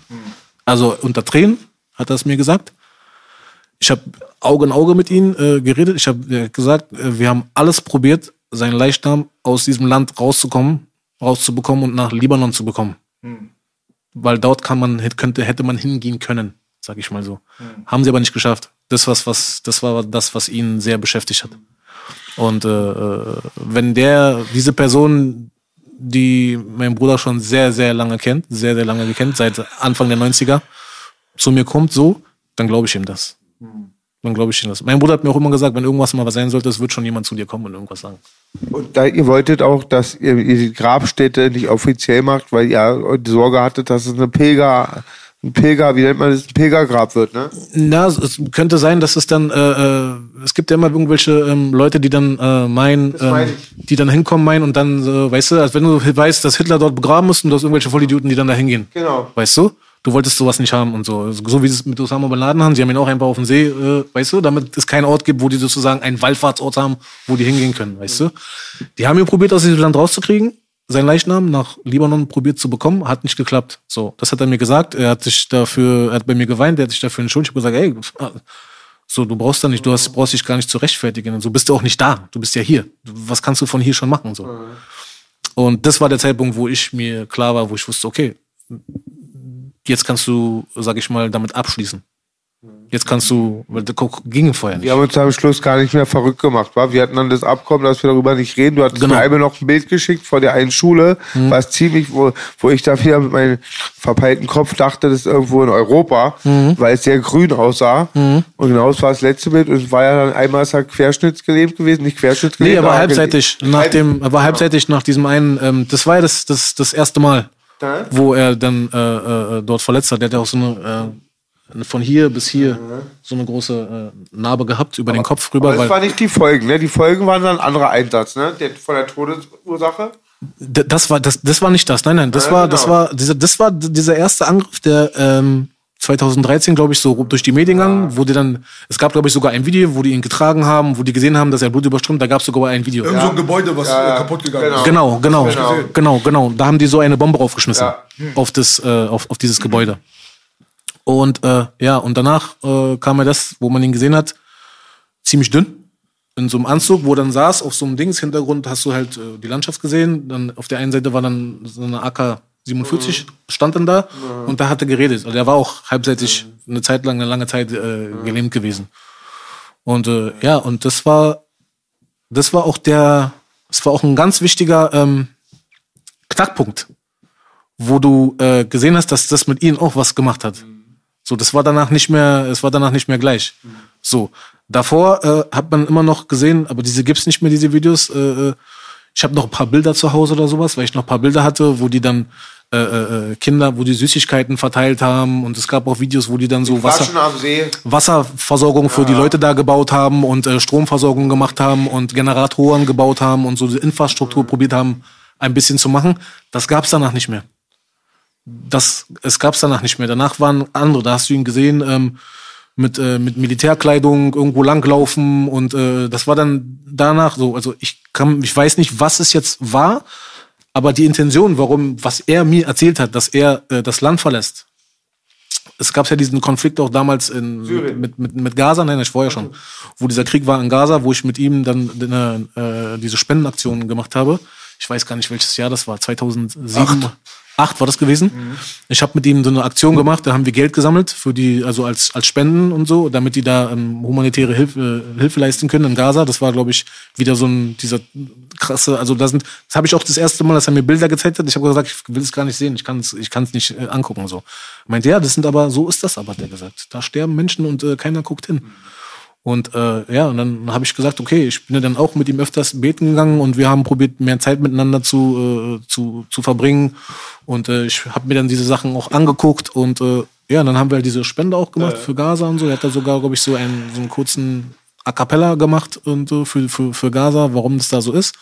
Also unter Tränen hat er es mir gesagt. Ich habe Auge in Auge mit ihm äh, geredet. Ich habe äh, gesagt, äh, wir haben alles probiert, seinen Leichnam aus diesem Land rauszukommen, rauszubekommen und nach Libanon zu bekommen. Weil dort kann man, hätte- könnte, hätte man hingehen können, sag ich mal so. Haben sie aber nicht geschafft. Das, was, was, das war das, was ihn sehr beschäftigt hat. Und äh, äh, wenn der, diese Person, die mein Bruder schon sehr, sehr lange kennt, sehr, sehr lange gekannt, seit Anfang der 90er, zu mir kommt so, dann glaube ich ihm das. Dann glaube ich ihm das. Mein Bruder hat mir auch immer gesagt, wenn irgendwas mal was sein sollte, es wird schon jemand zu dir kommen und irgendwas sagen. Und da ihr wolltet auch, dass ihr, ihr die Grabstätte nicht offiziell macht, weil ihr die Sorge hattet, dass es eine Pilger, ein Pilger, wie nennt man das, ein Pilgergrab wird, ne? Na, es- es könnte sein, dass es dann äh, äh, es gibt ja immer irgendwelche ähm, Leute, die dann äh, meinen, ähm, die dann hinkommen meinen und dann, äh, weißt du, als wenn du weißt, dass Hitler dort begraben ist und du hast irgendwelche Vollidioten, die dann da hingehen. Genau. Weißt du? Du wolltest sowas nicht haben und so. So wie sie es mit Osama Bin Laden haben. Sie haben ihn auch einfach auf dem See, äh, weißt du, damit es keinen Ort gibt, wo die sozusagen einen Wallfahrtsort haben, wo die hingehen können, weißt du? Die haben ihn probiert, aus diesem Land rauszukriegen, seinen Leichnam nach Libanon probiert zu bekommen, hat nicht geklappt. So, das hat er mir gesagt. Er hat sich dafür, er hat bei mir geweint, er hat sich dafür entschuldigt. Ich habe gesagt, ey, so, du brauchst da nicht, du hast, brauchst dich gar nicht zu rechtfertigen. Und so bist du auch nicht da. Du bist ja hier. Was kannst du von hier schon machen? So. Und das war der Zeitpunkt, wo ich mir klar war, wo ich wusste, okay, jetzt kannst du, sag ich mal, damit abschließen. Jetzt kannst du, weil das ging vorher nicht. Wir haben uns am Schluss gar nicht mehr verrückt gemacht, wa? Wir hatten dann das Abkommen, dass wir darüber nicht reden. Du hattest Genau. mir einmal noch ein Bild geschickt von der einen Schule, was ziemlich, wo, wo ich da wieder mit meinem verpeilten Kopf dachte, das ist irgendwo in Europa, weil es sehr grün aussah. Und genau das war das letzte Bild. Und es war ja dann einmal ist er querschnittsgelähmt gewesen, nicht Nee, querschnittsgelähmt. er war aber halbseitig nach dem, er war halbseitig nach diesem einen, ähm, das war ja das, das, das erste Mal, Da? wo er dann äh, äh, dort verletzt hat. Der hat ja auch so eine, äh, von hier bis hier so eine große äh, Narbe gehabt über den Kopf rüber, Aber das war weil nicht die Folgen, ne? Die Folgen waren dann ein anderer Einsatz, ne? Der, von der Todesursache. Das war das, das war nicht das. Nein, nein, das Ja, war genau. das war dieser das war dieser erste Angriff, der ähm, 2013, glaube ich, so durch die Medien ging, wo die dann, es gab, glaube ich, sogar ein Video, wo die ihn getragen haben, wo die gesehen haben, dass er Blut überströmt, da gab es sogar ein Video. Irgend so ein Gebäude, was Ja, äh, kaputt gegangen genau. ist. Genau, genau, Genau. genau, genau. Da haben die so eine Bombe draufgeschmissen Ja. auf das, äh, auf, auf dieses Gebäude. Und äh, ja, und danach äh, kam mir das, wo man ihn gesehen hat, ziemlich dünn. In so einem Anzug, wo er dann saß, auf so einem Dings, Hintergrund hast du halt äh, die Landschaft gesehen. Dann auf der einen Seite war dann so eine AK 47, stand dann da und da hat er geredet. Also er war auch halbseitig eine Zeit lang, eine lange Zeit äh, gelähmt gewesen. Und äh, ja, und das war, das war auch der, das war auch ein ganz wichtiger ähm, Knackpunkt, wo du äh, gesehen hast, dass das mit ihnen auch was gemacht hat. So, das war danach nicht mehr, es war danach nicht mehr gleich. So, davor äh, hat man immer noch gesehen, aber diese gibt's nicht mehr, diese Videos. Äh, äh, ich habe noch ein paar Bilder zu Hause oder sowas, weil ich noch ein paar Bilder hatte, wo die dann äh, äh, Kinder, wo die Süßigkeiten verteilt haben und es gab auch Videos, wo die dann so Wasser. Wasserversorgung für die Leute da gebaut haben und äh, Stromversorgung gemacht haben und Generatoren gebaut haben und so die Infrastruktur probiert haben, ein bisschen zu machen. Das gab's danach nicht mehr. Das, es gab's danach nicht mehr. Danach waren andere, da hast du ihn gesehen, ähm, mit, äh, mit Militärkleidung irgendwo langlaufen und äh, das war dann danach so, also ich kann, ich weiß nicht, was es jetzt war, aber die Intention, warum, was er mir erzählt hat, dass er äh, das Land verlässt, es gab ja diesen Konflikt auch damals in, Syrien. mit, mit, mit Gaza, nein, ich vorher schon, wo dieser Krieg war in Gaza, wo ich mit ihm dann äh, äh, diese Spendenaktion gemacht habe. Ich weiß gar nicht, welches Jahr das war, 2007. Acht war das gewesen. Ich habe mit ihm so eine Aktion gemacht, da haben wir Geld gesammelt für die, also als als Spenden und so, damit die da ähm, humanitäre Hilfe, äh, Hilfe leisten können in Gaza. Das war, glaube ich, wieder so ein dieser krasse, also da sind, das habe ich auch das erste Mal, dass er mir Bilder gezeigt hat. Ich habe gesagt, ich will es gar nicht sehen, ich kann es, ich kann es nicht äh, angucken so. Meint ja, das sind aber so ist das aber, hat er gesagt. Da sterben Menschen und äh, keiner guckt hin. Und äh, ja, und dann habe ich gesagt, okay, ich bin ja dann auch mit ihm öfters beten gegangen und wir haben probiert, mehr Zeit miteinander zu, äh, zu, zu verbringen. Und äh, ich habe mir dann diese Sachen auch angeguckt und äh, ja, dann haben wir halt diese Spende auch gemacht für Gaza und so. Er hat da sogar, glaube ich, so einen, so einen kurzen A Cappella gemacht und so für, für, für Gaza, warum das da so ist.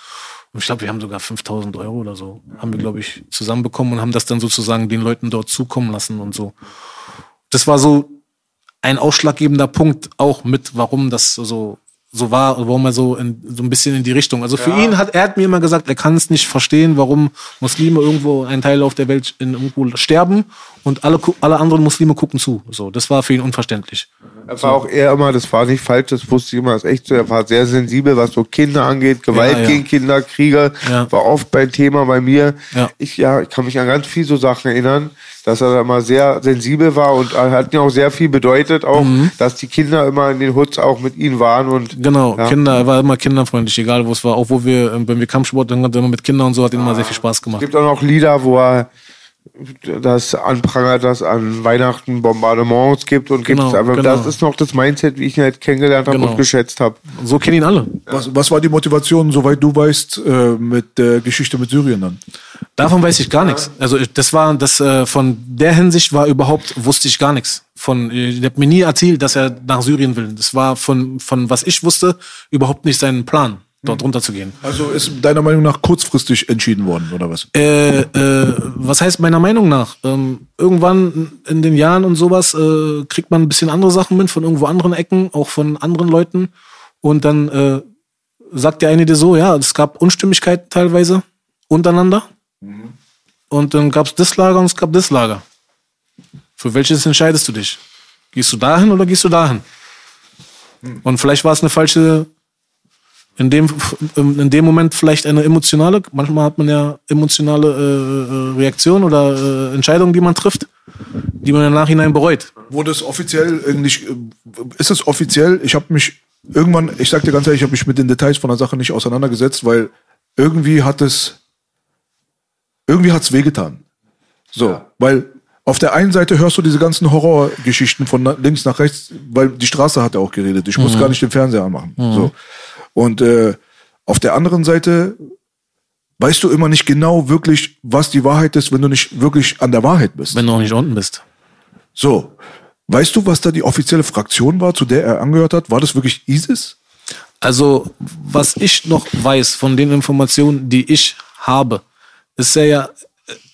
Und ich glaube, wir haben sogar 5000 Euro oder so, haben wir, glaube ich, zusammenbekommen und haben das dann sozusagen den Leuten dort zukommen lassen und so. Das war so ein ausschlaggebender Punkt auch mit, warum das so so war und warum er so in, so ein bisschen in die Richtung. Also für ihn hat er hat mir immer gesagt, er kann es nicht verstehen, warum Muslime irgendwo einen Teil auf der Welt in irgendwo sterben und alle alle anderen Muslime gucken zu. So, das war für ihn unverständlich. Er war auch eher immer, das war nicht falsch, das wusste ich immer, das ist echt so, er war sehr sensibel, was so Kinder angeht, Gewalt Ja, ja. gegen Kinder, Kriege, Ja. war oft beim Thema bei mir. Ich, ja, ich kann mich an ganz viele so Sachen erinnern, dass er da immer sehr sensibel war und hat mir auch sehr viel bedeutet, auch, Mhm. dass die Kinder immer in den Hoods auch mit ihm waren und Genau. Kinder, er war immer kinderfreundlich, egal wo es war. Auch wo wir, wenn wir Kampfsport, dann er immer mit Kindern und so, hat ihm immer sehr viel Spaß es gemacht. gibt auch noch Lieder, wo er das anprangert, dass an Weihnachten Bombardements gibt und gibt Genau, aber genau. das ist noch das Mindset, wie ich ihn halt kennengelernt habe Genau. und geschätzt habe. So kennen ihn alle. Was, was war die Motivation, soweit du weißt, äh, mit der Geschichte mit Syrien dann? Davon weiß ich gar nichts. Also ich- das war das äh, von der Hinsicht war überhaupt wusste ich gar nichts. Von der hat mir nie erzählt, dass er nach Syrien will. Das war von von was ich wusste überhaupt nicht sein Plan, dort runterzugehen. Also ist deiner Meinung nach kurzfristig entschieden worden, oder was? Äh, äh, was heißt meiner Meinung nach? Ähm, irgendwann in den Jahren und sowas äh, kriegt man ein bisschen andere Sachen mit von irgendwo anderen Ecken, auch von anderen Leuten. Und dann äh, sagt der eine dir so, ja, es gab Unstimmigkeiten teilweise untereinander. Und dann gab es das Lager und es gab das Lager. Für welches entscheidest du dich? Gehst du dahin oder gehst du dahin? Und vielleicht war es eine falsche in dem, in dem Moment vielleicht eine emotionale, manchmal hat man ja emotionale äh, äh, Reaktion oder äh, Entscheidungen, die man trifft, die man im Nachhinein bereut. Wurde es offiziell eigentlich, äh, ist es offiziell? Ich habe mich irgendwann, ich sag dir ganz ehrlich, ich habe mich mit den Details von der Sache nicht auseinandergesetzt, weil irgendwie hat es, irgendwie hat es wehgetan. So, weil auf der einen Seite hörst du diese ganzen Horrorgeschichten von links nach rechts, weil die Straße hat ja auch geredet. Ich muss gar nicht den Fernseher anmachen. So. Und äh, auf der anderen Seite weißt du immer nicht genau wirklich, was die Wahrheit ist, wenn du nicht wirklich an der Wahrheit bist. Wenn du noch nicht unten bist. So, weißt du, was da die offizielle Fraktion war, zu der er angehört hat? War das wirklich ISIS? Also, was ich noch weiß von den Informationen, die ich habe, ist er ja,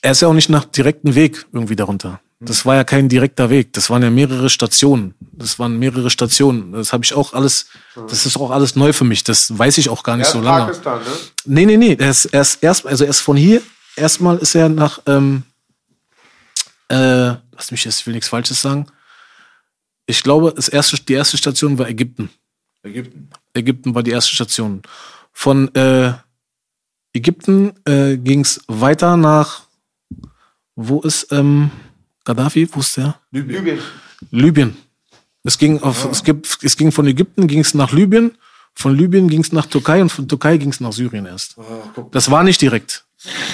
er ist ja auch nicht nach direkten Weg irgendwie darunter. Das war ja kein direkter Weg. Das waren ja mehrere Stationen. Das waren mehrere Stationen. Das habe ich auch alles, das ist auch alles neu für mich. Das weiß ich auch gar nicht so lange. Pakistan, ne? Nee, nee, nee. Er ist, er ist erst, also er ist von hier, erstmal ist er nach, ähm, äh, lass mich jetzt, ich will nichts Falsches sagen. Ich glaube, das erste, die erste Station war Ägypten. Ägypten. Ägypten war die erste Station. Von äh, Ägypten äh, ging es weiter nach, wo ist ähm, Gaddafi? Wo ist der? Libyen. Libyen. Es ging, auf, es, gibt, es ging von Ägypten ging es nach Libyen, von Libyen ging es nach Türkei und von Türkei ging es nach Syrien erst. Das war nicht direkt.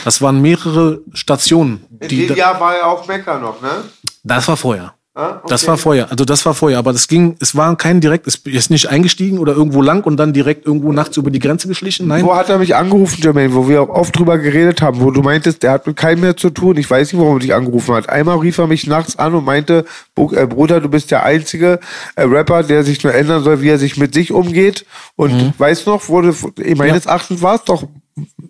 Das waren mehrere Stationen. In Die, dem Jahr war ja auch Mekka noch, ne? das war vorher. Ah, okay. Das war vorher. Also das war vorher. Aber das ging, es war kein direkt, es ist nicht eingestiegen oder irgendwo lang und dann direkt irgendwo nachts über die Grenze geschlichen. Nein. Wo hat er mich angerufen, Jermaine, wo wir auch oft drüber geredet haben, wo du meintest, der hat mit keinem mehr zu tun. Ich weiß nicht, warum er dich angerufen hat. Einmal rief er mich nachts an und meinte, "Bu- äh, Bruder, du bist der einzige äh, Rapper, der sich nur ändern soll, wie er sich mit sich umgeht. Und weißt noch, wurde, meines Erachtens war es doch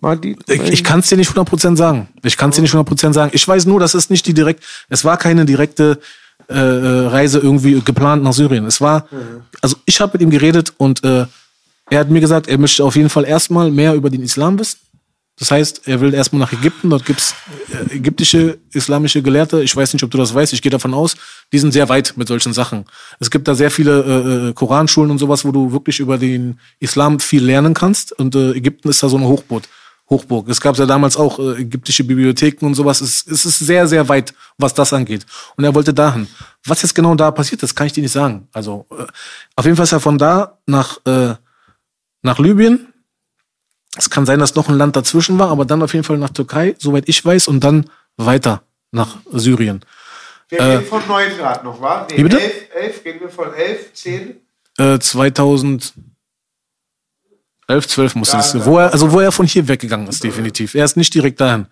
Martin. Ich, ich kann es dir nicht 100% sagen. Ich kann es dir nicht 100% sagen. Ich weiß nur, dass es nicht die direkt, es war keine direkte äh, äh, Reise irgendwie geplant nach Syrien. Es war, also ich habe mit ihm geredet und äh, er hat mir gesagt, er möchte auf jeden Fall erstmal mehr über den Islam wissen. Das heißt, er will erstmal nach Ägypten, dort gibt's äh, ägyptische islamische Gelehrte. Ich weiß nicht, ob du das weißt, ich gehe davon aus, die sind sehr weit mit solchen Sachen. Es gibt da sehr viele äh, Koranschulen und sowas, wo du wirklich über den Islam viel lernen kannst. Und äh, Ägypten ist da so eine Hochburg. Hochburg. Es gab ja damals auch äh, ägyptische Bibliotheken und sowas. Es, es ist sehr, sehr weit, was das angeht. Und er wollte dahin. Was jetzt genau da passiert ist, kann ich dir nicht sagen. Also äh, auf jeden Fall ist er von da nach, äh, nach Libyen. Es kann sein, dass noch ein Land dazwischen war, aber dann auf jeden Fall nach Türkei, soweit ich weiß, und dann weiter nach Syrien. Wir gehen von 9 Grad noch, wa? Nee, Wie bitte? 11, 11, gehen wir von 11, 10. Äh, 2011, 12 muss Ja, es. ja. Wo er, also wo er von hier weggegangen ist, definitiv. Er ist nicht direkt dahin.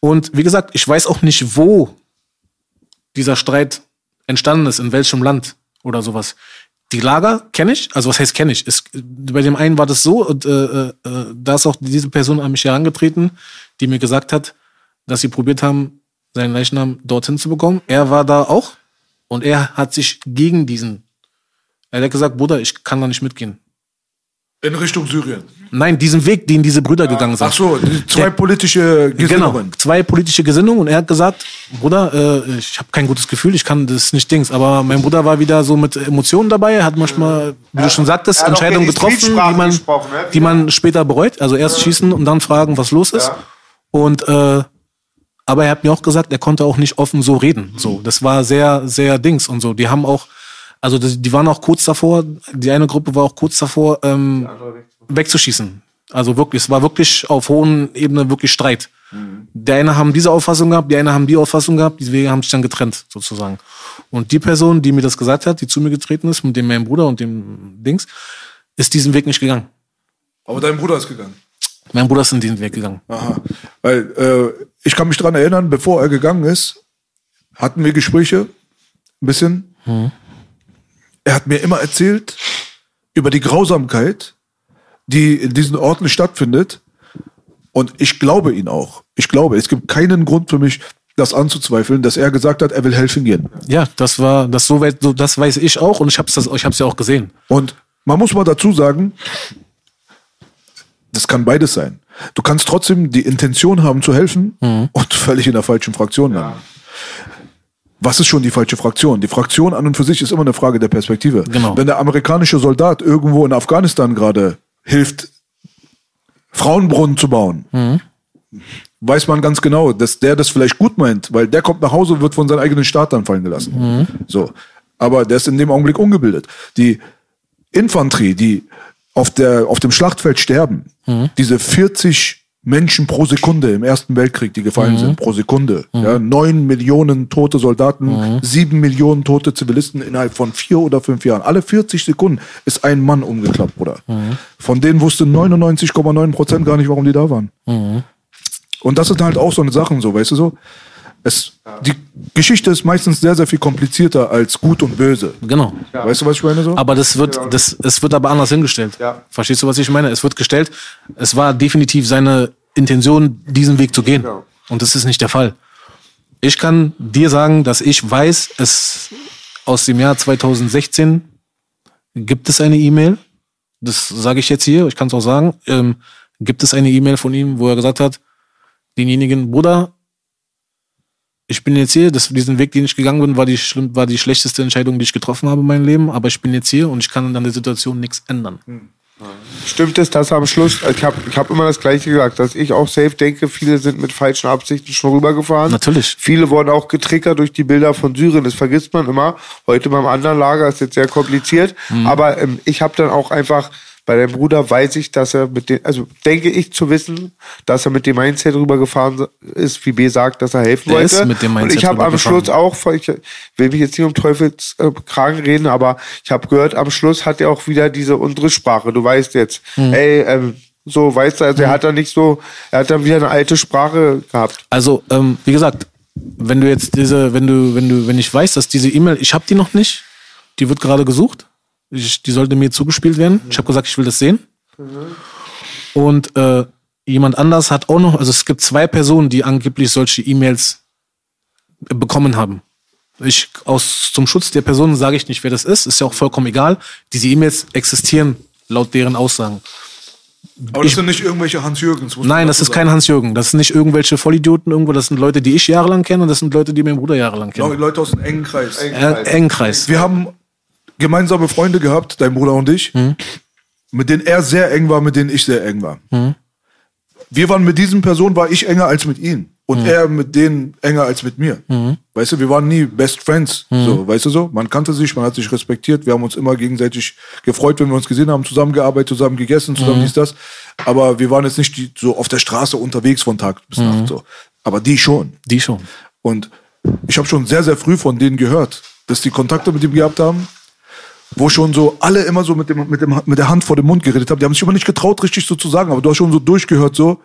Und wie gesagt, ich weiß auch nicht, wo dieser Streit entstanden ist, in welchem Land oder sowas. Die Lager kenne ich, also was heißt kenne ich? Es, bei dem einen war das so, und äh, äh, da ist auch diese Person an mich herangetreten, die mir gesagt hat, dass sie probiert haben, seinen Leichnam dorthin zu bekommen. Er war da auch und er hat sich gegen diesen. Er hat gesagt, Bruder, ich kann da nicht mitgehen. In Richtung Syrien. Nein, diesen Weg, den diese Brüder gegangen sind. Ach so, zwei Der- politische Genau, Gesinnungen. zwei politische Gesinnungen und er hat gesagt, Bruder, äh, ich habe kein gutes Gefühl, ich kann das nicht Dings. Aber mein Bruder war wieder so mit Emotionen dabei, er hat manchmal, wie du schon sagtest, Entscheidungen ja getroffen, die man, ne? die man später bereut. Also erst schießen und dann fragen, was los ist. Ja. Und äh, aber er hat mir auch gesagt, er konnte auch nicht offen so reden. So, das war sehr, sehr Dings und so. Die haben auch, also das, die waren auch kurz davor. Die eine Gruppe war auch kurz davor, ähm, wegzuschießen. Also wirklich, es war wirklich auf hohen Ebene wirklich Streit. Die eine haben diese Auffassung gehabt, die eine haben die Auffassung gehabt, die Wege haben sich dann getrennt, sozusagen. Und die Person, die mir das gesagt hat, die zu mir getreten ist, mit dem meinem Bruder und dem Dings, ist diesen Weg nicht gegangen. Aber dein Bruder ist gegangen. Mein Bruder ist in diesen Weg gegangen. Aha. Weil äh, ich kann mich dran erinnern, bevor er gegangen ist, hatten wir Gespräche, ein bisschen. Er hat mir immer erzählt über die Grausamkeit, die in diesen Orten stattfindet. Und ich glaube ihn auch. Ich glaube, es gibt keinen Grund für mich, das anzuzweifeln, dass er gesagt hat, er will helfen gehen. Ja, das war, das so weit, so, das weiß ich auch und ich hab's das, ich hab's ja auch gesehen. Und man muss mal dazu sagen, das kann beides sein. Du kannst trotzdem die Intention haben zu helfen und völlig in der falschen Fraktion landen. Was ist schon die falsche Fraktion? Die Fraktion an und für sich ist immer eine Frage der Perspektive. Genau. Wenn der amerikanische Soldat irgendwo in Afghanistan gerade hilft, Frauenbrunnen zu bauen, weiß man ganz genau, dass der das vielleicht gut meint, weil der kommt nach Hause und wird von seinem eigenen Staat dann fallen gelassen. So. Aber der ist in dem Augenblick ungebildet. Die Infanterie, die auf, der, auf dem Schlachtfeld sterben, diese 40 Menschen pro Sekunde im Ersten Weltkrieg, die gefallen sind, pro Sekunde. Ja, neun Millionen tote Soldaten, sieben Millionen tote Zivilisten innerhalb von vier oder fünf Jahren. Alle 40 Sekunden ist ein Mann umgeklappt, Bruder. Von denen wusste 99,9 Prozent gar nicht, warum die da waren. Und das sind halt auch so eine Sachen, so, weißt du so? Es, die Geschichte ist meistens sehr, sehr viel komplizierter als gut und böse. Genau. Weißt du, was ich meine so? Aber das wird, das, es wird aber anders hingestellt. Ja. Verstehst du, was ich meine? Es wird gestellt, es war definitiv seine Intention, diesen Weg zu gehen. Genau. Und das ist nicht der Fall. Ich kann dir sagen, dass ich weiß, es aus dem Jahr 2016 gibt es eine E-Mail. Das sage ich jetzt hier, ich kann es auch sagen. Ähm, gibt es eine E-Mail von ihm, wo er gesagt hat, denjenigen, Bruder, ich bin jetzt hier, das, diesen Weg, den ich gegangen bin, war die, schlimm, war die schlechteste Entscheidung, die ich getroffen habe in meinem Leben, aber ich bin jetzt hier und ich kann an der Situation nichts ändern. Stimmt es, dass am Schluss, ich habe ich hab immer das Gleiche gesagt, dass ich auch safe denke, viele sind mit falschen Absichten schon rübergefahren. Natürlich. Viele wurden auch getriggert durch die Bilder von Syrien, das vergisst man immer. Heute beim anderen Lager ist jetzt sehr kompliziert, aber ähm, ich habe dann auch einfach, bei deinem Bruder weiß ich, dass er mit den, also denke ich zu wissen, dass er mit dem Mindset rübergefahren ist, wie B sagt, dass er helfen Er wollte. ist mit dem Und Mindset ich habe am. Schluss auch, ich will mich jetzt nicht um Teufels äh, Kragen reden, aber ich habe gehört, am Schluss hat er auch wieder diese unsere Sprache. Du weißt jetzt, Hm. ey, ähm, so, weißt du, also er hat dann nicht so, er hat dann wieder eine alte Sprache gehabt. Also, ähm, wie gesagt, wenn du jetzt diese, wenn du, wenn du, wenn ich weiß, dass diese E-Mail, ich habe die noch nicht, die wird gerade gesucht, ich, die sollte mir zugespielt werden. Ich habe gesagt, ich will das sehen. Und äh, jemand anders hat auch noch, also es gibt zwei Personen, die angeblich solche E-Mails bekommen haben. Ich aus zum Schutz der Personen sage ich nicht, wer das ist, ist ja auch vollkommen egal. Diese E-Mails existieren laut deren Aussagen. Aber das sind nicht irgendwelche Hans-Jürgens. Nein, das ist kein sagen. Hans-Jürgen. Das sind nicht irgendwelche Vollidioten irgendwo. Das sind Leute, die ich jahrelang kenne und das sind Leute, die mein Bruder jahrelang Genau, kennen. Leute aus einem engen Kreis. Äh, engen Kreis. Wir haben gemeinsame Freunde gehabt, dein Bruder und ich, mit denen er sehr eng war, mit denen ich sehr eng war. Wir waren mit diesen Personen, war ich enger als mit ihm. Und er mit denen enger als mit mir. Weißt du, wir waren nie Best Friends. So, weißt du so? Man kannte sich, man hat sich respektiert. Wir haben uns immer gegenseitig gefreut, wenn wir uns gesehen haben, zusammengearbeitet, zusammen gegessen, zusammen dies, das. Aber wir waren jetzt nicht die, so auf der Straße unterwegs von Tag bis Nacht. So. Aber die schon. Die schon. Und ich habe schon sehr, sehr früh von denen gehört, dass die Kontakte mit ihm gehabt haben, wo schon so alle immer so mit, dem, mit, dem, mit der Hand vor dem Mund geredet haben. Die haben sich immer nicht getraut, richtig so zu sagen, aber du hast schon so durchgehört, so.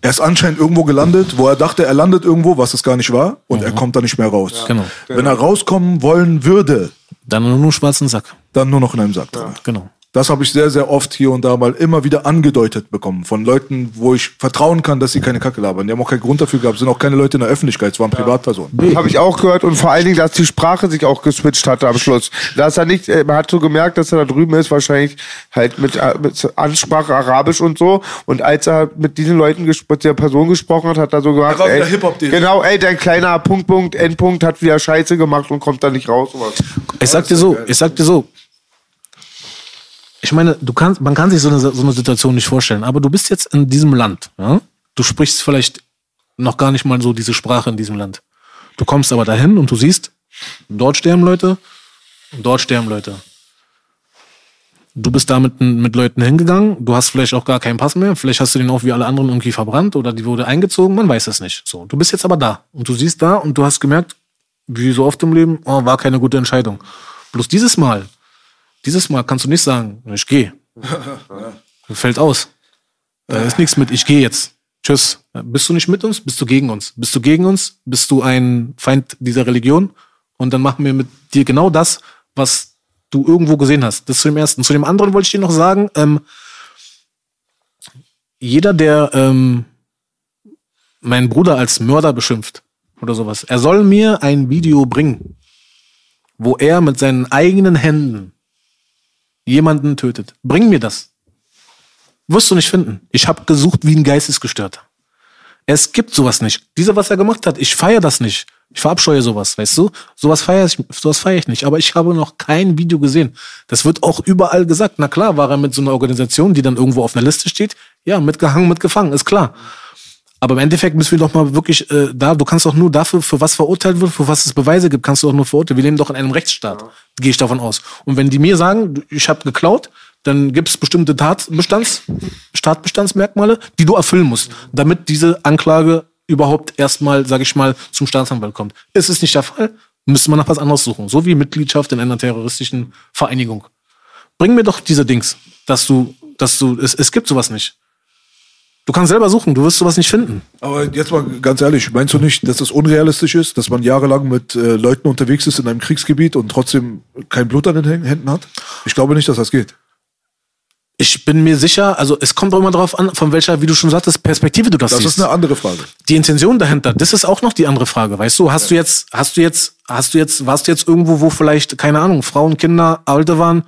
Er ist anscheinend irgendwo gelandet, wo er dachte, er landet irgendwo, was es gar nicht war, und er kommt da nicht mehr raus. Genau. Wenn er rauskommen wollen würde, Dann nur einen schwarzen Sack. dann nur noch in einem Sack drin. Genau. Das habe ich sehr, sehr oft hier und da mal immer wieder angedeutet bekommen von Leuten, wo ich vertrauen kann, dass sie keine Kacke labern. Die haben auch keinen Grund dafür gehabt, sind auch keine Leute in der Öffentlichkeit, es waren Privatpersonen. Habe ich auch gehört und vor allen Dingen, dass die Sprache sich auch geswitcht hatte am Schluss. Dass er nicht, äh, man hat so gemerkt, dass er da drüben ist, wahrscheinlich halt mit, äh, mit Ansprache Arabisch und so. Und als er mit diesen Leuten, mit der Person gesprochen hat, hat er so gemacht, war wieder ey, genau, ey, dein kleiner Punkt, Punkt, Endpunkt hat wieder Scheiße gemacht und kommt da nicht raus. Ich sag dir so, ich sag dir so. Ich meine, du kannst, man kann sich so eine, so eine Situation nicht vorstellen, aber du bist jetzt in diesem Land, ja? Du sprichst vielleicht noch gar nicht mal so diese Sprache in diesem Land. Du kommst aber dahin und du siehst, dort sterben Leute, und dort sterben Leute. Du bist da mit, mit Leuten hingegangen, du hast vielleicht auch gar keinen Pass mehr, vielleicht hast du den auch wie alle anderen irgendwie verbrannt oder die wurde eingezogen, man weiß es nicht. So, du bist jetzt aber da und du siehst da und du hast gemerkt, wie so oft im Leben, oh, war keine gute Entscheidung. Bloß dieses Mal, dieses Mal kannst du nicht sagen, ich gehe. Fällt aus. Da ist nichts mit, ich gehe jetzt. Tschüss. Bist du nicht mit uns? Bist du gegen uns? Bist du gegen uns? Bist du ein Feind dieser Religion? Und dann machen wir mit dir genau das, was du irgendwo gesehen hast. Das zu dem ersten. Zu dem anderen wollte ich dir noch sagen, ähm, jeder, der ähm, meinen Bruder als Mörder beschimpft oder sowas, er soll mir ein Video bringen, wo er mit seinen eigenen Händen jemanden tötet. Bring mir das. Wirst du nicht finden. Ich habe gesucht wie ein Geistesgestörter. Es gibt sowas nicht. Dieser, was er gemacht hat, ich feiere das nicht. Ich verabscheue sowas, weißt du? Sowas feiere ich, sowas feiere ich nicht. Aber ich habe noch kein Video gesehen. Das wird auch überall gesagt. Na klar, war er mit so einer Organisation, die dann irgendwo auf einer Liste steht. Ja, mitgehangen, mitgefangen, ist klar. Aber im Endeffekt müssen wir doch mal wirklich äh, da, du kannst doch nur dafür, für was verurteilt wird, für was es Beweise gibt, kannst du auch nur verurteilen. Wir leben doch in einem Rechtsstaat, gehe ich davon aus. Und wenn die mir sagen, ich habe geklaut, dann gibt es bestimmte Tatbestands, Tatbestandsmerkmale, die du erfüllen musst, damit diese Anklage überhaupt erstmal, sage ich mal, zum Staatsanwalt kommt. Ist es nicht der Fall, müsste man nach was anderes suchen. So wie Mitgliedschaft in einer terroristischen Vereinigung. Bring mir doch diese Dings, dass du, dass du, es, es gibt sowas nicht. Du kannst selber suchen, du wirst sowas nicht finden. Aber jetzt mal ganz ehrlich, meinst du nicht, dass es unrealistisch ist, dass man jahrelang mit äh, Leuten unterwegs ist in einem Kriegsgebiet und trotzdem kein Blut an den Hä- Händen hat? Ich glaube nicht, dass das geht. Ich bin mir sicher, also es kommt auch immer darauf an, von welcher, wie du schon sagtest, Perspektive du das, Das siehst. ist eine andere Frage. die Intention dahinter, das ist auch noch die andere Frage, weißt du? Hast du jetzt, hast du jetzt, hast du jetzt, warst du jetzt irgendwo, wo vielleicht, keine Ahnung, Frauen, Kinder, Alte waren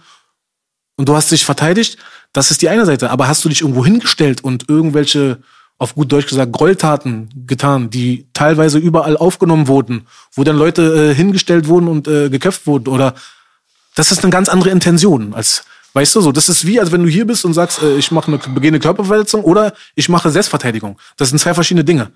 und du hast dich verteidigt? Das ist die eine Seite. Aber hast du dich irgendwo hingestellt und irgendwelche, auf gut Deutsch gesagt, Gräueltaten getan, die teilweise überall aufgenommen wurden, wo dann Leute äh, hingestellt wurden und äh, geköpft wurden? Oder das ist eine ganz andere Intention als weißt du so das ist wie als wenn du hier bist und sagst äh, ich mache eine begehe eine Körperverletzung oder ich mache Selbstverteidigung. Das sind zwei verschiedene Dinge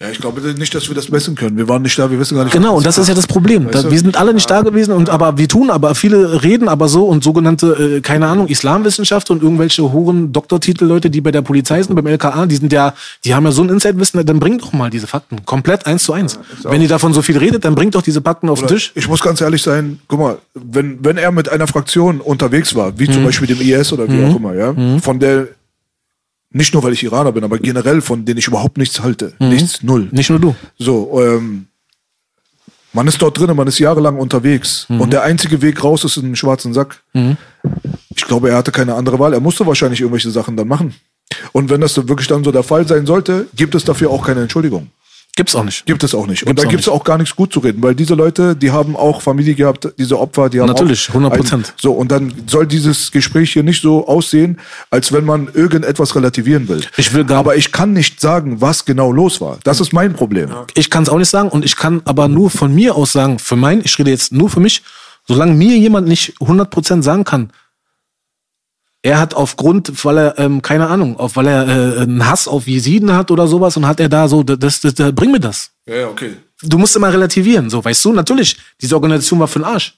Ja, ich glaube nicht, dass wir das messen können. Wir waren nicht da, wir wissen gar nicht. Genau, und das ist ja das Problem. Weißt du? wir sind alle nicht da gewesen und aber wir tun, aber viele reden aber so und sogenannte, äh, keine Ahnung, Islamwissenschaft und irgendwelche hohen Doktortitel-Leute, die bei der Polizei sind, beim LKA, die sind ja, die haben ja so ein Insight-Wissen, dann bringt doch mal diese Fakten. Komplett eins zu eins. Wenn ihr davon so viel redet, dann bringt doch diese Fakten auf den Tisch. Ich muss ganz ehrlich sein, guck mal, wenn, wenn er mit einer Fraktion unterwegs war, wie Mhm. zum Beispiel dem IS oder wie auch immer, ja, von der, nicht nur weil ich Iraner bin, aber generell von denen ich überhaupt nichts halte. Mhm. Nichts, null. Nicht nur du. So, ähm, man ist dort drin, man ist jahrelang unterwegs Mhm. und der einzige Weg raus ist in einen schwarzen Sack. Ich glaube, er hatte keine andere Wahl. Er musste wahrscheinlich irgendwelche Sachen dann machen. Und wenn das wirklich dann so der Fall sein sollte, gibt es dafür auch keine Entschuldigung. Gibt's auch nicht. Gibt es auch nicht. und Gibt's da auch gibt es auch gar nichts gut zu reden, weil diese Leute, die haben auch Familie gehabt, diese Opfer, die haben Natürlich, auch 100%. ein- So, und dann soll dieses Gespräch hier nicht so aussehen, als wenn man irgendetwas relativieren will. Ich will gar- Aber ich kann nicht sagen, was genau los war. Das ist mein Problem. Ich kann es auch nicht sagen und ich kann aber nur von mir aus sagen, für mein, ich rede jetzt nur für mich, solange mir jemand nicht 100% sagen kann, er hat aufgrund, weil er, ähm, keine Ahnung, auf, weil er äh, einen Hass auf Jesiden hat oder sowas und hat er da so, das, das, das bring mir das. Ja, okay. Du musst immer relativieren, so, weißt du, natürlich, diese Organisation war für den Arsch.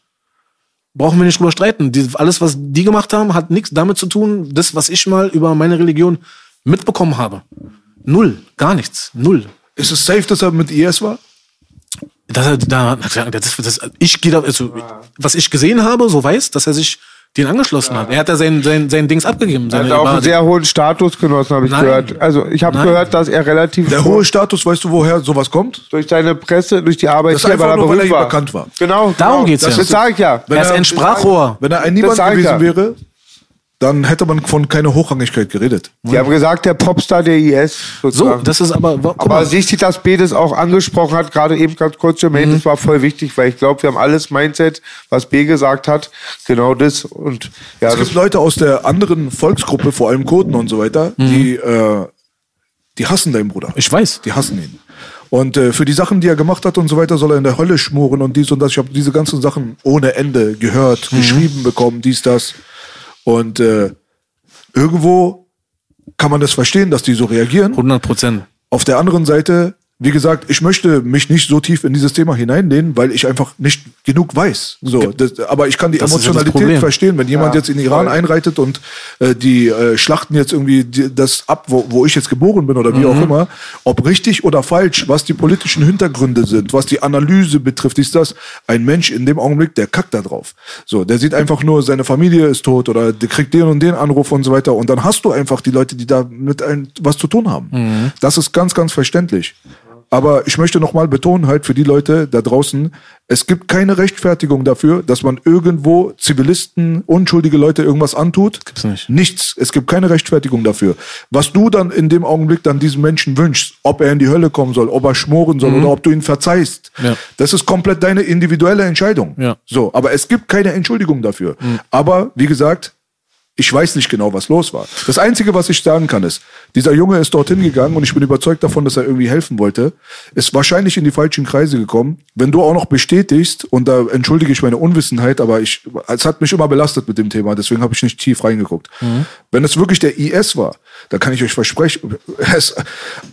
Brauchen wir nicht drüber streiten. Die, alles, was die gemacht haben, hat nichts damit zu tun, das, was ich mal über meine Religion mitbekommen habe. Null, gar nichts, null. Ist es safe, dass er mit IS war? dass er da, das, das, ich gehe da, also, was ich gesehen habe, so weiß, dass er sich den angeschlossen hat. Er hat ja sein, sein, sein Dings abgegeben. Er hat auch einen sehr hohen Status genossen, habe ich Nein. gehört. Also ich habe gehört, dass er relativ Der hohe Status, weißt du, woher sowas kommt? durch seine Presse, durch die Arbeit Das ist hier, einfach er nur, weil er war. bekannt war. Genau. Darum genau. geht's das ja. Das sage ich ja. Wenn er ist ein Sprachrohr. Wenn er ein Niemand gewesen ja. wäre, dann hätte man von keiner Hochrangigkeit geredet. Die haben gesagt, der Popstar der IS. So, sozusagen. das ist aber, guck Aber mal, sich das B das auch angesprochen hat, gerade eben ganz kurz Jermaine, das war voll wichtig, weil ich glaube, wir haben alles Mindset, was B gesagt hat, genau das. Und ja, Es gibt Leute aus der anderen Volksgruppe, vor allem Kurden und so weiter, die, äh, die hassen deinen Bruder. ich weiß. Die hassen ihn. Und äh, für die Sachen, die er gemacht hat und so weiter, soll er in der Hölle schmoren und dies und das. Ich habe diese ganzen Sachen ohne Ende gehört, geschrieben bekommen, dies, das. Und äh, irgendwo kann man das verstehen, dass die so reagieren. 100 Prozent. Auf der anderen Seite wie gesagt, ich möchte mich nicht so tief in dieses Thema hineinlehnen, weil ich einfach nicht genug weiß. So, das, aber ich kann die Das ja Emotionalität Problem. verstehen, wenn jemand jetzt in Iran einreitet und äh, die äh, schlachten jetzt irgendwie die, das ab, wo, wo ich jetzt geboren bin oder wie Mhm. auch immer, ob richtig oder falsch, was die politischen Hintergründe sind, was die Analyse betrifft, ist das ein Mensch in dem Augenblick, der kackt da drauf. So, der sieht einfach nur, seine Familie ist tot oder der kriegt den und den Anruf und so weiter und dann hast du einfach die Leute, die da mit ein, was zu tun haben. Mhm. Das ist ganz, ganz verständlich. Aber ich möchte nochmal betonen, halt für die Leute da draußen, es gibt keine Rechtfertigung dafür, dass man irgendwo Zivilisten, unschuldige Leute irgendwas antut. Gibt's nicht. Nichts. Es gibt keine Rechtfertigung dafür. Was du dann in dem Augenblick dann diesem Menschen wünschst, ob er in die Hölle kommen soll, ob er schmoren soll oder ob du ihn verzeihst, Ja. das ist komplett deine individuelle Entscheidung. Ja. So, aber es gibt keine Entschuldigung dafür. Aber wie gesagt, ich weiß nicht genau, was los war. Das Einzige, was ich sagen kann, ist, dieser Junge ist dorthin gegangen und ich bin überzeugt davon, dass er irgendwie helfen wollte, ist wahrscheinlich in die falschen Kreise gekommen. Wenn du auch noch bestätigst, und da entschuldige ich meine Unwissenheit, aber ich, es hat mich immer belastet mit dem Thema, deswegen habe ich nicht tief reingeguckt. Wenn es wirklich der IS war, dann kann ich euch versprechen, er ist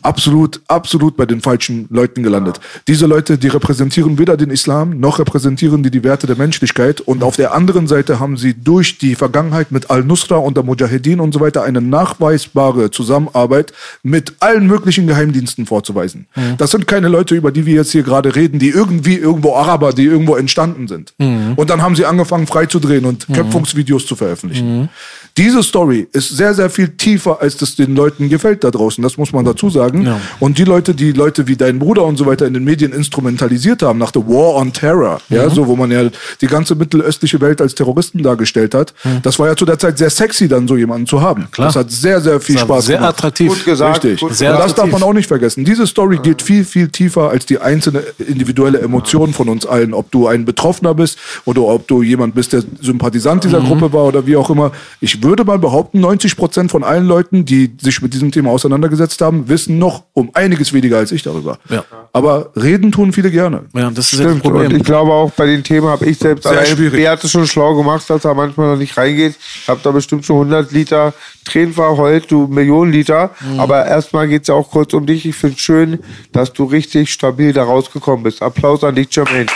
absolut, absolut bei den falschen Leuten gelandet. Diese Leute, die repräsentieren weder den Islam, noch repräsentieren die die Werte der Menschlichkeit. Und auf der anderen Seite haben sie durch die Vergangenheit mit Al-Nusra und der Mujahedin und so weiter eine nachweisbare Zusammenarbeit mit allen möglichen Geheimdiensten vorzuweisen. Das sind keine Leute, über die wir jetzt hier gerade reden, die irgendwie irgendwo Araber, die irgendwo entstanden sind. Und dann haben sie angefangen freizudrehen und Köpfungsvideos zu veröffentlichen. Diese Story ist sehr, sehr viel tiefer, als das den Leuten gefällt da draußen. Das muss man dazu sagen. Ja. Und die Leute, die Leute wie dein Bruder und so weiter in den Medien instrumentalisiert haben, nach der War on Terror, Mhm. ja, so, wo man ja die ganze mittelöstliche Welt als Terroristen dargestellt hat, das war ja zu der Zeit sehr sexy, dann so jemanden zu haben. Mhm. Klar. Das hat sehr, sehr viel Spaß sehr gemacht. attraktiv. Gut gesagt. Richtig. Gut Sehr und das attraktiv. darf man auch nicht vergessen. Diese Story geht viel, viel tiefer als die einzelne individuelle Emotion von uns allen. Ob du ein Betroffener bist oder ob du jemand bist, der Sympathisant dieser Mhm. Gruppe war oder wie auch immer. Ich würde mal behaupten, 90 Prozent von allen Leuten, die sich mit diesem Thema auseinandergesetzt haben, wissen noch um einiges weniger als ich darüber. Ja. Aber reden tun viele gerne. Ja, das ist das Stimmt, und Problem. ich glaube auch bei den Themen habe ich selbst Sehr allein, schwierig. Beate schon schlau gemacht, dass er manchmal noch nicht reingeht. Ich habe da bestimmt schon 100 Liter Tränen verheult, du Millionen Liter. Mhm. Aber erstmal geht's ja auch kurz um dich. Ich finde schön, dass du richtig stabil da rausgekommen bist. Applaus an dich, Jermaine.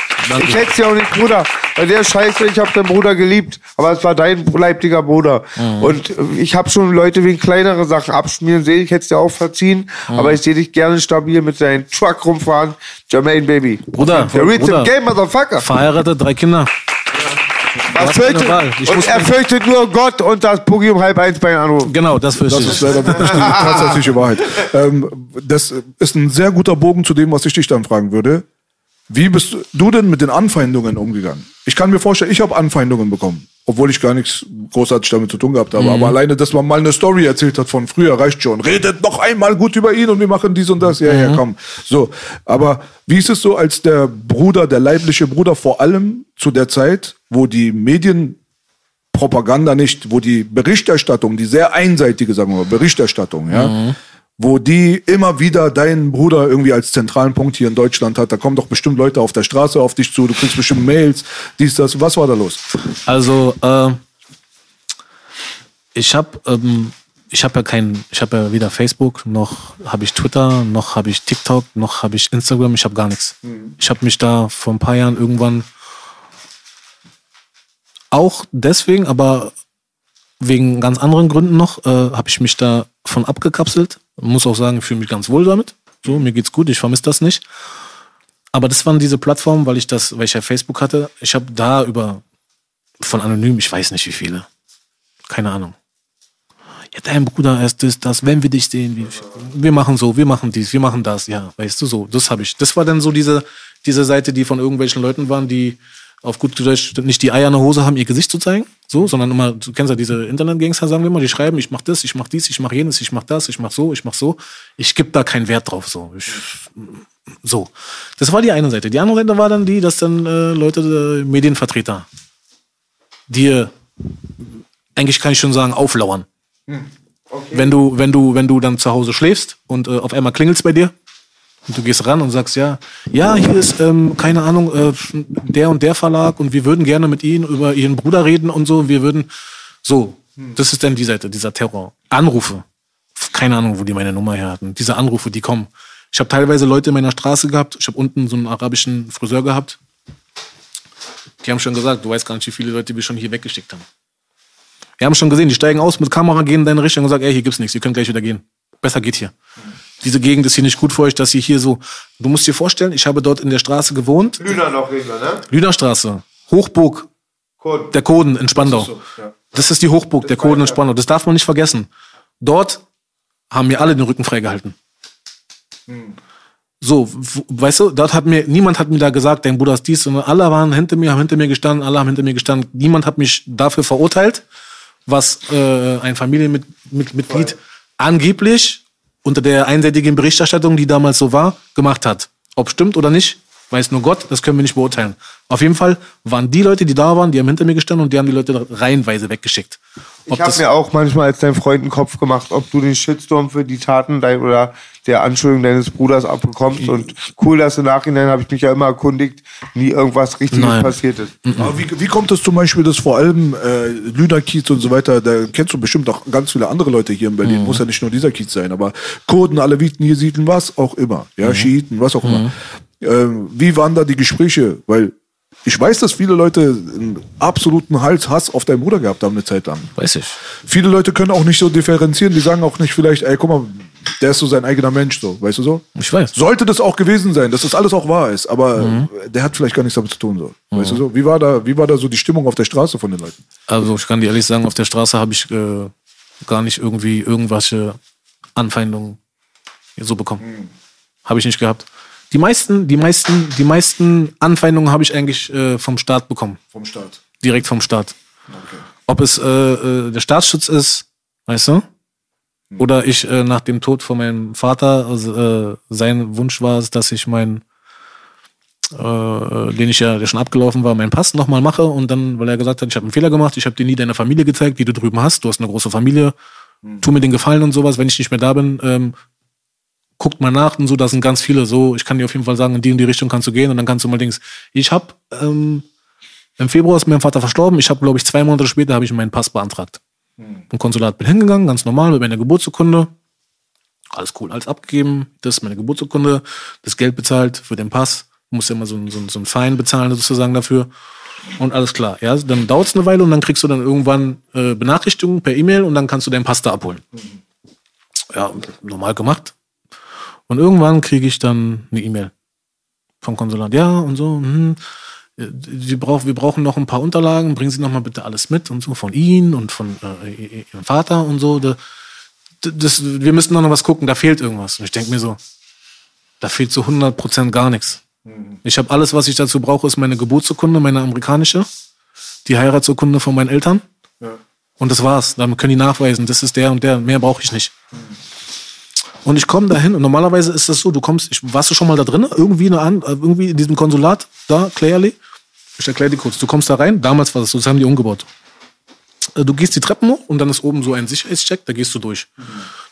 Ich hätte ja auch nicht, Bruder. Bei der Scheiße, ich habe deinen Bruder geliebt, aber es war dein leiblicher Bruder. Mhm. Und äh, ich habe schon Leute wegen kleinere Sachen abschmieren sehen. Ich hätte es dir auch verziehen, Mhm. aber ich sehe dich gerne stabil mit deinem Truck rumfahren. Jermaine, Baby. Bruder, Der Reads Bruder. Game, Motherfucker. Verheiratet, drei Kinder. Was fürchtet, und er fürchtet nur Gott und das Boogie um halb eins bei Anruf. Genau, das fürchte Das ich. ist leider wirklich die tatsächliche Wahrheit. Ähm, das ist ein sehr guter Bogen zu dem, was ich dich dann fragen würde. Wie bist du denn mit den Anfeindungen umgegangen? Ich kann mir vorstellen, ich habe Anfeindungen bekommen, obwohl ich gar nichts großartig damit zu tun gehabt habe. Aber alleine, dass man mal eine Story erzählt hat von früher, reicht schon. Redet noch einmal gut über ihn und wir machen dies und das. Ja, ja, komm. So. Aber wie ist es so als der Bruder, der leibliche Bruder, vor allem zu der Zeit, wo die Medien Propaganda nicht, wo die Berichterstattung, die sehr einseitige, sagen wir mal, Berichterstattung, ja, wo die immer wieder deinen Bruder irgendwie als zentralen Punkt hier in Deutschland hat. Da kommen doch bestimmt Leute auf der Straße auf dich zu, du kriegst bestimmt Mails, dies, das. Was war da los? Also, äh, ich habe ähm, ich habe ja kein, ich habe ja weder Facebook, noch habe ich Twitter, noch habe ich TikTok, noch habe ich Instagram, ich habe gar nichts. Ich habe mich da vor ein paar Jahren irgendwann auch deswegen, aber wegen ganz anderen Gründen noch, äh, habe ich mich da von abgekapselt. Muss auch sagen, ich fühle mich ganz wohl damit. So, mir geht's gut, ich vermisse das nicht. Aber das waren diese Plattformen, weil ich das, weil ich ja Facebook hatte. Ich habe da über von anonym, ich weiß nicht wie viele. Keine Ahnung. Ja, dein Bruder ist das, das, wenn wir dich sehen, wir, wir machen so, wir machen dies, wir machen das, ja, weißt du so. Das habe ich. Das war dann so diese, diese Seite, die von irgendwelchen Leuten waren, die auf gut Deutsch nicht die Eier in der Hose haben, ihr Gesicht zu zeigen, so, sondern immer, du kennst ja diese Internetgangster, sagen wir mal, die schreiben, ich mach das, ich mach dies, ich mach jenes, ich mach das, ich mach so, ich mach so. Ich gebe da keinen Wert drauf, so. Ich, so. Das war die eine Seite. Die andere Seite war dann die, dass dann äh, Leute, äh, Medienvertreter, dir, eigentlich kann ich schon sagen, auflauern. Wenn du, wenn du, wenn du dann zu Hause schläfst und äh, auf einmal klingelt's bei dir und du gehst ran und sagst, ja, ja, hier ist, ähm, keine Ahnung, äh, der und der Verlag und wir würden gerne mit Ihnen über Ihren Bruder reden und so, wir würden, so, das ist dann die Seite, dieser Terror. Anrufe, keine Ahnung, wo die meine Nummer her hatten, diese Anrufe, die kommen. Ich habe teilweise Leute in meiner Straße gehabt. Ich habe unten so einen arabischen Friseur gehabt. Die haben schon gesagt, du weißt gar nicht, wie viele Leute wir schon hier weggeschickt haben. Wir haben schon gesehen, die steigen aus mit Kamera, gehen in deine Richtung und sagen, ey, hier gibt's nichts, ihr könnt gleich wieder gehen. Besser geht hier. Diese Gegend ist hier nicht gut für euch, dass ihr hier so. Du musst dir vorstellen, ich habe dort in der Straße gewohnt, Lüder noch reden wir, ne? Lüderstraße, Hochburg Code. der Koden in Spandau. so, ja. Das ist die Hochburg der Koden in Spandau. Das darf man nicht vergessen. Dort haben mir alle den Rücken freigehalten. So, w- weißt du, dort hat mir, niemand hat mir da gesagt, dein Bruder ist dies, sondern alle waren hinter mir, haben hinter mir gestanden, alle haben hinter mir gestanden. Niemand hat mich dafür verurteilt, was äh, ein Familienmitglied angeblich unter der einseitigen Berichterstattung, die damals so war, gemacht hat. Ob stimmt oder nicht, weiß nur Gott, das können wir nicht beurteilen. Auf jeden Fall waren die Leute, die da waren, die haben hinter mir gestanden und die haben die Leute reihenweise weggeschickt. Ob Ich habe das- mir auch manchmal als dein Freund einen Kopf gemacht, ob du den Shitstorm für die Taten dein, oder der Anschuldigung deines Bruders abbekommst. Und cool, dass im Nachhinein habe ich mich ja immer erkundigt, nie irgendwas Richtiges Nein. passiert ist. Aber wie, wie kommt es zum Beispiel, dass vor allem äh, Lüder Kiez und so weiter, da kennst du bestimmt auch ganz viele andere Leute hier in Berlin, muss ja nicht nur dieser Kiez sein, aber Kurden, Aleviten, Jesiden, was auch immer, ja, Schiiten, was auch immer. Ähm, wie waren da die Gespräche? Weil ich weiß, dass viele Leute einen absoluten Hals Hass auf deinen Bruder gehabt haben eine Zeit lang. Weiß ich. Viele Leute können auch nicht so differenzieren, die sagen auch nicht vielleicht, ey, guck mal, der ist so sein eigener Mensch, so, weißt du so? Ich weiß. Sollte das auch gewesen sein, dass das alles auch wahr ist, aber äh, der hat vielleicht gar nichts damit zu tun, so. Weißt du so? Wie war da, wie war da so die Stimmung auf der Straße von den Leuten? Also ich kann dir ehrlich sagen, auf der Straße habe ich äh, gar nicht irgendwie irgendwelche Anfeindungen so bekommen. Habe ich nicht gehabt. Die meisten, die meisten, die meisten Anfeindungen habe ich eigentlich äh, vom Staat bekommen. Vom Staat. Direkt vom Staat. Ob es äh, äh, der Staatsschutz ist, weißt du? Oder ich äh, nach dem Tod von meinem Vater, also, äh, sein Wunsch war es, dass ich meinen, äh, den ich ja, der schon abgelaufen war, meinen Pass nochmal mache und dann, weil er gesagt hat, ich habe einen Fehler gemacht, ich habe dir nie deine Familie gezeigt, die du drüben hast, du hast eine große Familie, tu mir den Gefallen und sowas, wenn ich nicht mehr da bin, ähm, guckt mal nach und so, da sind ganz viele so, ich kann dir auf jeden Fall sagen, in die und die Richtung kannst du gehen und dann kannst du mal Dings. Ich habe ähm, im Februar ist mein Vater verstorben. Ich habe, glaube ich, zwei Monate später habe ich meinen Pass beantragt. Im Konsulat bin hingegangen, ganz normal, mit meiner Geburtsurkunde. Alles cool, alles abgegeben. Das ist meine Geburtsurkunde. Das Geld bezahlt für den Pass. Muss ja immer so, ein- so, ein- so ein Fein bezahlen sozusagen dafür. Und alles klar. Ja, dann dauert es eine Weile und dann kriegst du dann irgendwann äh, Benachrichtigungen per E-Mail und dann kannst du deinen Pass da abholen. Ja, normal gemacht. Und irgendwann kriege ich dann eine E-Mail vom Konsulat. Ja, und so. Hm, wir, brauch, wir brauchen noch ein paar Unterlagen. Bringen Sie noch mal bitte alles mit und so von Ihnen und von äh, Ihrem Vater und so. Da- Das, wir müssen noch was gucken. Da fehlt irgendwas. Und ich denke mir so, da fehlt zu 100 Prozent gar nichts. Ich habe alles, was ich dazu brauche, ist meine Geburtsurkunde, meine amerikanische, die Heiratsurkunde von meinen Eltern. Und das war's. Damit können die nachweisen, das ist der und der. Mehr brauche ich nicht. Und ich komme dahin und normalerweise ist das so, du kommst, ich, warst du schon mal da drin? Irgendwie, eine, An- äh, irgendwie in diesem Konsulat, da, Clearly? Ich erkläre dir kurz. Du kommst da rein, damals war das so, das haben die umgebaut. Äh, Du gehst die Treppen hoch und dann ist oben so ein Sicherheitscheck, da gehst du durch.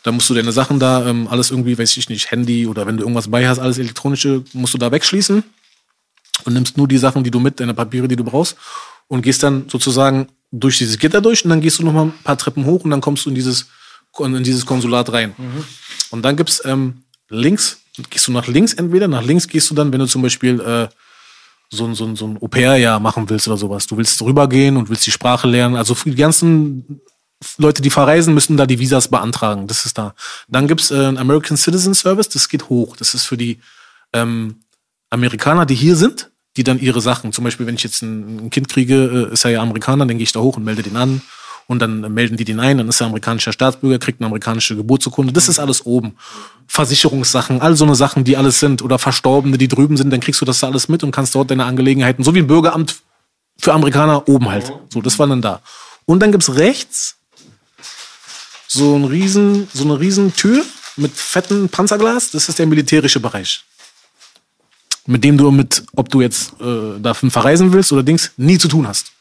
Da musst du deine Sachen da, ähm, alles irgendwie, weiß ich nicht, Handy oder wenn du irgendwas bei hast, alles elektronische, musst du da wegschließen und nimmst nur die Sachen, die du mit, deine Papiere, die du brauchst und gehst dann sozusagen durch dieses Gitter durch und dann gehst du noch mal ein paar Treppen hoch und dann kommst du in dieses, in dieses Konsulat rein. Und dann gibt's ähm, links, gehst du nach links entweder, nach links gehst du dann, wenn du zum Beispiel äh, so, ein- so, ein- so ein Au-pair-Jahr machen willst oder sowas. Du willst rübergehen und willst die Sprache lernen. Also für die ganzen Leute, die verreisen, müssen da die Visas beantragen. Das ist da. Dann gibt's äh, einen American Citizen Service, das geht hoch. Das ist für die ähm, Amerikaner, die hier sind, die dann ihre Sachen, zum Beispiel, wenn ich jetzt ein, ein Kind kriege, äh, ist er ja Amerikaner, dann gehe ich da hoch und melde den an. Und dann melden die den ein, dann ist er amerikanischer Staatsbürger, kriegt eine amerikanische Geburtsurkunde. Das ist alles oben. Versicherungssachen, all so eine Sachen, die alles sind. Oder Verstorbene, die drüben sind, dann kriegst du das da alles mit und kannst dort deine Angelegenheiten, so wie ein Bürgeramt für Amerikaner oben halt. So, das war dann da. Und dann gibt's rechts so ein riesen, so eine riesen Tür mit fetten Panzerglas. Das ist der militärische Bereich. Mit dem du mit, ob du jetzt äh, davon verreisen willst oder Dings, nie zu tun hast.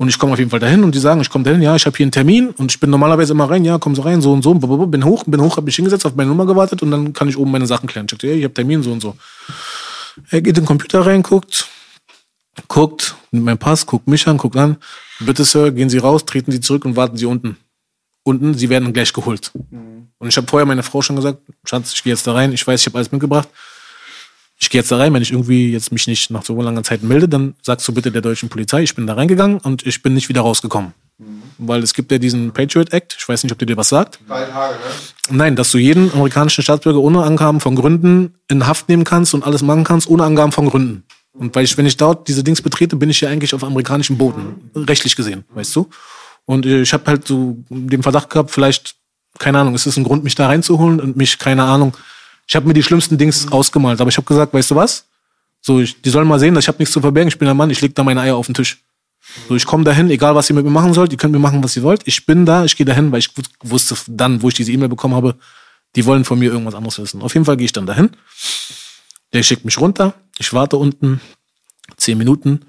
Und ich komme auf jeden Fall dahin und die sagen, ich komme dahin, ja, ich habe hier einen Termin und ich bin normalerweise immer rein, ja, komm so rein, so und so, bin hoch, bin hoch, habe mich hingesetzt, auf meine Nummer gewartet und dann kann ich oben meine Sachen klären. Ich sagte, ja, ich habe Termin, so und so. Er geht in den Computer rein, guckt, guckt, nimmt meinen Pass, guckt mich an, guckt an. Bitte, Sir, gehen Sie raus, treten Sie zurück und warten Sie unten. unten, sie werden gleich geholt. Und ich habe vorher meiner Frau schon gesagt, Schatz, ich gehe jetzt da rein, ich weiß, ich habe alles mitgebracht. Ich gehe jetzt da rein, wenn ich irgendwie jetzt mich nicht nach so langer Zeit melde, dann sagst du bitte der deutschen Polizei, ich bin da reingegangen und ich bin nicht wieder rausgekommen. Weil es gibt ja diesen Patriot Act, ich weiß nicht, ob der dir was sagt. Drei Tage, ne? Nein, dass du jeden amerikanischen Staatsbürger ohne Angaben von Gründen in Haft nehmen kannst und alles machen kannst, ohne Angaben von Gründen. Und weil ich, wenn ich dort diese Dings betrete, bin ich ja eigentlich auf amerikanischem Boden, rechtlich gesehen, weißt du? Und äh, ich habe halt so den Verdacht gehabt, vielleicht, keine Ahnung, ist es ein Grund, mich da reinzuholen und mich, keine Ahnung, ich habe mir die schlimmsten Dings ausgemalt, aber ich habe gesagt, weißt du was? So, ich, die sollen mal sehen, dass ich habe nichts zu verbergen, ich bin ein Mann, ich leg da meine Eier auf den Tisch. So, ich komme dahin, egal was ihr mit mir machen sollt, ihr könnt mir machen, was ihr wollt. Ich bin da, ich gehe dahin, weil ich wus- wusste dann, wo ich diese E-Mail bekommen habe, die wollen von mir irgendwas anderes wissen. Auf jeden Fall gehe ich dann dahin. Der schickt mich runter, ich warte unten, zehn Minuten,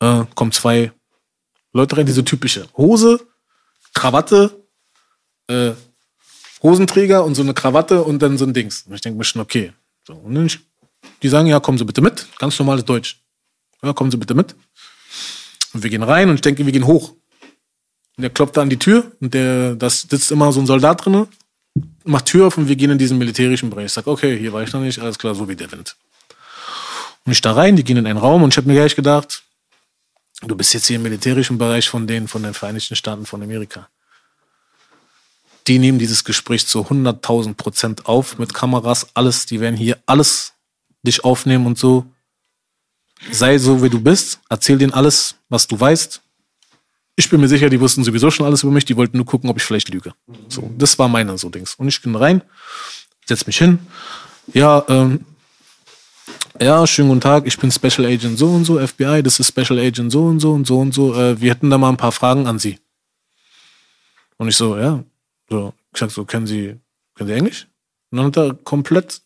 äh, kommen zwei Leute rein, diese typische Hose, Krawatte, äh, Hosenträger und so eine Krawatte und dann so ein Dings. Und ich denke mir schon, okay. So, und ich, die sagen, ja, kommen Sie bitte mit. Ganz normales Deutsch. Ja, kommen Sie bitte mit. Und wir gehen rein und ich denke, wir gehen hoch. Und der klopft da an die Tür und der, das sitzt immer so ein Soldat drinne, macht Tür auf und wir gehen in diesen militärischen Bereich. Ich sag, okay, hier war ich noch nicht, alles klar, so wie der Wind. Und ich da rein, die gehen in einen Raum und ich habe mir gleich gedacht, du bist jetzt hier im militärischen Bereich von denen, von den Vereinigten Staaten von Amerika. Die nehmen dieses Gespräch zu 100.000 Prozent auf mit Kameras, alles. Die werden hier alles dich aufnehmen und so. Sei so, wie du bist. Erzähl denen alles, was du weißt. Ich bin mir sicher, die wussten sowieso schon alles über mich. Die wollten nur gucken, ob ich vielleicht lüge. So, das war meine so Dings. Und ich bin rein, setz mich hin. Ja, ähm, ja, schönen guten Tag, ich bin Special Agent so und so, FBI, das ist Special Agent so und so und so und so. Äh, wir hätten da mal ein paar Fragen an Sie. Und ich so, ja, so, ich sag so, können Sie, können Sie Englisch? Und dann hat er komplett,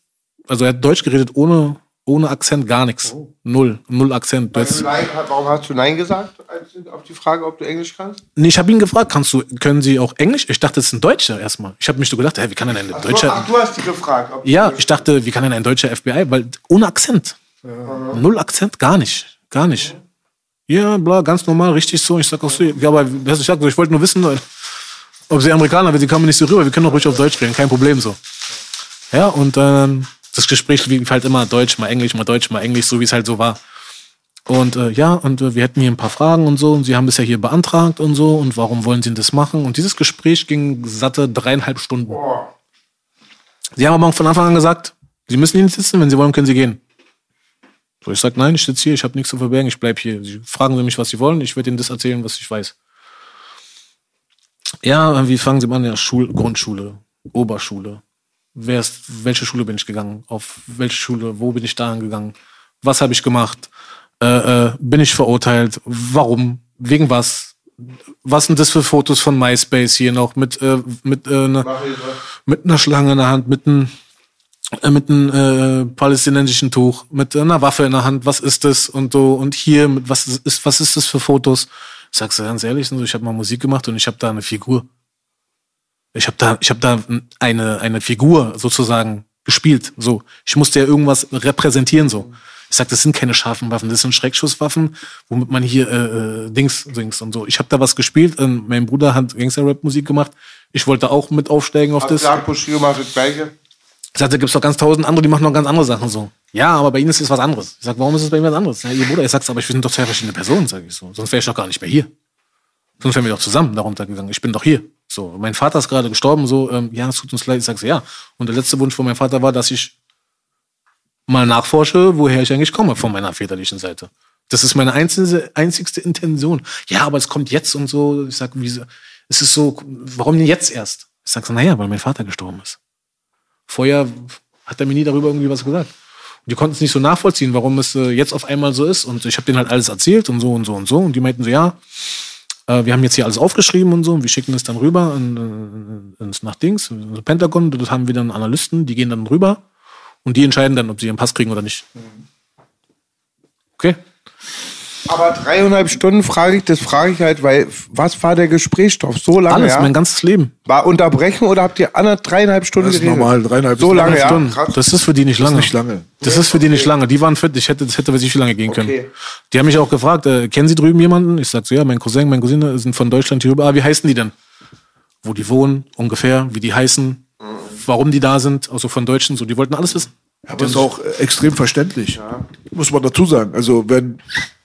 also er hat Deutsch geredet ohne, ohne Akzent, gar nichts. Null, null Akzent. Jetzt, Nein, warum hast du Nein gesagt auf die Frage, ob du Englisch kannst? nee, ich habe ihn gefragt, kannst du, können Sie auch Englisch? Ich dachte, das ist ein Deutscher erstmal. Ich habe mich so gedacht, hä, wie kann denn ein Ach, Deutscher, ach, du hast die gefragt. Ja, ich dachte, wie kann denn ein deutscher FBI, weil ohne Akzent. Null Akzent, gar nicht, gar nicht. Ja, bla, ganz normal, richtig so. Ich sag auch so, ja, aber ich sag, ich wollte nur wissen, ob sie Amerikaner, weil sie kommen nicht so rüber, wir können doch ruhig auf Deutsch reden, kein Problem so. Ja, und ähm, das Gespräch lief halt immer Deutsch, mal Englisch, mal Deutsch, mal Englisch, so wie es halt so war. Und äh, ja, und äh, wir hätten hier ein paar Fragen und so, und sie haben das ja hier beantragt und so, und warum wollen sie das machen? Und dieses Gespräch ging satte dreieinhalb Stunden. Sie haben aber von Anfang an gesagt, sie müssen hier nicht sitzen, wenn sie wollen, können sie gehen. So, ich sag, nein, ich sitze hier, ich habe nichts zu verbergen, ich bleib hier. Sie fragen Sie mich, was Sie wollen, ich werde Ihnen das erzählen, was ich weiß. Ja, wie fangen Sie an? Ja, Schul Grundschule, Oberschule. Wer ist, welche Schule bin ich gegangen? Auf welche Schule? Wo bin ich dahin gegangen? Was habe ich gemacht? Äh, äh, bin ich verurteilt? Warum? Wegen was? Was sind das für Fotos von MySpace hier noch mit äh, mit äh, ne, mit einer Schlange in der Hand, mit einem äh, mit einem äh, palästinensischen Tuch, mit einer Waffe in der Hand, was ist das und so und hier mit was ist was ist das für Fotos? Ich sag's dir ganz ehrlich, ich habe mal Musik gemacht und ich habe da eine Figur. Ich habe da ich habe da eine eine Figur sozusagen gespielt, so. Ich musste ja irgendwas repräsentieren so. Ich sag, das sind keine scharfen Waffen, das sind Schreckschusswaffen, womit man hier äh, äh, Dings Dings und so. Ich habe da was gespielt, ähm, mein Bruder hat Gangster-Rap Musik gemacht. Ich wollte auch mit aufsteigen auf Hast das. du Gleiche? Ich sagte, gibt's doch ganz tausend andere, die machen noch ganz andere Sachen so. Ja, aber bei ihnen ist es was anderes. Ich sag, warum ist es bei ihnen was anderes? Ja, ihr Bruder, ich sag's, aber wir sind doch zwei verschiedene Personen, sage ich so. Sonst wäre ich doch gar nicht mehr hier. Sonst wären wir doch zusammen darunter gegangen. Ich bin doch hier. So, mein Vater ist gerade gestorben, so, ähm, ja, es tut uns leid. Ich sag so, ja. Und der letzte Wunsch von meinem Vater war, dass ich mal nachforsche, woher ich eigentlich komme von meiner väterlichen Seite. Das ist meine einzige, einzigste Intention. Ja, aber es kommt jetzt und so. Ich sag, wie, es ist so, warum denn jetzt erst? Ich sag so, naja, weil mein Vater gestorben ist. Vorher hat er mir nie darüber irgendwie was gesagt. Und die konnten es nicht so nachvollziehen, warum es äh, jetzt auf einmal so ist. Und ich habe denen halt alles erzählt und so und so und so. Und die meinten so, ja, äh, wir haben jetzt hier alles aufgeschrieben und so. Und wir schicken es dann rüber in, in, ins nach Dings, ins Pentagon. Dort haben wir dann Analysten, die gehen dann rüber. Und die entscheiden dann, ob sie ihren Pass kriegen oder nicht. Okay. Aber dreieinhalb Stunden frage ich, das frage ich halt, weil was war der Gesprächsstoff? So lange, Alles, ja? mein ganzes Leben. War unterbrechen oder habt ihr andere dreieinhalb Stunden Das ist geredet? normal, dreieinhalb So lange, ja. Stunden. Krass. Das ist für die nicht lange. Nicht lange. Das ist für die nicht lange. Die waren fit. Ich hätte, das hätte weiß ich wie lange gehen können. Okay. Die haben mich auch gefragt, äh, kennen Sie drüben jemanden? Ich sag so, ja, mein Cousin, meine Cousine sind von Deutschland hier rüber. Ah, wie heißen die denn? wo die wohnen, ungefähr, wie die heißen, warum die da sind, also von Deutschen, so, die wollten alles wissen. Aber ist auch äh, extrem verständlich. Muss man dazu sagen. Also, wenn,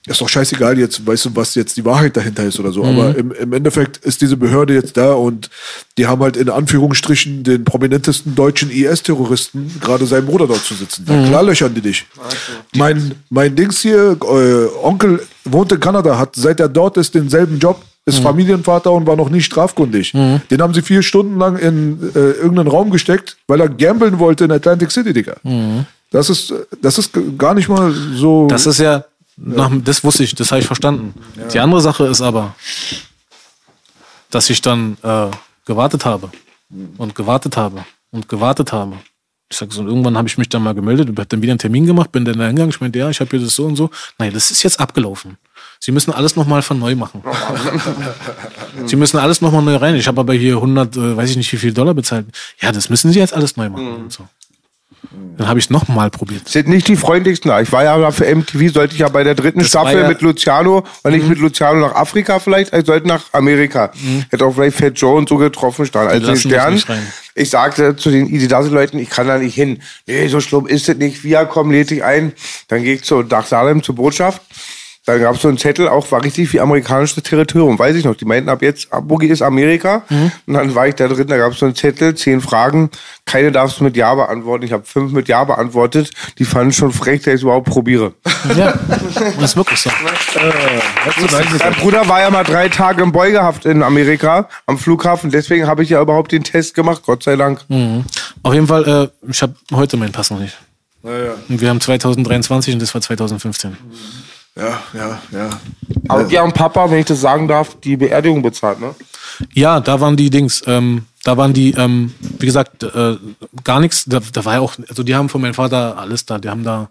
ist doch scheißegal jetzt, weißt du, was jetzt die Wahrheit dahinter ist oder so. Mhm. Aber im, im Endeffekt ist diese Behörde jetzt da und die haben halt in Anführungsstrichen den prominentesten deutschen IS-Terroristen gerade seinen Bruder dort zu sitzen. Mhm. Ja, klar löchern die dich. Mein, mein Dings hier, äh, Onkel wohnt in Kanada, hat seit er dort ist denselben Job, ist Familienvater und war noch nie strafkundig. Den haben sie vier Stunden lang in äh, irgendeinen Raum gesteckt, weil er gambeln wollte in Atlantic City, Digga. Das ist, das ist gar nicht mal so. Das ist ja, nach, das wusste ich, das habe ich verstanden. Die andere Sache ist aber, dass ich dann äh, gewartet habe und gewartet habe und gewartet habe. Ich sag so, und irgendwann habe ich mich dann mal gemeldet, habe dann wieder einen Termin gemacht, bin dann da hingegangen, ich meinte, ja, ich habe hier das so und so. Nein, das ist jetzt abgelaufen. Sie müssen alles nochmal von neu machen. Sie müssen alles nochmal neu rein. Ich habe aber hier 100, äh, weiß ich nicht wie viel Dollar bezahlt. Ja, das müssen Sie jetzt alles neu machen. Und so. Dann habe ich es nochmal probiert. Sind nicht die freundlichsten. Ich war ja für MTV, sollte ich ja bei der dritten Das Staffel ja- mit Luciano, und nicht mit Luciano nach Afrika vielleicht, ich sollte nach Amerika. Hätte auch vielleicht Fat Joe und so getroffen, stand als den Stern. Ich sagte zu den Easy Dazzle Leuten, ich kann da nicht hin. Nee, so schlimm ist es nicht. Wir kommen, lädt dich ein. Dann gehe ich zu nach Salem zur Botschaft. Dann gab es so einen Zettel, auch war richtig wie amerikanisches Territorium, weiß ich noch. Die meinten ab jetzt, Boogie ist Amerika. Mhm. Und dann war ich da drin, da gab es so einen Zettel, zehn Fragen, keine darfst du mit Ja beantworten. Ich habe fünf mit Ja beantwortet. Die fanden schon frech, dass ich es überhaupt probiere. Ja, das ist wirklich so. Mein Bruder war ja mal drei Tage im Beugehaft in Amerika am Flughafen, deswegen habe ich ja überhaupt den Test gemacht, Gott sei Dank. Auf jeden Fall, äh, ich habe heute meinen Pass noch nicht. Naja, Und wir haben 2023 und das war 2015. ja, ja, ja. Aber die haben Papa, wenn ich das sagen darf, die Beerdigung bezahlt, ne? Ja, da waren die Dings, ähm, da waren die, ähm, wie gesagt, äh, gar nichts. Da, da war ja auch, also die haben von meinem Vater alles da. Die haben da,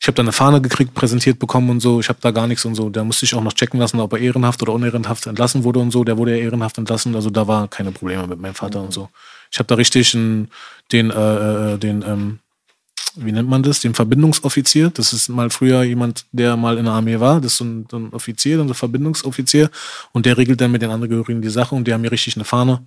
ich habe da eine Fahne gekriegt, präsentiert bekommen und so. Ich habe da gar nichts und so. Da musste ich auch noch checken lassen, ob er ehrenhaft oder unehrenhaft entlassen wurde und so. Der wurde ja ehrenhaft entlassen. Also da war keine Probleme mit meinem Vater und so. Ich habe da richtig den, äh, äh, den, ähm, wie nennt man das, den Verbindungsoffizier. Das ist mal früher jemand, der mal in der Armee war. Das ist so ein, so ein Offizier, so ein Verbindungsoffizier. Und der regelt dann mit den Angehörigen die Sache. Und die haben mir richtig eine Fahne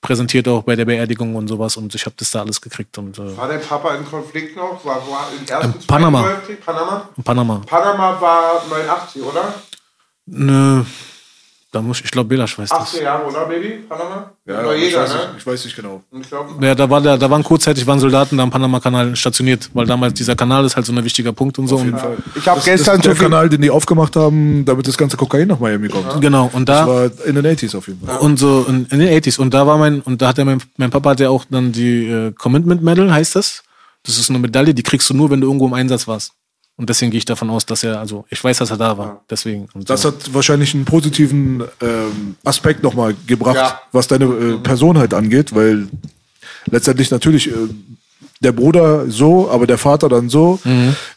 präsentiert auch bei der Beerdigung und sowas. Und ich habe das da alles gekriegt. Und äh, War dein Papa in Konflikt noch? War, war im ersten, Ähm, Panama. Panama? in Panama. Panama war 89, oder? Nö, da muss ich, ich glaube, Belasch weiß das. 18 Jahre, oder, Baby? Panama? ja Oder ich, jeder, weiß ne? nicht, ich weiß nicht genau. Ich glaub, Ja, da war der, da waren kurzzeitig waren Soldaten da am Panama-Kanal stationiert, weil damals dieser Kanal ist halt so ein wichtiger Punkt und so. Und, ich habe Das gestern der viel Kanal, den die aufgemacht haben, damit das ganze Kokain nach Miami kommt. genau, und Das da war in den 80s auf jeden Fall. und so in, in den 80s und da war mein und da hat er mein, mein Papa hat ja auch dann die äh, Commitment Medal heißt das. Das ist eine Medaille, die kriegst du nur, wenn du irgendwo im Einsatz warst. Und deswegen gehe ich davon aus, dass er also ich weiß, dass er da war. Deswegen und Das so. hat wahrscheinlich einen positiven ähm, Aspekt nochmal gebracht, Ja. was deine äh, Person halt angeht, weil letztendlich natürlich äh, der Bruder so, aber der Vater dann so.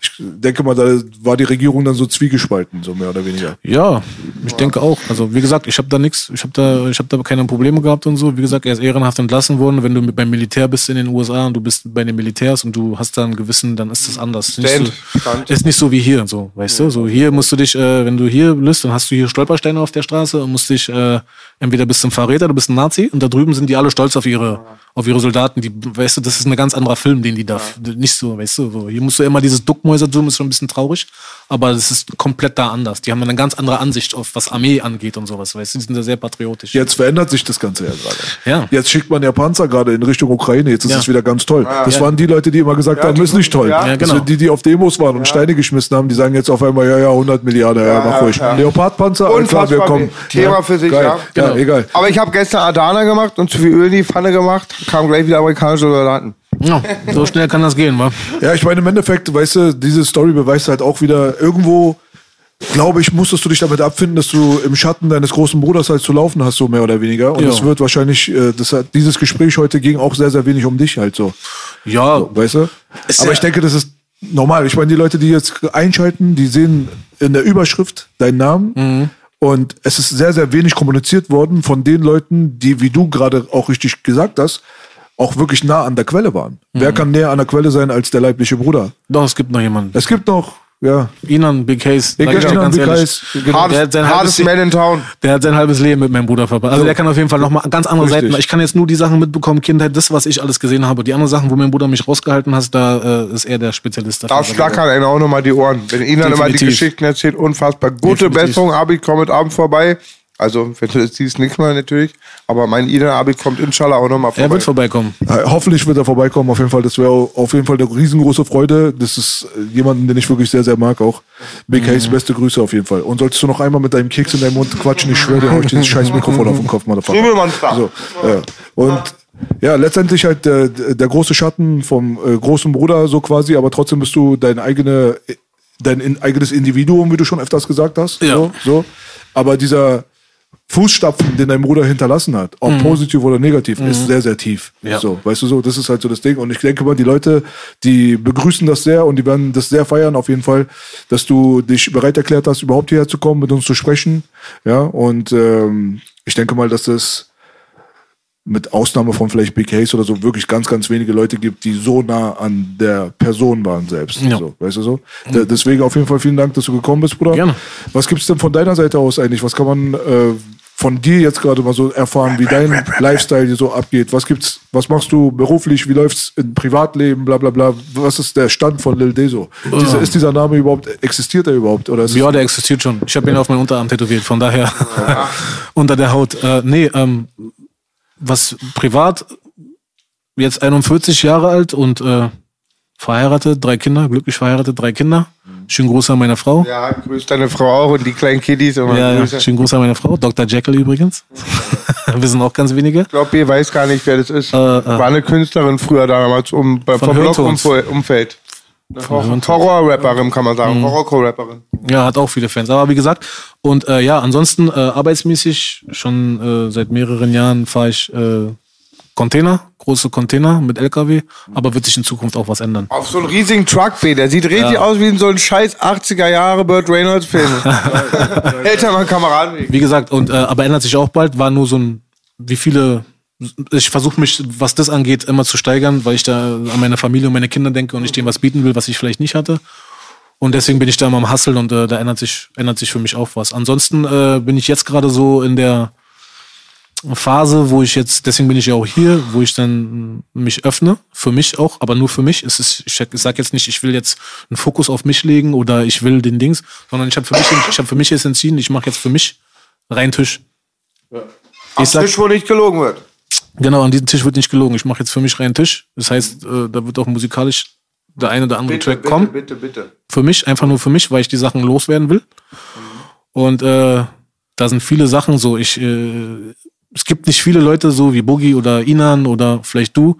Ich denke mal, da war die Regierung dann so zwiegespalten, so mehr oder weniger. Ja, ich denke auch. Also wie gesagt, ich habe da nichts, ich habe da, ich habe da keine Probleme gehabt und so. Wie gesagt, er ist ehrenhaft entlassen worden. Wenn du beim Militär bist in den USA und du bist bei den Militärs und du hast da einen gewissen, dann ist das anders. Nicht Stand, so, Stand. ist nicht so wie hier, so, weißt du. So hier musst du dich, äh, wenn du hier bist, dann hast du hier Stolpersteine auf der Straße und musst dich äh, entweder bist du ein Verräter, du bist ein Nazi und da drüben sind die alle stolz auf ihre, auf ihre Soldaten. Die, weißt du, das ist ein ganz anderer Film, den die da, nicht so, weißt du. So. Hier musst du immer dieses Duckmäusertum ist schon ein bisschen traurig, aber das ist komplett da anders. Die haben eine ganz andere Ansicht auf was Armee angeht und sowas, weißt du. Die sind da sehr patriotisch. Jetzt verändert sich das Ganze ja gerade. Ja. Jetzt schickt man ja Panzer gerade in Richtung Ukraine. Jetzt ist Ja. es wieder ganz toll. das Ja. waren die Leute, die immer gesagt haben, ist nicht toll. ja. Ja, Das genau. sind die, die auf Demos waren und Steine geschmissen haben, die sagen jetzt auf einmal, ja, ja, 100 Milliarden, ja, mach ruhig. ja. Leopardpanzer, klar, wir Unfassbar kommen. Thema für sich, Geil. ja. Ja, Genau. egal. Aber ich habe gestern Adana gemacht und zu viel Öl in die Pfanne gemacht, kamen gleich wieder amerikanische Soldaten. Ja, so schnell kann das gehen, wa? Ja, ich meine, im Endeffekt, weißt du, diese Story beweist halt auch wieder, irgendwo, glaube ich, musstest du dich damit abfinden, dass du im Schatten deines großen Bruders halt zu laufen hast, so mehr oder weniger. Und Ja. es wird wahrscheinlich, äh, das hat, dieses Gespräch heute ging auch sehr, sehr wenig um dich halt so. Ja, Weißt du? Ist Aber ja- ich denke, das ist normal. Ich meine, die Leute, die jetzt einschalten, die sehen in der Überschrift deinen Namen. Mhm. Und es ist sehr, sehr wenig kommuniziert worden von den Leuten, die, wie du gerade auch richtig gesagt hast, auch wirklich nah an der Quelle waren. Mhm. Wer kann näher an der Quelle sein als der leibliche Bruder? doch, es gibt noch jemanden. Es gibt noch Ja. Inan, Big Case. Big Case, Inan, ganz Big ehrlich. Case, genau. Der hat sein Hardest halbes- Man in Town. Der hat sein halbes Leben mit meinem Bruder verbracht. Also der kann auf jeden Fall nochmal ganz andere Richtig. Seiten. Ich kann jetzt nur die Sachen mitbekommen, Kindheit, das, was ich alles gesehen habe. Die anderen Sachen, wo mein Bruder mich rausgehalten hat, da äh, ist er der Spezialist dafür. Da schlackern einem auch nochmal die Ohren. Wenn Ihnen dann immer die Definitiv. Geschichten erzählt, unfassbar. Gute Definitiv. Besserung, Abi kommt mit Abend vorbei. Also, wenn du das siehst, nicht mal natürlich. Aber mein Ina Abi kommt inshallah auch nochmal vorbei. Er wird vorbeikommen. Äh, Hoffentlich wird er vorbeikommen, auf jeden Fall. Das wäre auf jeden Fall eine riesengroße Freude. Das ist äh, jemanden, den ich wirklich sehr, sehr mag auch. Big Mhm. beste Grüße auf jeden Fall. Und solltest du noch einmal mit deinem Keks in deinem Mund quatschen, ich schwöre dir, hau ich dieses scheiß Mikrofon auf den Kopf, Motherfucker. So, ja. Und ja, letztendlich halt der, der große Schatten vom äh, großen Bruder so quasi, aber trotzdem bist du dein eigene, dein in, eigenes Individuum, wie du schon öfters gesagt hast. Ja. So, so. Aber dieser Fußstapfen, den dein Bruder hinterlassen hat, ob positiv oder negativ, ist sehr, sehr tief. Ja. So, weißt du so, das ist halt so das Ding. Und ich denke mal, die Leute, die begrüßen das sehr und die werden das sehr feiern, auf jeden Fall, dass du dich bereit erklärt hast, überhaupt hierher zu kommen, mit uns zu sprechen. Ja, und ähm, ich denke mal, dass das mit Ausnahme von vielleicht Big Case oder so wirklich ganz, ganz wenige Leute gibt, die so nah an der Person waren selbst. Ja. So, weißt du so? Da, deswegen auf jeden Fall vielen Dank, dass du gekommen bist, Bruder. Gerne. Was gibt's denn von deiner Seite aus eigentlich? Was kann man äh, von dir jetzt gerade mal so erfahren, wie dein Lifestyle hier so abgeht? Was gibt's, was machst du beruflich? Wie läuft's im Privatleben? Bla bla bla. Was ist der Stand von Lil Deso? Dieser, ist dieser Name überhaupt, existiert er überhaupt? Oder ist es- Ja, der existiert schon. Ich habe ihn auf meinen Unterarm tätowiert, von daher unter der Haut. Äh, nee, ähm, was privat, jetzt 41 Jahre alt und äh, verheiratet, drei Kinder, glücklich verheiratet, drei Kinder. Schönen Gruß an meine Frau. Ja, grüß deine Frau auch und die kleinen Kiddies. Immer Ja, ja, schönen Gruß an meine Frau, Dr. Jekyll übrigens. Wir sind auch ganz wenige. Ich glaube, ihr weiß gar nicht, wer das ist. Äh, äh. War eine Künstlerin früher damals um, bei, vom Hörtons. Blog-Umfeld. Hörtons. Horror-Rapperin, kann man sagen. Mhm. Horrorcore-Rapperin. Ja, hat auch viele Fans. Aber wie gesagt, und äh, ja, ansonsten äh, arbeitsmäßig schon äh, seit mehreren Jahren fahre ich äh, Container, große Container mit LKW, aber wird sich in Zukunft auch was ändern. Auf so einen riesigen Truck, B. Der sieht richtig Ja. aus wie in so einem scheiß 80er Jahre Burt Reynolds Film. Älter mein Kameradenweg. Wie gesagt, und äh, aber ändert sich auch bald, war nur so ein, wie viele, ich versuche mich, was das angeht, immer zu steigern, weil ich da an meine Familie und meine Kinder denke und ich denen was bieten will, was ich vielleicht nicht hatte. Und deswegen bin ich da immer am Hasseln und äh, da ändert sich, ändert sich für mich auch was. Ansonsten äh, bin ich jetzt gerade so in der Phase, wo ich jetzt, deswegen bin ich ja auch hier, wo ich dann mich öffne, für mich auch, aber nur für mich. Es ist, ich sag jetzt nicht, ich will jetzt einen Fokus auf mich legen oder ich will den Dings, sondern ich habe für mich, ich habe für mich jetzt entschieden, ich mache jetzt für mich rein Tisch. Am Ich sag, Tisch, wo nicht gelogen wird. Genau, an diesem Tisch wird nicht gelogen. Ich mache jetzt für mich rein Tisch. Das heißt, äh, da wird auch musikalisch der eine oder andere Track kommen. bitte, bitte. Für mich, einfach nur für mich, weil ich die Sachen loswerden will. Und äh, da sind viele Sachen so. Ich, äh, es gibt nicht viele Leute so wie Boogie oder Inan oder vielleicht du,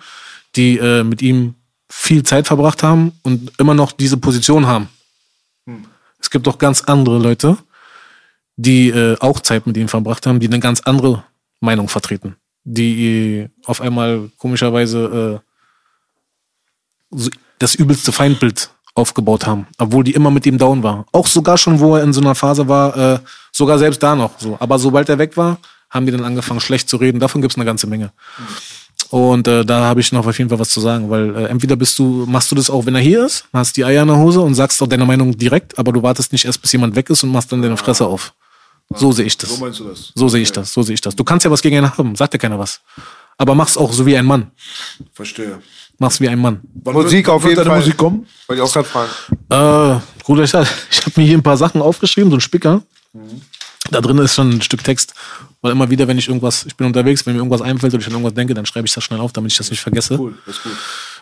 die äh, mit ihm viel Zeit verbracht haben und immer noch diese Position haben. Es gibt auch ganz andere Leute, die äh, auch Zeit mit ihm verbracht haben, die eine ganz andere Meinung vertreten. Die äh, auf einmal komischerweise äh, das übelste Feindbild aufgebaut haben, obwohl die immer mit ihm down war. Auch sogar schon, wo er in so einer Phase war, äh, sogar selbst da noch so. Aber sobald er weg war, haben die dann angefangen, schlecht zu reden. Davon gibt's eine ganze Menge. Und äh, da habe ich noch auf jeden Fall was zu sagen, weil äh, entweder bist du, machst du das auch, wenn er hier ist, hast die Eier in der Hose und sagst auch deine Meinung direkt, aber du wartest nicht erst, bis jemand weg ist und machst dann deine Fresse auf. So sehe ich das. So meinst du das? So sehe ich das, so sehe ich das. Du kannst ja was gegen ihn haben, sagt dir keiner was. Aber mach's auch so wie ein Mann. Verstehe. Mach's wie ein Mann. Wann Musik wird, auf wann jeden wird deine Fall. Musik kommen? Wollte ich auch gerade fragen. Äh, Bruder, ich, ich habe mir hier ein paar Sachen aufgeschrieben, so ein Spicker. Da drin ist schon ein Stück Text. Weil immer wieder, wenn ich irgendwas, ich bin unterwegs, wenn mir irgendwas einfällt oder ich an irgendwas denke, dann schreibe ich das schnell auf, damit ich das nicht vergesse. Cool, das ist gut.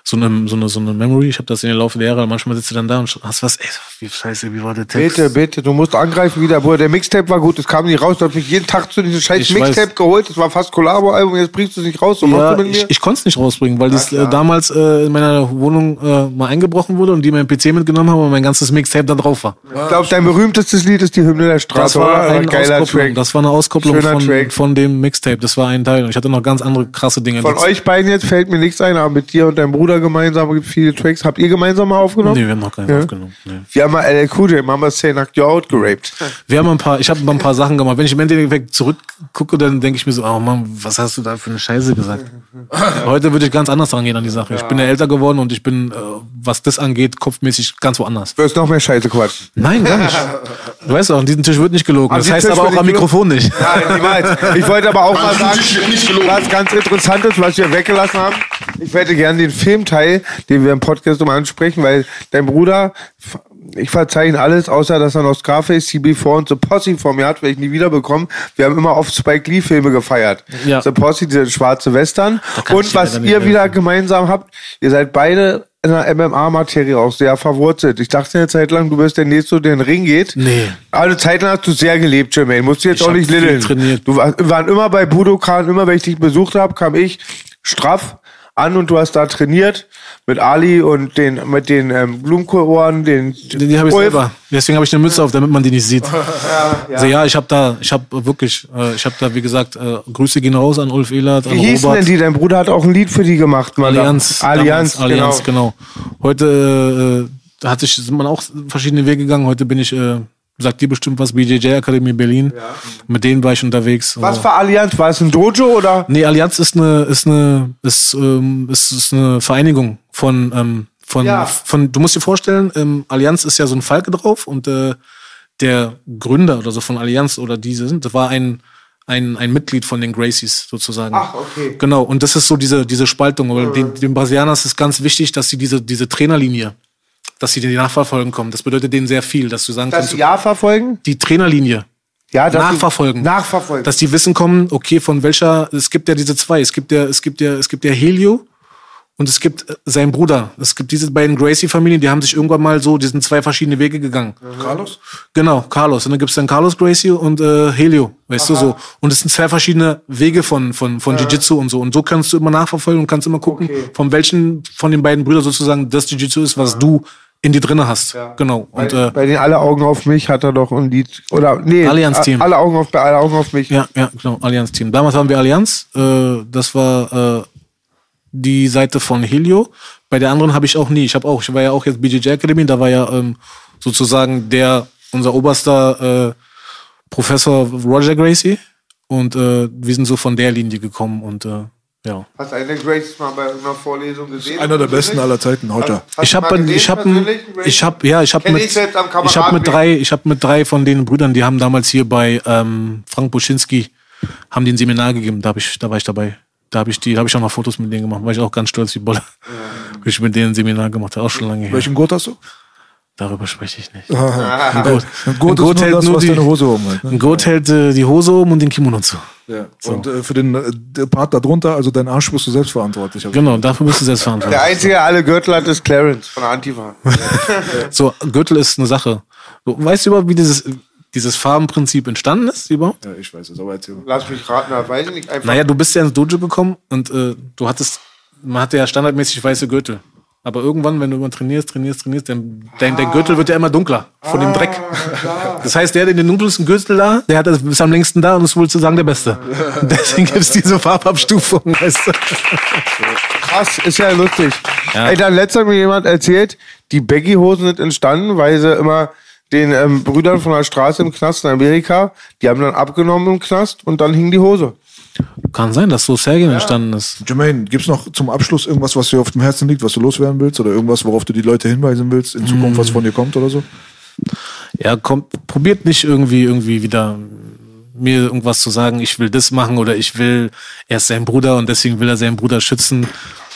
So eine, so eine, so eine Memory. Ich habe das in den Laufe der Jahre, manchmal sitzt du dann da und hast was, ey, wie scheiße, wie war der Text? Bitte, bitte, du musst angreifen wieder, Bruder. Der Mixtape war gut, es kam nicht raus. Du hast mich jeden Tag zu diesem scheiß Ich Mixtape weiß. geholt. Das war fast Collabo-Album, jetzt bringst du es nicht raus. So Ja, machst du mit ich, ich konnte es nicht rausbringen, weil das äh, damals äh, in meiner Wohnung äh, mal eingebrochen wurde und die meinen PC mitgenommen haben und mein ganzes Mixtape da drauf war. Ich glaube, dein berühmtestes Lied ist die Hymne der Das Straße. war oder? eine geiler Auskopplung. Track. Das war eine Auskopplung von, Track. von dem Mixtape. Das war ein Teil. Und ich hatte noch ganz andere krasse Dinge. Von Das- euch beiden jetzt fällt mir nichts ein, aber mit dir und deinem Bruder Bruder gemeinsam, gibt viele Tracks. Habt ihr gemeinsam mal aufgenommen? Nee, wir haben noch keinen Ja. aufgenommen. Nee. Wir haben mal LL Cool J, Say Knocked You Out geraped. Wir haben ein paar, ich habe ein paar Sachen gemacht. Wenn ich im Endeffekt zurückgucke, dann denke ich mir so, oh Mann, was hast du da für eine Scheiße gesagt? Heute würde ich ganz anders rangehen an die Sache. Ich bin ja älter geworden und ich bin, äh, was das angeht, kopfmäßig ganz woanders. Du wirst noch mehr Scheiße quatschen. Nein, gar nicht. Du weißt auch, an diesem Tisch wird nicht gelogen. An Das heißt Tisch aber auch am. Mikrofon nicht. Nein, niemals. Ich wollte aber auch mal sagen, was ganz Interessantes, was wir weggelassen haben. Ich hätte gerne den Filmteil, den wir im Podcast nochmal ansprechen, weil dein Bruder, ich verzeihe ihn alles, außer dass er noch Scarface, CB4 und The Posse vor mir hat, weil ich nie wiederbekommen. Wir haben immer oft Spike Lee Filme gefeiert. Ja. The Posse, diese schwarze Western. Und was ihr wieder helfen. gemeinsam habt, ihr seid beide in der MMA-Materie auch sehr verwurzelt. Ich dachte eine Zeit lang, du bist der Nächste, der in den Ring geht. Nee. Aber eine Zeit lang hast du sehr gelebt, Jermaine. Musst du jetzt Ich auch nicht liddeln. trainiert. Du war, waren immer bei Budokan, immer wenn ich dich besucht habe, kam ich straff an und du hast da trainiert mit Ali und den mit den ähm, Blumenkohlohren, den Die, die habe ich selber. Deswegen habe ich eine Mütze auf, damit man die nicht sieht. Also ja, ich habe da, ich habe wirklich, äh, ich habe da, wie gesagt, äh, Grüße gehen raus an Ulf Ehlert, an Wie hießen Robert. denn die? Dein Bruder hat auch ein Lied für die gemacht, Mann. Allianz. Allianz, damals, Allianz, genau. genau. Heute äh, da hat sich, sind man auch verschiedene Wege gegangen. Heute bin ich, äh, sagt dir bestimmt was, BJJ Akademie Berlin. Mit denen war ich unterwegs. Was für Allianz? War es ein Dojo oder? Nee, Allianz ist eine, ist eine, ist, ähm, ist, ist eine Vereinigung von, ähm, von, Ja. von, du musst dir vorstellen, ähm, Allianz ist ja so ein Falke drauf und äh, der Gründer oder so von Allianz oder diese sind, das war ein, ein, ein Mitglied von den Gracies sozusagen. Ach, okay. Genau, und das ist so diese, diese Spaltung. Weil den, den Brasilianern ist es ganz wichtig, dass sie diese, diese Trainerlinie, dass sie die nachverfolgen kommen. Das bedeutet denen sehr viel, dass du sagen Das kannst, Jahr verfolgen? die Trainerlinie Ja, dass nachverfolgen. Nachverfolgen. Dass die wissen kommen, okay, von welcher, es gibt ja diese zwei, es gibt ja, es gibt ja, es gibt ja Helio und es gibt äh, seinen Bruder. Es gibt diese beiden Gracie-Familien, die haben sich irgendwann mal so, die sind zwei verschiedene Wege gegangen. Carlos? Genau, Carlos. Und dann gibt's dann Carlos Gracie und äh, Helio, weißt du so. Und es sind zwei verschiedene Wege von, von, von Jiu-Jitsu und so. Und so kannst du immer nachverfolgen und kannst immer gucken, Okay. von welchen von den beiden Brüdern sozusagen das Jiu-Jitsu ist, was du in dir drinne hast. Genau. Und bei, äh, bei den alle Augen auf mich hat er doch ein Lied oder nee, Allianz-Team. a- Alle Augen auf alle Augen auf mich. Ja, ja, genau, Allianz-Team. Damals waren wir Allianz. Äh, das war äh, die Seite von Helio. Bei der anderen habe ich auch nie. Ich habe auch, ich war ja auch jetzt BJJ Academy, da war ja ähm, sozusagen der, unser oberster äh, Professor Roger Gracie. Und äh, wir sind so von der Linie gekommen und äh, ja. Hast du einen Grace mal bei einer Vorlesung gesehen? Einer der besten aller Zeiten heute. Hast ich habe ich habe ich habe ja ich habe mit ich habe mit drei ich habe mit drei von den Brüdern die haben damals hier bei ähm, Frank Buschinski haben die ein Seminar gegeben da habe ich da war ich dabei da habe ich die habe ich auch noch Fotos mit denen gemacht war ich auch ganz stolz wie Bolle wie ich mit denen ein Seminar gemacht auch schon lange her Welchen Gurt hast du? darüber spreche ich nicht Ein Gurt, Ein Gurt, ist nur das, die, Hose oben hat. ein? Gurt hält äh, die Hose um und den Kimono zu Ja. Und äh, für den äh, der Part darunter, also dein Arsch, bist du selbst verantwortlich. Also genau dafür bist du selbst verantwortlich Der einzige, der alle Gürtel hat, ist Clarence von der Antifa. so Gürtel ist eine Sache du, weißt du überhaupt wie dieses dieses Farbenprinzip entstanden ist überhaupt ja, ich weiß es, aber erzähl mal. Lass mich raten, na, weiß ich nicht. Einfach. Naja, du bist ja ins Dojo gekommen und äh, du hattest, man hatte ja standardmäßig weiße Gürtel. Aber irgendwann, wenn du immer trainierst, trainierst, trainierst, dein, dein, dein Gürtel wird ja immer dunkler von dem Dreck. Das heißt, der, der den dunkelsten Gürtel da, der hat das, ist am längsten da und ist wohl zu sagen der Beste. Und deswegen gibt's diese Farbabstufung, weißt du. Krass, ist ja lustig. Ja. Ey, dann letztens hat mir jemand erzählt, die Baggy-Hosen sind entstanden, weil sie immer den ähm, Brüdern von der Straße im Knast in Amerika, die haben dann abgenommen im Knast und dann hing die Hose. Kann sein, dass so Sergin entstanden ist. Jermaine, gibt's noch zum Abschluss irgendwas, was dir auf dem Herzen liegt, was du loswerden willst? Oder irgendwas, worauf du die Leute hinweisen willst, in Zukunft, was von dir kommt oder so? Ja, kommt, probiert nicht irgendwie, irgendwie wieder mir irgendwas zu sagen, ich will das machen oder ich will, er ist sein Bruder und deswegen will er seinen Bruder schützen.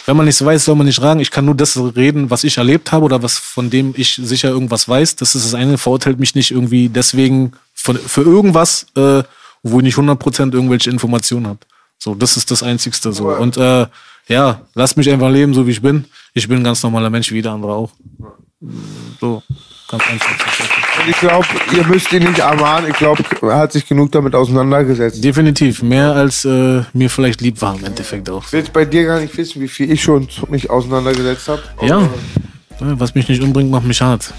Wenn man nichts weiß, soll man nicht fragen. Ich kann nur das reden, was ich erlebt habe oder was von dem ich sicher irgendwas weiß. Das ist das eine, verurteilt mich nicht irgendwie deswegen von, für irgendwas, äh, wo ich nicht 100% irgendwelche Informationen habe. So, das ist das Einzigste so. Und äh, ja, lasst mich einfach leben, so wie ich bin. Ich bin ein ganz normaler Mensch, wie jeder andere auch. So, ganz einfach. Und ich glaube, ihr müsst ihn nicht ermahnen. Ich glaube, er hat sich genug damit auseinandergesetzt. Definitiv, mehr als äh, mir vielleicht lieb war im Endeffekt auch. Ich will jetzt bei dir gar nicht wissen, wie viel ich schon mich auseinandergesetzt habe. Ja, Ja, was mich nicht umbringt, macht mich hart.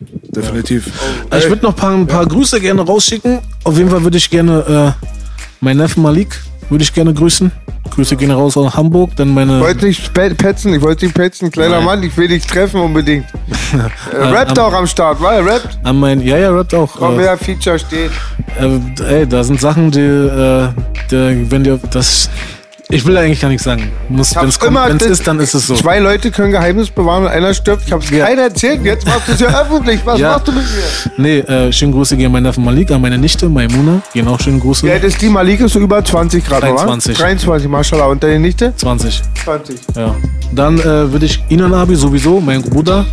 Definitiv. Ich würde noch ein paar, ein paar Grüße gerne rausschicken. Auf jeden Fall würde ich gerne äh, meinen Neffen Malik würde ich gerne grüßen. Grüße gehen raus aus Hamburg. Dann meine. Ich wollte nicht pe- petzen, ich wollte nicht petzen. Kleiner Nein. Mann, ich will dich treffen unbedingt. äh, rappt am- auch am Start, weil er rappt. An mein, ja, ja, rappt auch. Komm, Äh, wer Feature steht. äh, ey, da sind Sachen, die, äh, die wenn dir das. Ich will eigentlich gar nichts sagen. Muss, wenn es ist, dann ist es so. Zwei Leute können Geheimnis bewahren und einer stirbt. Ich hab's Ja. keiner erzählt. Jetzt machst du es ja öffentlich. Was Ja. machst du mit mir? Nee, äh, schönen Grüße gehen an meinen Neffen Malik, an meine Nichte Maimuna. Gehen auch schönen Grüße. Ja, das ist die Malik ist so über 20 Grad, 23. oder? 23, Mashallah. Und deine Nichte? 20. 20. Ja. Dann äh, würde ich Inan Abi sowieso, mein Bruder.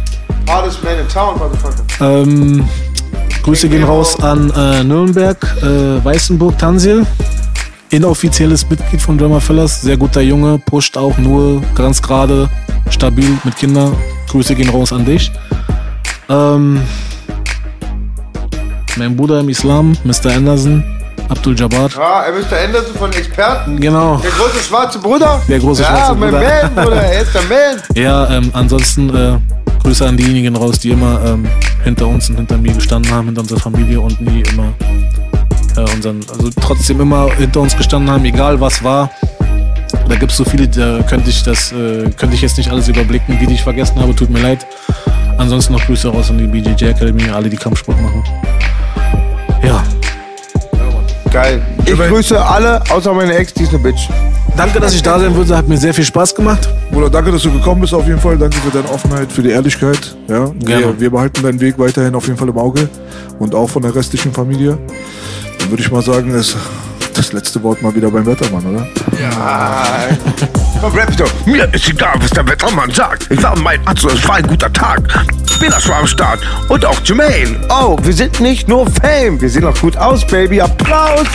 Hardest man in town, motherfucker. Ähm, Grüße gehen raus an äh, Nürnberg, äh, Weißenburg, Tansil. Inoffizielles Mitglied von Drummer Fellas. Sehr guter Junge, pusht auch nur ganz gerade, stabil mit Kindern. Grüße gehen raus an dich. Ähm, mein Bruder im Islam, Mr. Anderson, Abdul Jabbar. Ja, er Mr. Anderson von Experten. Genau. Der große schwarze Bruder. Der große ja, schwarze mein Bruder. Man, Bruder. Er ist der Man. Ja, ähm, ansonsten äh, Grüße an diejenigen raus, die immer ähm, hinter uns und hinter mir gestanden haben, hinter unserer Familie und nie immer äh, unseren, also trotzdem immer hinter uns gestanden haben, egal was war. Da gibt es so viele, da könnte ich das, äh, könnte ich jetzt nicht alles überblicken, die, die ich vergessen habe, tut mir leid. Ansonsten noch Grüße raus an die BJJ Academy, alle, die Kampfsport machen. Ja, Geil. Ich grüße alle, außer meine Ex, die ist eine Bitch. danke, dass ich da sein würde, hat mir sehr viel Spaß gemacht. Bruder, danke, dass du gekommen bist auf jeden Fall. Danke für deine Offenheit, für die Ehrlichkeit. Ja, Gerne. wir, wir behalten deinen Weg weiterhin auf jeden Fall im Auge und auch von der restlichen Familie. Dann würde ich mal sagen, ist das letzte Wort mal wieder beim Wettermann, oder? Komm, rap doch. Mir ist egal, was der Wettermann sagt. Ich war mein Arzt, es war ein guter Tag. Spinners war am Start und auch Jermaine. Oh, wir sind nicht nur Fame. Wir sehen auch gut aus, Baby. Applaus.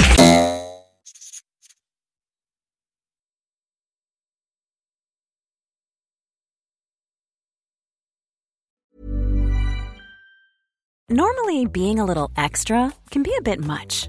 Normally, being a little extra can be a bit much,